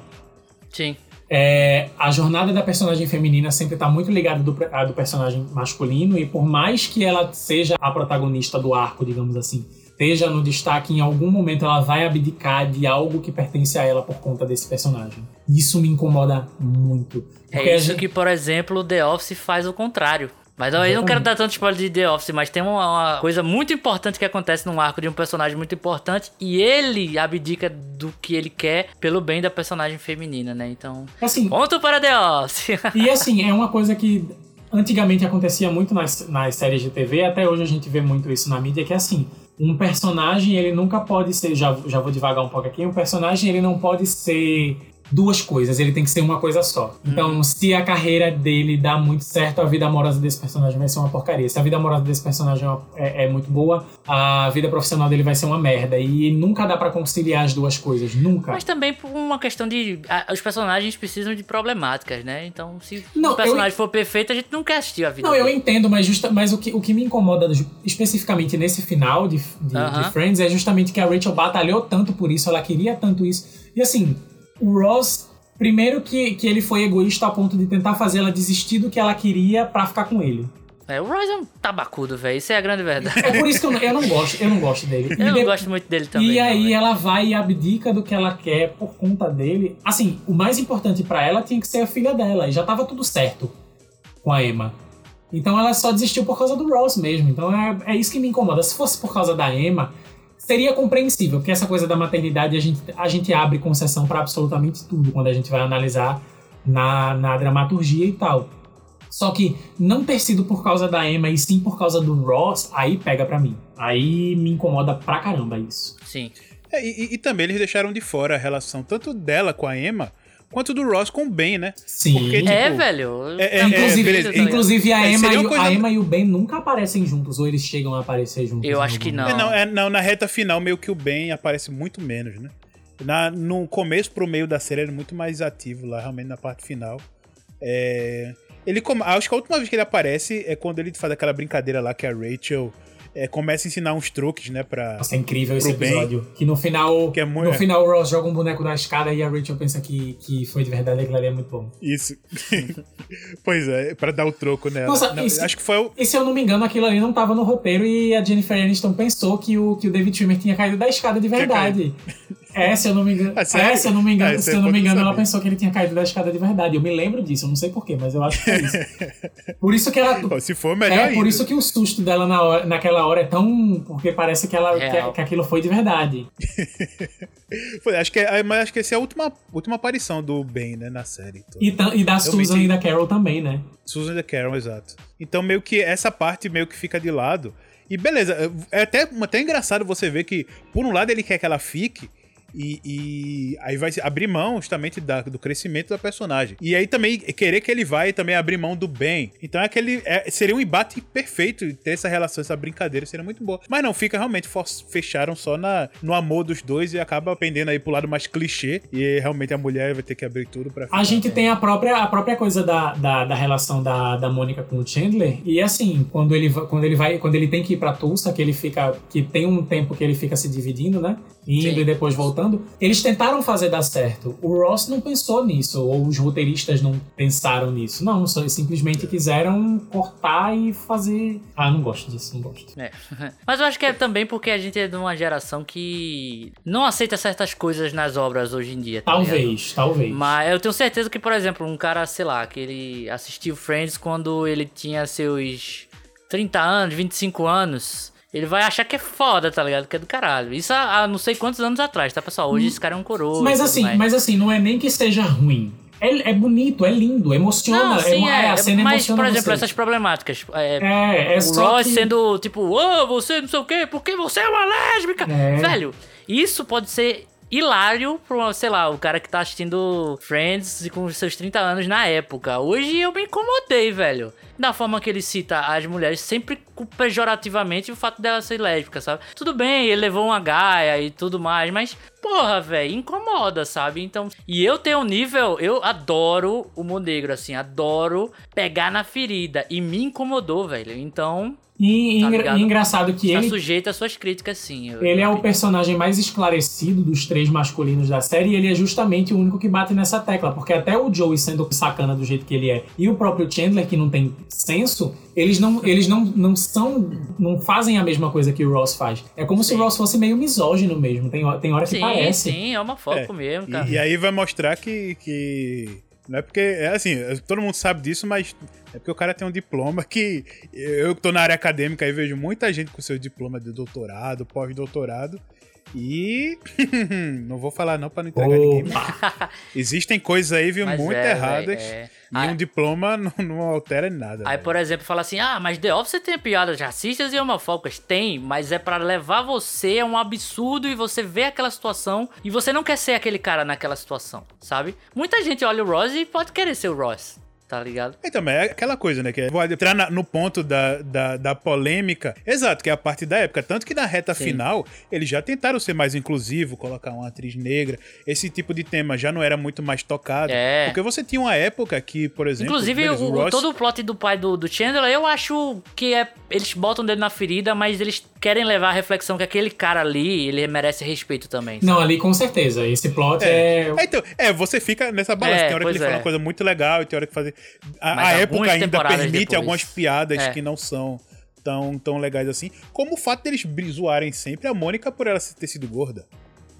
Speaker 2: Sim.
Speaker 4: É, a jornada da personagem feminina sempre tá muito ligada do, à do personagem masculino, e por mais que ela seja a protagonista do arco, digamos assim, esteja no destaque, em algum momento ela vai abdicar de algo que pertence a ela por conta desse personagem. Isso me incomoda muito.
Speaker 2: É isso
Speaker 4: gente-
Speaker 2: que, por exemplo, The Office faz o contrário. Mas eu não quero dar tanto spoiler de The Office, mas tem uma, uma coisa muito importante que acontece num arco de um personagem muito importante e ele abdica do que ele quer pelo bem da personagem feminina, né? Então,
Speaker 4: Assim,
Speaker 2: ponto para The Office.
Speaker 4: E assim, é uma coisa que antigamente acontecia muito nas, nas séries de TV, até hoje a gente vê muito isso na mídia, que é assim, um personagem ele nunca pode ser, já, já vou devagar um pouco aqui, um personagem ele não pode ser duas coisas, ele tem que ser uma coisa só. Então, se a carreira dele dá muito certo, a vida amorosa desse personagem vai ser uma porcaria. Se a vida amorosa desse personagem é, é- é muito boa, a vida profissional dele vai ser uma merda. E nunca dá pra conciliar as duas coisas, nunca.
Speaker 2: Mas também por uma questão de. a- os personagens precisam de problemáticas, né? Então, se
Speaker 4: Não,
Speaker 2: o personagem for perfeito, a gente não quer assistir a vida
Speaker 4: Não, eu
Speaker 2: dele.
Speaker 4: entendo, mas, justa, mas o, que, o que me incomoda especificamente nesse final de, de,
Speaker 2: Aham.
Speaker 4: de Friends é justamente que a Rachel batalhou tanto por isso, ela queria tanto isso. E assim, o Ross, primeiro que, que ele foi egoísta ao ponto de tentar fazer ela desistir do que ela queria pra ficar com ele.
Speaker 2: É, o Royce é um tabacudo, velho. Isso é a grande verdade.
Speaker 4: É por isso que eu, não- eu não gosto, eu não gosto dele.
Speaker 2: Eu
Speaker 4: E
Speaker 2: não
Speaker 4: de-
Speaker 2: gosto muito dele também.
Speaker 4: e aí ela vai e abdica do que ela quer por conta dele. Assim, o mais importante pra ela tinha que ser a filha dela. E já tava tudo certo com a Emma. Então ela só desistiu por causa do Ross mesmo. Então é, é isso que me incomoda. Se fosse por causa da Emma, seria compreensível. Porque essa coisa da maternidade a gente, a gente abre concessão pra absolutamente tudo quando a gente vai analisar na, na dramaturgia e tal. Só que não ter sido por causa da Emma e sim por causa do Ross, aí pega pra mim. Aí me incomoda pra caramba isso.
Speaker 2: Sim.
Speaker 3: É, e, e, também eles deixaram de fora a relação tanto dela com a Emma quanto do Ross com o Ben, né?
Speaker 4: Sim.
Speaker 2: Porque, tipo, é, velho.
Speaker 3: É,
Speaker 4: é, inclusive, tá inclusive a, Emma e, coisa... a Emma e o Ben nunca aparecem juntos, ou eles chegam a aparecer juntos.
Speaker 2: Eu acho que não.
Speaker 3: É, não, é, não. Na reta final, meio que o Ben aparece muito menos, né? Na, no começo pro meio da série ele é muito mais ativo lá, realmente na parte final. É, ele acho que a última vez que ele aparece é quando ele faz aquela brincadeira lá que a Rachel é, começa a ensinar uns truques, né, pra...
Speaker 4: Nossa, é incrível esse episódio. Ben, que no final, que é muito... no final o Ross joga um boneco da escada e a Rachel pensa que, que foi de verdade e aquilo ali é muito bom.
Speaker 3: Isso. pois é, pra dar o troco nela.
Speaker 4: Nossa,
Speaker 3: não,
Speaker 4: esse,
Speaker 3: acho que foi o...
Speaker 4: E se eu não me engano, aquilo ali não tava no roteiro e a Jennifer Aniston pensou que o, que o David Schwimmer tinha caído da escada de verdade. É, se eu não me engano. Ah, é, se eu não me engano, ah, se eu não me engano, ela pensou que ele tinha caído da escada de verdade. Eu me lembro disso, eu não sei porquê, mas eu acho que é isso. Por isso que ela.
Speaker 3: se for melhor.
Speaker 4: É,
Speaker 3: ainda.
Speaker 4: por isso que o susto dela na hora, naquela hora é tão. Porque parece que, ela, que, que, aquilo foi de verdade.
Speaker 3: foi, acho que, é, mas acho que essa é a última, última aparição do Ben, né, na série.
Speaker 4: E, e da Susan e da Carol também, né?
Speaker 3: Susan e da Carol, exato. Então, meio que essa parte meio que fica de lado. E beleza, é até, até engraçado você ver que, por um lado, ele quer que ela fique, e, e, aí vai abrir mão justamente da, do crescimento da personagem. E aí também querer que ele vai também abrir mão do bem. Então é aquele. É, seria um embate perfeito ter essa relação, essa brincadeira seria muito boa. Mas não, fica realmente fecharam só na, no amor dos dois e acaba pendendo aí pro lado mais clichê. E realmente a mulher vai ter que abrir tudo pra
Speaker 4: A gente tem a própria, a própria coisa da, da, da relação da, da Mônica com o Chandler. E assim, quando ele, quando ele vai. Quando ele tem que ir pra Tulsa, que ele fica. que tem um tempo que ele fica se dividindo, né? Indo Sim. e depois voltando eles tentaram fazer dar certo. O Ross não pensou nisso, ou os roteiristas não pensaram nisso. Não, só simplesmente quiseram cortar e fazer. Ah, não gosto disso, não gosto.
Speaker 2: É. Mas eu acho que é também porque a gente é de uma geração que não aceita certas coisas nas obras hoje em dia.
Speaker 4: Tá talvez, ligado? talvez.
Speaker 2: Mas eu tenho certeza que, por exemplo, um cara, sei lá, que ele assistiu Friends quando ele tinha seus 30 anos, 25 anos ele vai achar que é foda, tá ligado? Que é do caralho. Isso há, há não sei quantos anos atrás, tá, pessoal? Hoje hum. esse cara é um coroa.
Speaker 4: Mas assim, mais. mas assim, não é nem que seja ruim. É, é bonito, é lindo, emociona. Não, sim, é, é, a cena
Speaker 2: mas,
Speaker 4: por
Speaker 2: exemplo,
Speaker 4: você.
Speaker 2: essas problemáticas. É,
Speaker 4: é, é
Speaker 2: o Ross que... sendo tipo, oh, você não sei o quê, porque você é uma lésbica. É. Velho, isso pode ser hilário pro, sei lá, o cara que tá assistindo Friends com seus 30 anos na época. Hoje eu me incomodei, velho. Da forma que ele cita as mulheres, sempre pejorativamente o fato dela ser lésbica, sabe? Tudo bem, ele levou uma gaia e tudo mais, mas, porra, velho, incomoda, sabe? Então, e eu tenho um nível, eu adoro o negro, assim, adoro pegar na ferida. E me incomodou, velho. Então,
Speaker 4: e, tá engraçado que
Speaker 2: Está
Speaker 4: ele.
Speaker 2: sujeito às suas críticas, sim.
Speaker 4: ele é o personagem mais esclarecido dos três masculinos da série e ele é justamente o único que bate nessa tecla. Porque até o Joey sendo sacana do jeito que ele é e o próprio Chandler, que não tem senso, eles não, eles não, não são. não fazem a mesma coisa que o Ross faz. É como sim. se o Ross fosse meio misógino mesmo. Tem, tem hora que
Speaker 2: sim,
Speaker 4: parece.
Speaker 2: Sim, é uma foco é. mesmo, cara.
Speaker 3: E, e aí vai mostrar que. que não é porque, é assim, todo mundo sabe disso, mas é porque o cara tem um diploma que eu que tô na área acadêmica e vejo muita gente com seu diploma de doutorado, pós-doutorado, e não vou falar não para não entregar Opa. ninguém. Existem coisas aí, viu, mas muito é, erradas. É. E um diploma não, não, altera nada.
Speaker 2: Aí, véio. por exemplo, fala assim: ah, mas The Office tem piadas racistas e homofóbicas. Tem, mas é para levar você a um absurdo e você vê aquela situação e você não quer ser aquele cara naquela situação, sabe? Muita gente olha o Ross e pode querer ser o Ross tá ligado?
Speaker 3: Então, é aquela coisa, né? Que vou entrar na, no ponto da, da, da, polêmica. Exato, que é a parte da época. Tanto que na reta Sim. final, eles já tentaram ser mais inclusivo, colocar uma atriz negra. Esse tipo de tema já não era muito mais tocado. É. Porque você tinha uma época que, por exemplo.
Speaker 2: Inclusive, o, o Ross... todo o plot do pai do, do Chandler, eu acho que é. Eles botam dele na ferida, mas eles querem levar a reflexão que aquele cara ali, ele merece respeito também.
Speaker 4: Sabe? Não, ali com certeza. Esse plot é.
Speaker 3: É, é então, é você fica nessa balança. É, tem hora que ele fala é. uma coisa muito legal e tem hora que fazer. A, a época ainda permite depois. algumas piadas é. que não são tão, tão legais assim. Como o fato deles zoarem sempre a Mônica por ela ter sido gorda.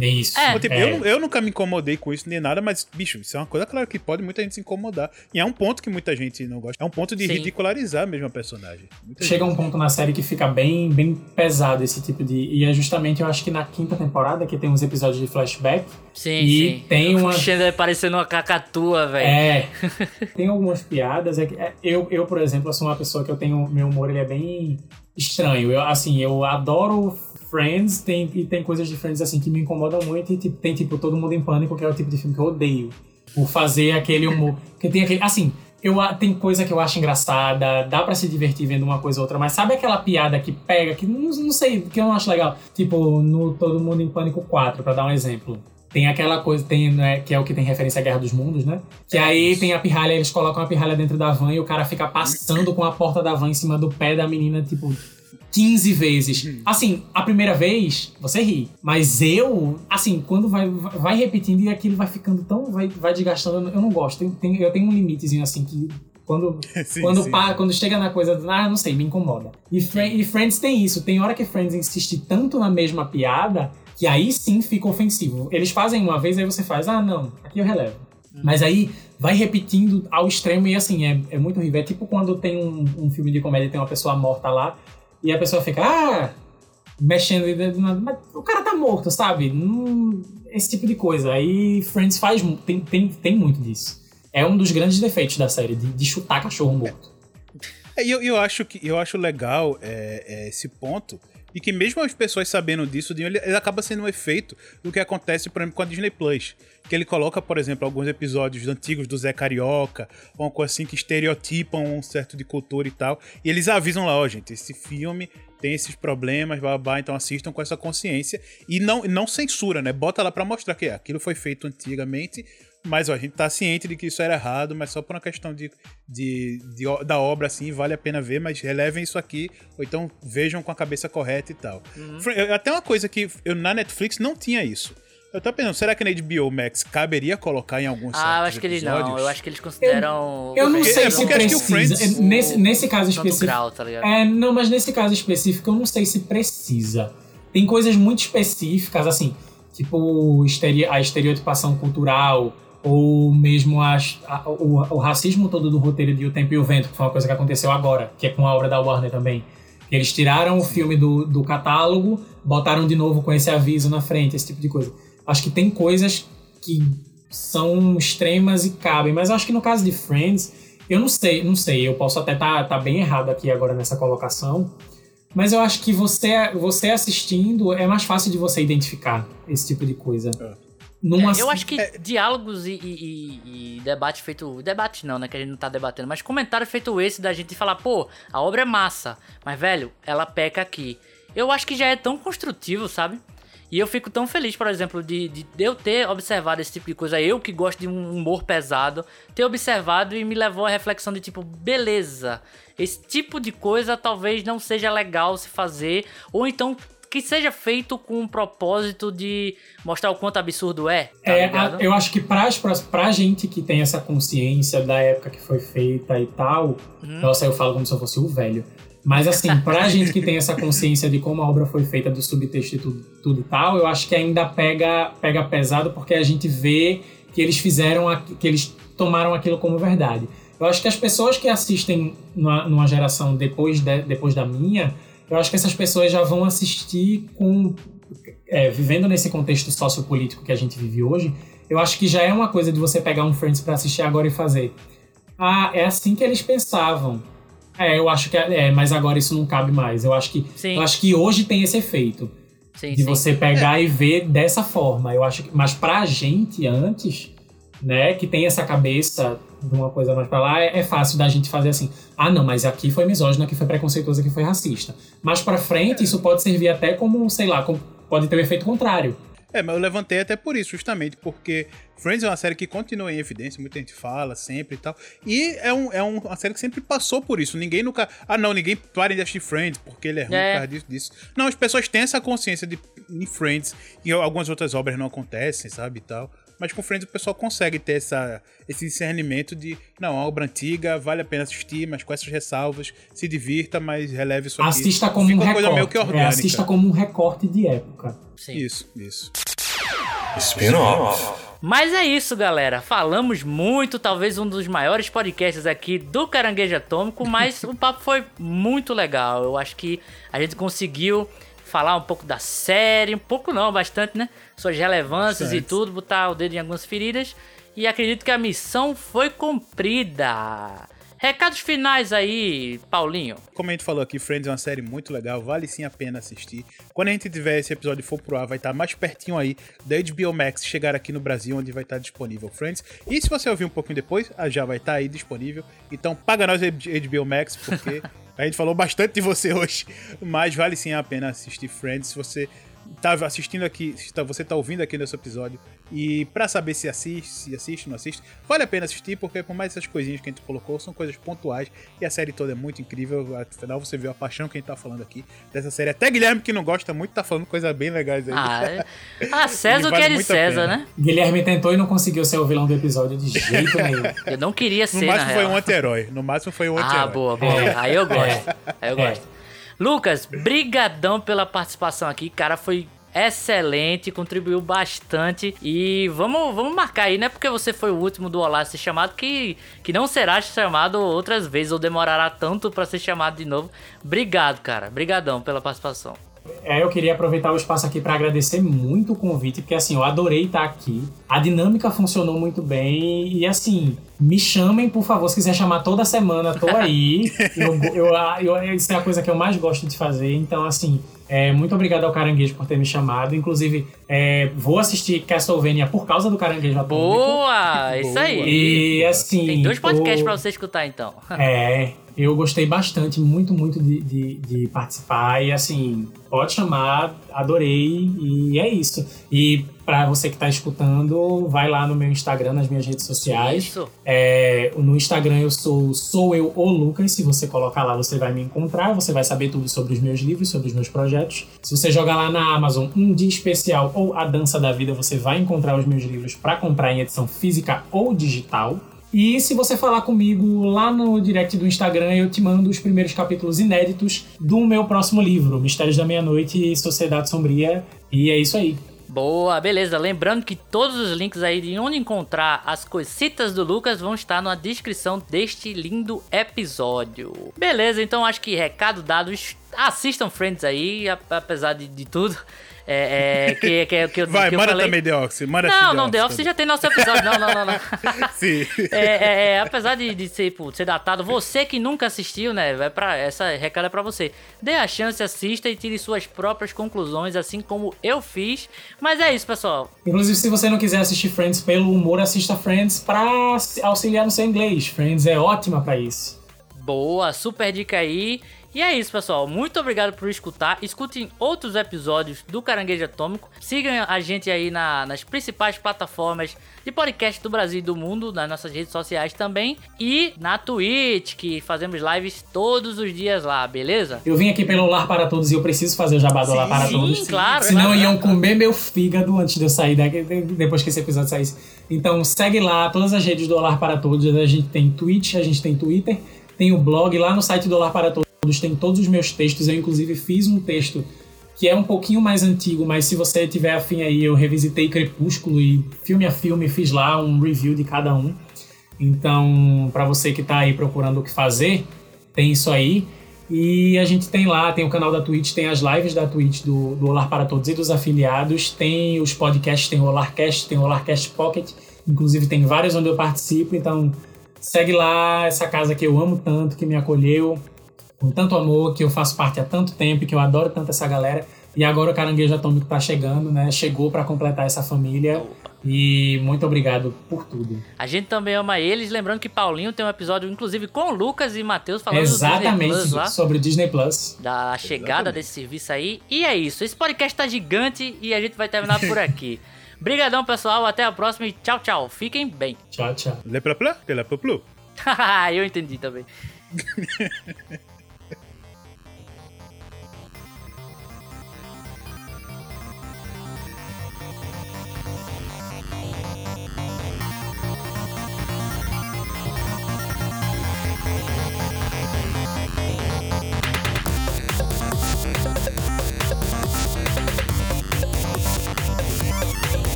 Speaker 4: Isso.
Speaker 2: É.
Speaker 3: Tipo,
Speaker 4: é.
Speaker 3: Eu, eu nunca me incomodei com isso nem nada, mas, bicho, isso é uma coisa, claro, que pode muita gente se incomodar. E é um ponto que muita gente não gosta. É um ponto de
Speaker 2: Sim.
Speaker 3: ridicularizar mesmo a personagem. Muita
Speaker 4: Chega
Speaker 3: gente-
Speaker 4: um ponto na série que fica bem, bem pesado esse tipo de. E é justamente, eu acho que na quinta temporada, que tem uns episódios de flashback.
Speaker 2: Sim,
Speaker 4: E
Speaker 2: sim.
Speaker 4: tem uma-
Speaker 2: O Xander parecendo uma cacatua, velho.
Speaker 4: É. tem algumas piadas. É que, é, eu, eu, por exemplo, sou uma pessoa que eu tenho. Meu humor ele é bem estranho. Eu, assim, eu adoro Friends, tem, e tem coisas de Friends assim que me incomodam muito. E tipo, tem tipo Todo Mundo em Pânico, que é o tipo de filme que eu odeio. Por fazer aquele humor. Porque tem aquele. Assim, eu, tem coisa que eu acho engraçada, dá pra se divertir vendo uma coisa ou outra, mas sabe aquela piada que pega, que não, não sei, que eu não acho legal? Tipo, no Todo Mundo em Pânico 4, pra dar um exemplo. Tem aquela coisa, tem, né, que é o que tem referência à Guerra dos Mundos, né? Que aí tem a pirralha, eles colocam a pirralha dentro da van e o cara fica passando com a porta da van em cima do pé da menina, tipo, 15 vezes. Assim, a primeira vez, você ri. Mas eu, assim, quando vai, vai repetindo e aquilo vai ficando tão. vai, vai desgastando, eu não gosto. Tem, tem- eu tenho um limitezinho assim que. Quando,
Speaker 3: Sim,
Speaker 4: quando,
Speaker 3: sim.
Speaker 4: quando chega na coisa ah, não sei, me incomoda. E, e Friends tem isso. Tem hora que Friends insiste tanto na mesma piada que aí sim fica ofensivo. Eles fazem uma vez, aí você faz, ah, não, aqui eu relevo. Mas aí vai repetindo ao extremo e assim, é, é muito horrível. É tipo quando tem um, um filme de comédia e tem uma pessoa morta lá e a pessoa fica, ah, mexendo. Mas o cara tá morto, sabe? Esse tipo de coisa. Aí Friends faz. Tem, tem, tem muito disso. É um dos grandes defeitos da série, de, de chutar cachorro morto.
Speaker 3: É, eu, eu acho que eu acho legal é, é, esse ponto. E que mesmo as pessoas sabendo disso, ele, ele acaba sendo um efeito do que acontece, por exemplo, com a Disney Plus. Que ele coloca, por exemplo, alguns episódios antigos do Zé Carioca, ou uma coisa assim que estereotipam um certo de cultura e tal. E eles avisam lá, ó, gente, esse filme tem esses problemas, babá, então assistam com essa consciência. E não, não censura, né? Bota lá pra mostrar que é, aquilo foi feito antigamente, mas ó, a gente tá ciente de que isso era errado, mas só por uma questão de, de, de da obra, assim, vale a pena ver, mas relevem isso aqui, ou então vejam com a cabeça correta e tal. Eu- Até uma coisa que eu, na Netflix não tinha isso. Eu tava pensando, será que na HBO Max caberia colocar em alguns
Speaker 2: Ah, eu acho que eles
Speaker 3: episódios?
Speaker 2: não. Eu acho que eles consideram.
Speaker 4: Eu não
Speaker 3: Porque-
Speaker 4: sei
Speaker 3: é
Speaker 4: se
Speaker 3: porque acho que o
Speaker 4: precisa.
Speaker 3: Friends-
Speaker 4: nesse, nesse caso específico.
Speaker 2: grau, tá ligado?
Speaker 4: É, não, mas nesse caso específico eu não sei se precisa. Tem coisas muito específicas, assim, tipo a estereotipação cultural, ou mesmo as- a- o, o racismo todo do roteiro de O Tempo e o Vento, que foi uma coisa que aconteceu agora, que é com a obra da Warner também. Eles tiraram o filme do, do catálogo, botaram de novo com esse aviso na frente, esse tipo de coisa. Acho que tem coisas que são extremas e cabem, mas acho que no caso de Friends, eu não sei, não sei, eu posso até estar tá, bem errado aqui agora nessa colocação, mas eu acho que você, você assistindo é mais fácil de você identificar esse tipo de coisa. Numa,
Speaker 2: É, eu acho que diálogos e, e- e- e debate feito. Debate não, né? Que a gente não tá debatendo, mas comentário feito esse da gente falar, pô, a obra é massa, mas velho, ela peca aqui. Eu acho que já é tão construtivo, sabe? E eu fico tão feliz, por exemplo, de, de eu ter observado esse tipo de coisa. Eu que gosto de um humor pesado, ter observado e me levou à reflexão de tipo, beleza, esse tipo de coisa talvez não seja legal se fazer, ou então que seja feito com um propósito de mostrar o quanto absurdo é. Tá
Speaker 4: É, a- eu acho que pra, pra, pra gente que tem essa consciência da época que foi feita e tal,
Speaker 2: Uhum.
Speaker 4: nossa, eu falo como se eu fosse o velho. Mas assim, pra gente que tem essa consciência de como a obra foi feita, do subtexto e tudo, tudo e tal, eu acho que ainda pega, pega pesado porque a gente vê que eles fizeram, aqu- que eles tomaram aquilo como verdade. Eu acho que as pessoas que assistem numa, numa geração depois, de- depois da minha, eu acho que essas pessoas já vão assistir com é, vivendo nesse contexto sociopolítico que a gente vive hoje, eu acho que já é uma coisa de você pegar um Friends pra assistir agora e fazer. Ah, é assim que eles pensavam. É, eu acho que é, é, mas agora isso não cabe mais. Eu acho que,
Speaker 2: Sim.
Speaker 4: eu acho que hoje tem esse efeito
Speaker 2: Sim,
Speaker 4: de
Speaker 2: sim.
Speaker 4: você pegar e ver dessa forma. Eu acho que, mas pra gente antes, né, que tem essa cabeça de uma coisa mais pra lá, é, é fácil da gente fazer assim. Ah, não, mas aqui foi misógino, aqui foi preconceituoso, aqui foi racista. Mas pra frente isso pode servir até como, sei lá, como- pode ter o efeito contrário.
Speaker 3: É, mas eu levantei até por isso, justamente, porque Friends é uma série que continua em evidência, muita gente fala sempre e tal. E é, um, é um- uma série que sempre passou por isso. Ninguém nunca. Ah, não, ninguém para de assistir Friends porque ele é ruim
Speaker 2: É.
Speaker 3: por causa disso, disso. Não, as pessoas têm essa consciência de em Friends e algumas outras obras não acontecem, sabe? E tal. Mas com Friends o pessoal consegue ter essa, esse discernimento de, não, a obra antiga vale a pena assistir, mas com essas ressalvas, se divirta, mas releve isso aqui.
Speaker 4: Assista como
Speaker 3: Fica
Speaker 4: um
Speaker 3: uma coisa
Speaker 4: recorte.
Speaker 3: meio que
Speaker 4: É, assista como um recorte de época.
Speaker 2: Sim.
Speaker 3: Isso, isso.
Speaker 1: Spin-off.
Speaker 2: Mas é isso, galera. Falamos muito, talvez um dos maiores podcasts aqui do Caranguejo Atômico, mas o papo foi muito legal. Eu acho que a gente conseguiu falar um pouco da série, um pouco não, bastante, né? Suas relevâncias e tudo, botar o dedo em algumas feridas. E acredito que a missão foi cumprida. Recados finais aí, Paulinho.
Speaker 3: Como a gente falou aqui, Friends é uma série muito legal, vale sim a pena assistir. Quando a gente tiver esse episódio for pro ar, vai estar mais pertinho aí da HBO Max chegar aqui no Brasil, onde vai estar disponível Friends. E se você ouvir um pouquinho depois, já vai estar aí disponível. Então paga nós HBO Max, porque a gente falou bastante de você hoje, mas vale sim a pena assistir Friends. Se você tá assistindo aqui, você tá ouvindo aqui nesse episódio e para saber se assiste, se assiste, não assiste, vale a pena assistir porque por mais essas coisinhas que a gente colocou são coisas pontuais e a série toda é muito incrível. Afinal você viu a paixão que a gente tá falando aqui dessa série. Até Guilherme que não gosta muito tá falando coisas bem legais aí.
Speaker 2: Ah, é. ah César vale que é de César, né?
Speaker 4: Guilherme tentou e não conseguiu ser o vilão do episódio de jeito nenhum.
Speaker 2: Eu não queria ser,
Speaker 3: No máximo foi real. um anti-herói. No máximo foi um anti-herói.
Speaker 2: Ah, boa, boa. É. Aí eu gosto. Aí eu gosto. É. Lucas, brigadão pela participação aqui, cara, foi excelente, contribuiu bastante. E vamos, vamos marcar aí, não é porque você foi o último do Olá a ser chamado que, que não será chamado outras vezes ou demorará tanto para ser chamado de novo. Obrigado, cara. Brigadão pela participação.
Speaker 4: É, eu queria aproveitar o espaço aqui para agradecer muito o convite, porque assim, eu adorei estar aqui. A dinâmica funcionou muito bem e assim, me chamem, por favor, se quiser chamar toda semana, tô aí. eu, eu, eu, isso é a coisa que eu mais gosto de fazer. Então, assim, é, muito obrigado ao Caranguejo por ter me chamado. Inclusive, é, vou assistir Castlevania por causa do Caranguejo
Speaker 2: Atômico. Boa! Isso aí!
Speaker 4: E assim.
Speaker 2: Tem dois podcasts o... pra você escutar, então.
Speaker 4: É, eu gostei bastante, muito, muito de, de, de, participar. E assim, pode chamar, adorei. E é isso. E para você que tá escutando, vai lá no meu Instagram, nas minhas redes sociais.
Speaker 2: Isso.
Speaker 4: É, no Instagram eu sou Sou Eu o Lucas. Se você colocar lá, você vai me encontrar. Você vai saber tudo sobre os meus livros, sobre os meus projetos. Se você jogar lá na Amazon um dia especial ou a Dança da Vida, você vai encontrar os meus livros para comprar em edição física ou digital. E se você falar comigo lá no direct do Instagram, eu te mando os primeiros capítulos inéditos do meu próximo livro, Mistérios da Meia-Noite e Sociedade Sombria. E é isso aí.
Speaker 2: Boa, beleza. Lembrando que todos os links aí de onde encontrar as coisitas do Lucas vão estar na descrição deste lindo episódio. Beleza, então acho que recado dado. Assistam Friends aí, apesar de, de tudo. É, é, que, que, que eu,
Speaker 3: Vai,
Speaker 2: que
Speaker 3: manda
Speaker 2: falei.
Speaker 3: também The Office. Manda
Speaker 2: não, não, The Office já tem nosso episódio. Não, não, não. não.
Speaker 3: Sim.
Speaker 2: É, é, é, apesar de, de ser, pô, ser datado, você que nunca assistiu, né? Vai pra, essa recado é pra você. Dê a chance, assista e tire suas próprias conclusões, assim como eu fiz. Mas é isso, pessoal.
Speaker 4: Inclusive, se você não quiser assistir Friends pelo humor, assista Friends pra auxiliar no seu inglês. Friends é ótima para isso.
Speaker 2: Boa, super dica aí. E é isso, pessoal. Muito obrigado por escutar. Escutem outros episódios do Caranguejo Atômico. Sigam a gente aí na, nas principais plataformas de podcast do Brasil e do mundo, nas nossas redes sociais também. E na Twitch, que fazemos lives todos os dias lá, beleza?
Speaker 4: Eu vim aqui pelo Lar para Todos e eu preciso fazer o jabá do Lar para
Speaker 2: sim,
Speaker 4: Todos.
Speaker 2: Sim, claro.
Speaker 4: Senão
Speaker 2: claro,
Speaker 4: iam comer meu fígado antes de eu sair daqui, depois que esse episódio saísse. Então segue lá, todas as redes do Lar para Todos. A gente tem Twitch, a gente tem Twitter, tem o blog lá no site do Lar para Todos tem todos os meus textos. Eu, inclusive, fiz um texto que é um pouquinho mais antigo, mas se você tiver afim aí, eu revisitei Crepúsculo e filme a filme fiz lá um review de cada um. Então, para você que está aí procurando o que fazer, tem isso aí. E a gente tem lá, tem o canal da Twitch, tem as lives da Twitch do, do Olar para Todos e dos afiliados, tem os podcasts, tem o Olarcast, tem o Olarcast Pocket, inclusive tem vários onde eu participo, então segue lá essa casa que eu amo tanto, que me acolheu, com tanto amor, que eu faço parte há tanto tempo e que eu adoro tanto essa galera. E agora o Caranguejo Atômico tá chegando, né? Chegou para completar essa família. E muito obrigado por tudo.
Speaker 2: A gente também ama eles. Lembrando que Paulinho tem um episódio, inclusive, com o Lucas e Matheus falando
Speaker 4: Exatamente,
Speaker 2: Disney Plus, lá,
Speaker 4: sobre o Disney Plus.
Speaker 2: Da chegada Exatamente. desse serviço aí. E é isso. Esse podcast tá gigante e a gente vai terminar por aqui. Brigadão, pessoal. Até a próxima e tchau, tchau. Fiquem bem.
Speaker 4: Tchau, tchau.
Speaker 3: Le pla pla, le pla plu.
Speaker 2: Eu entendi também.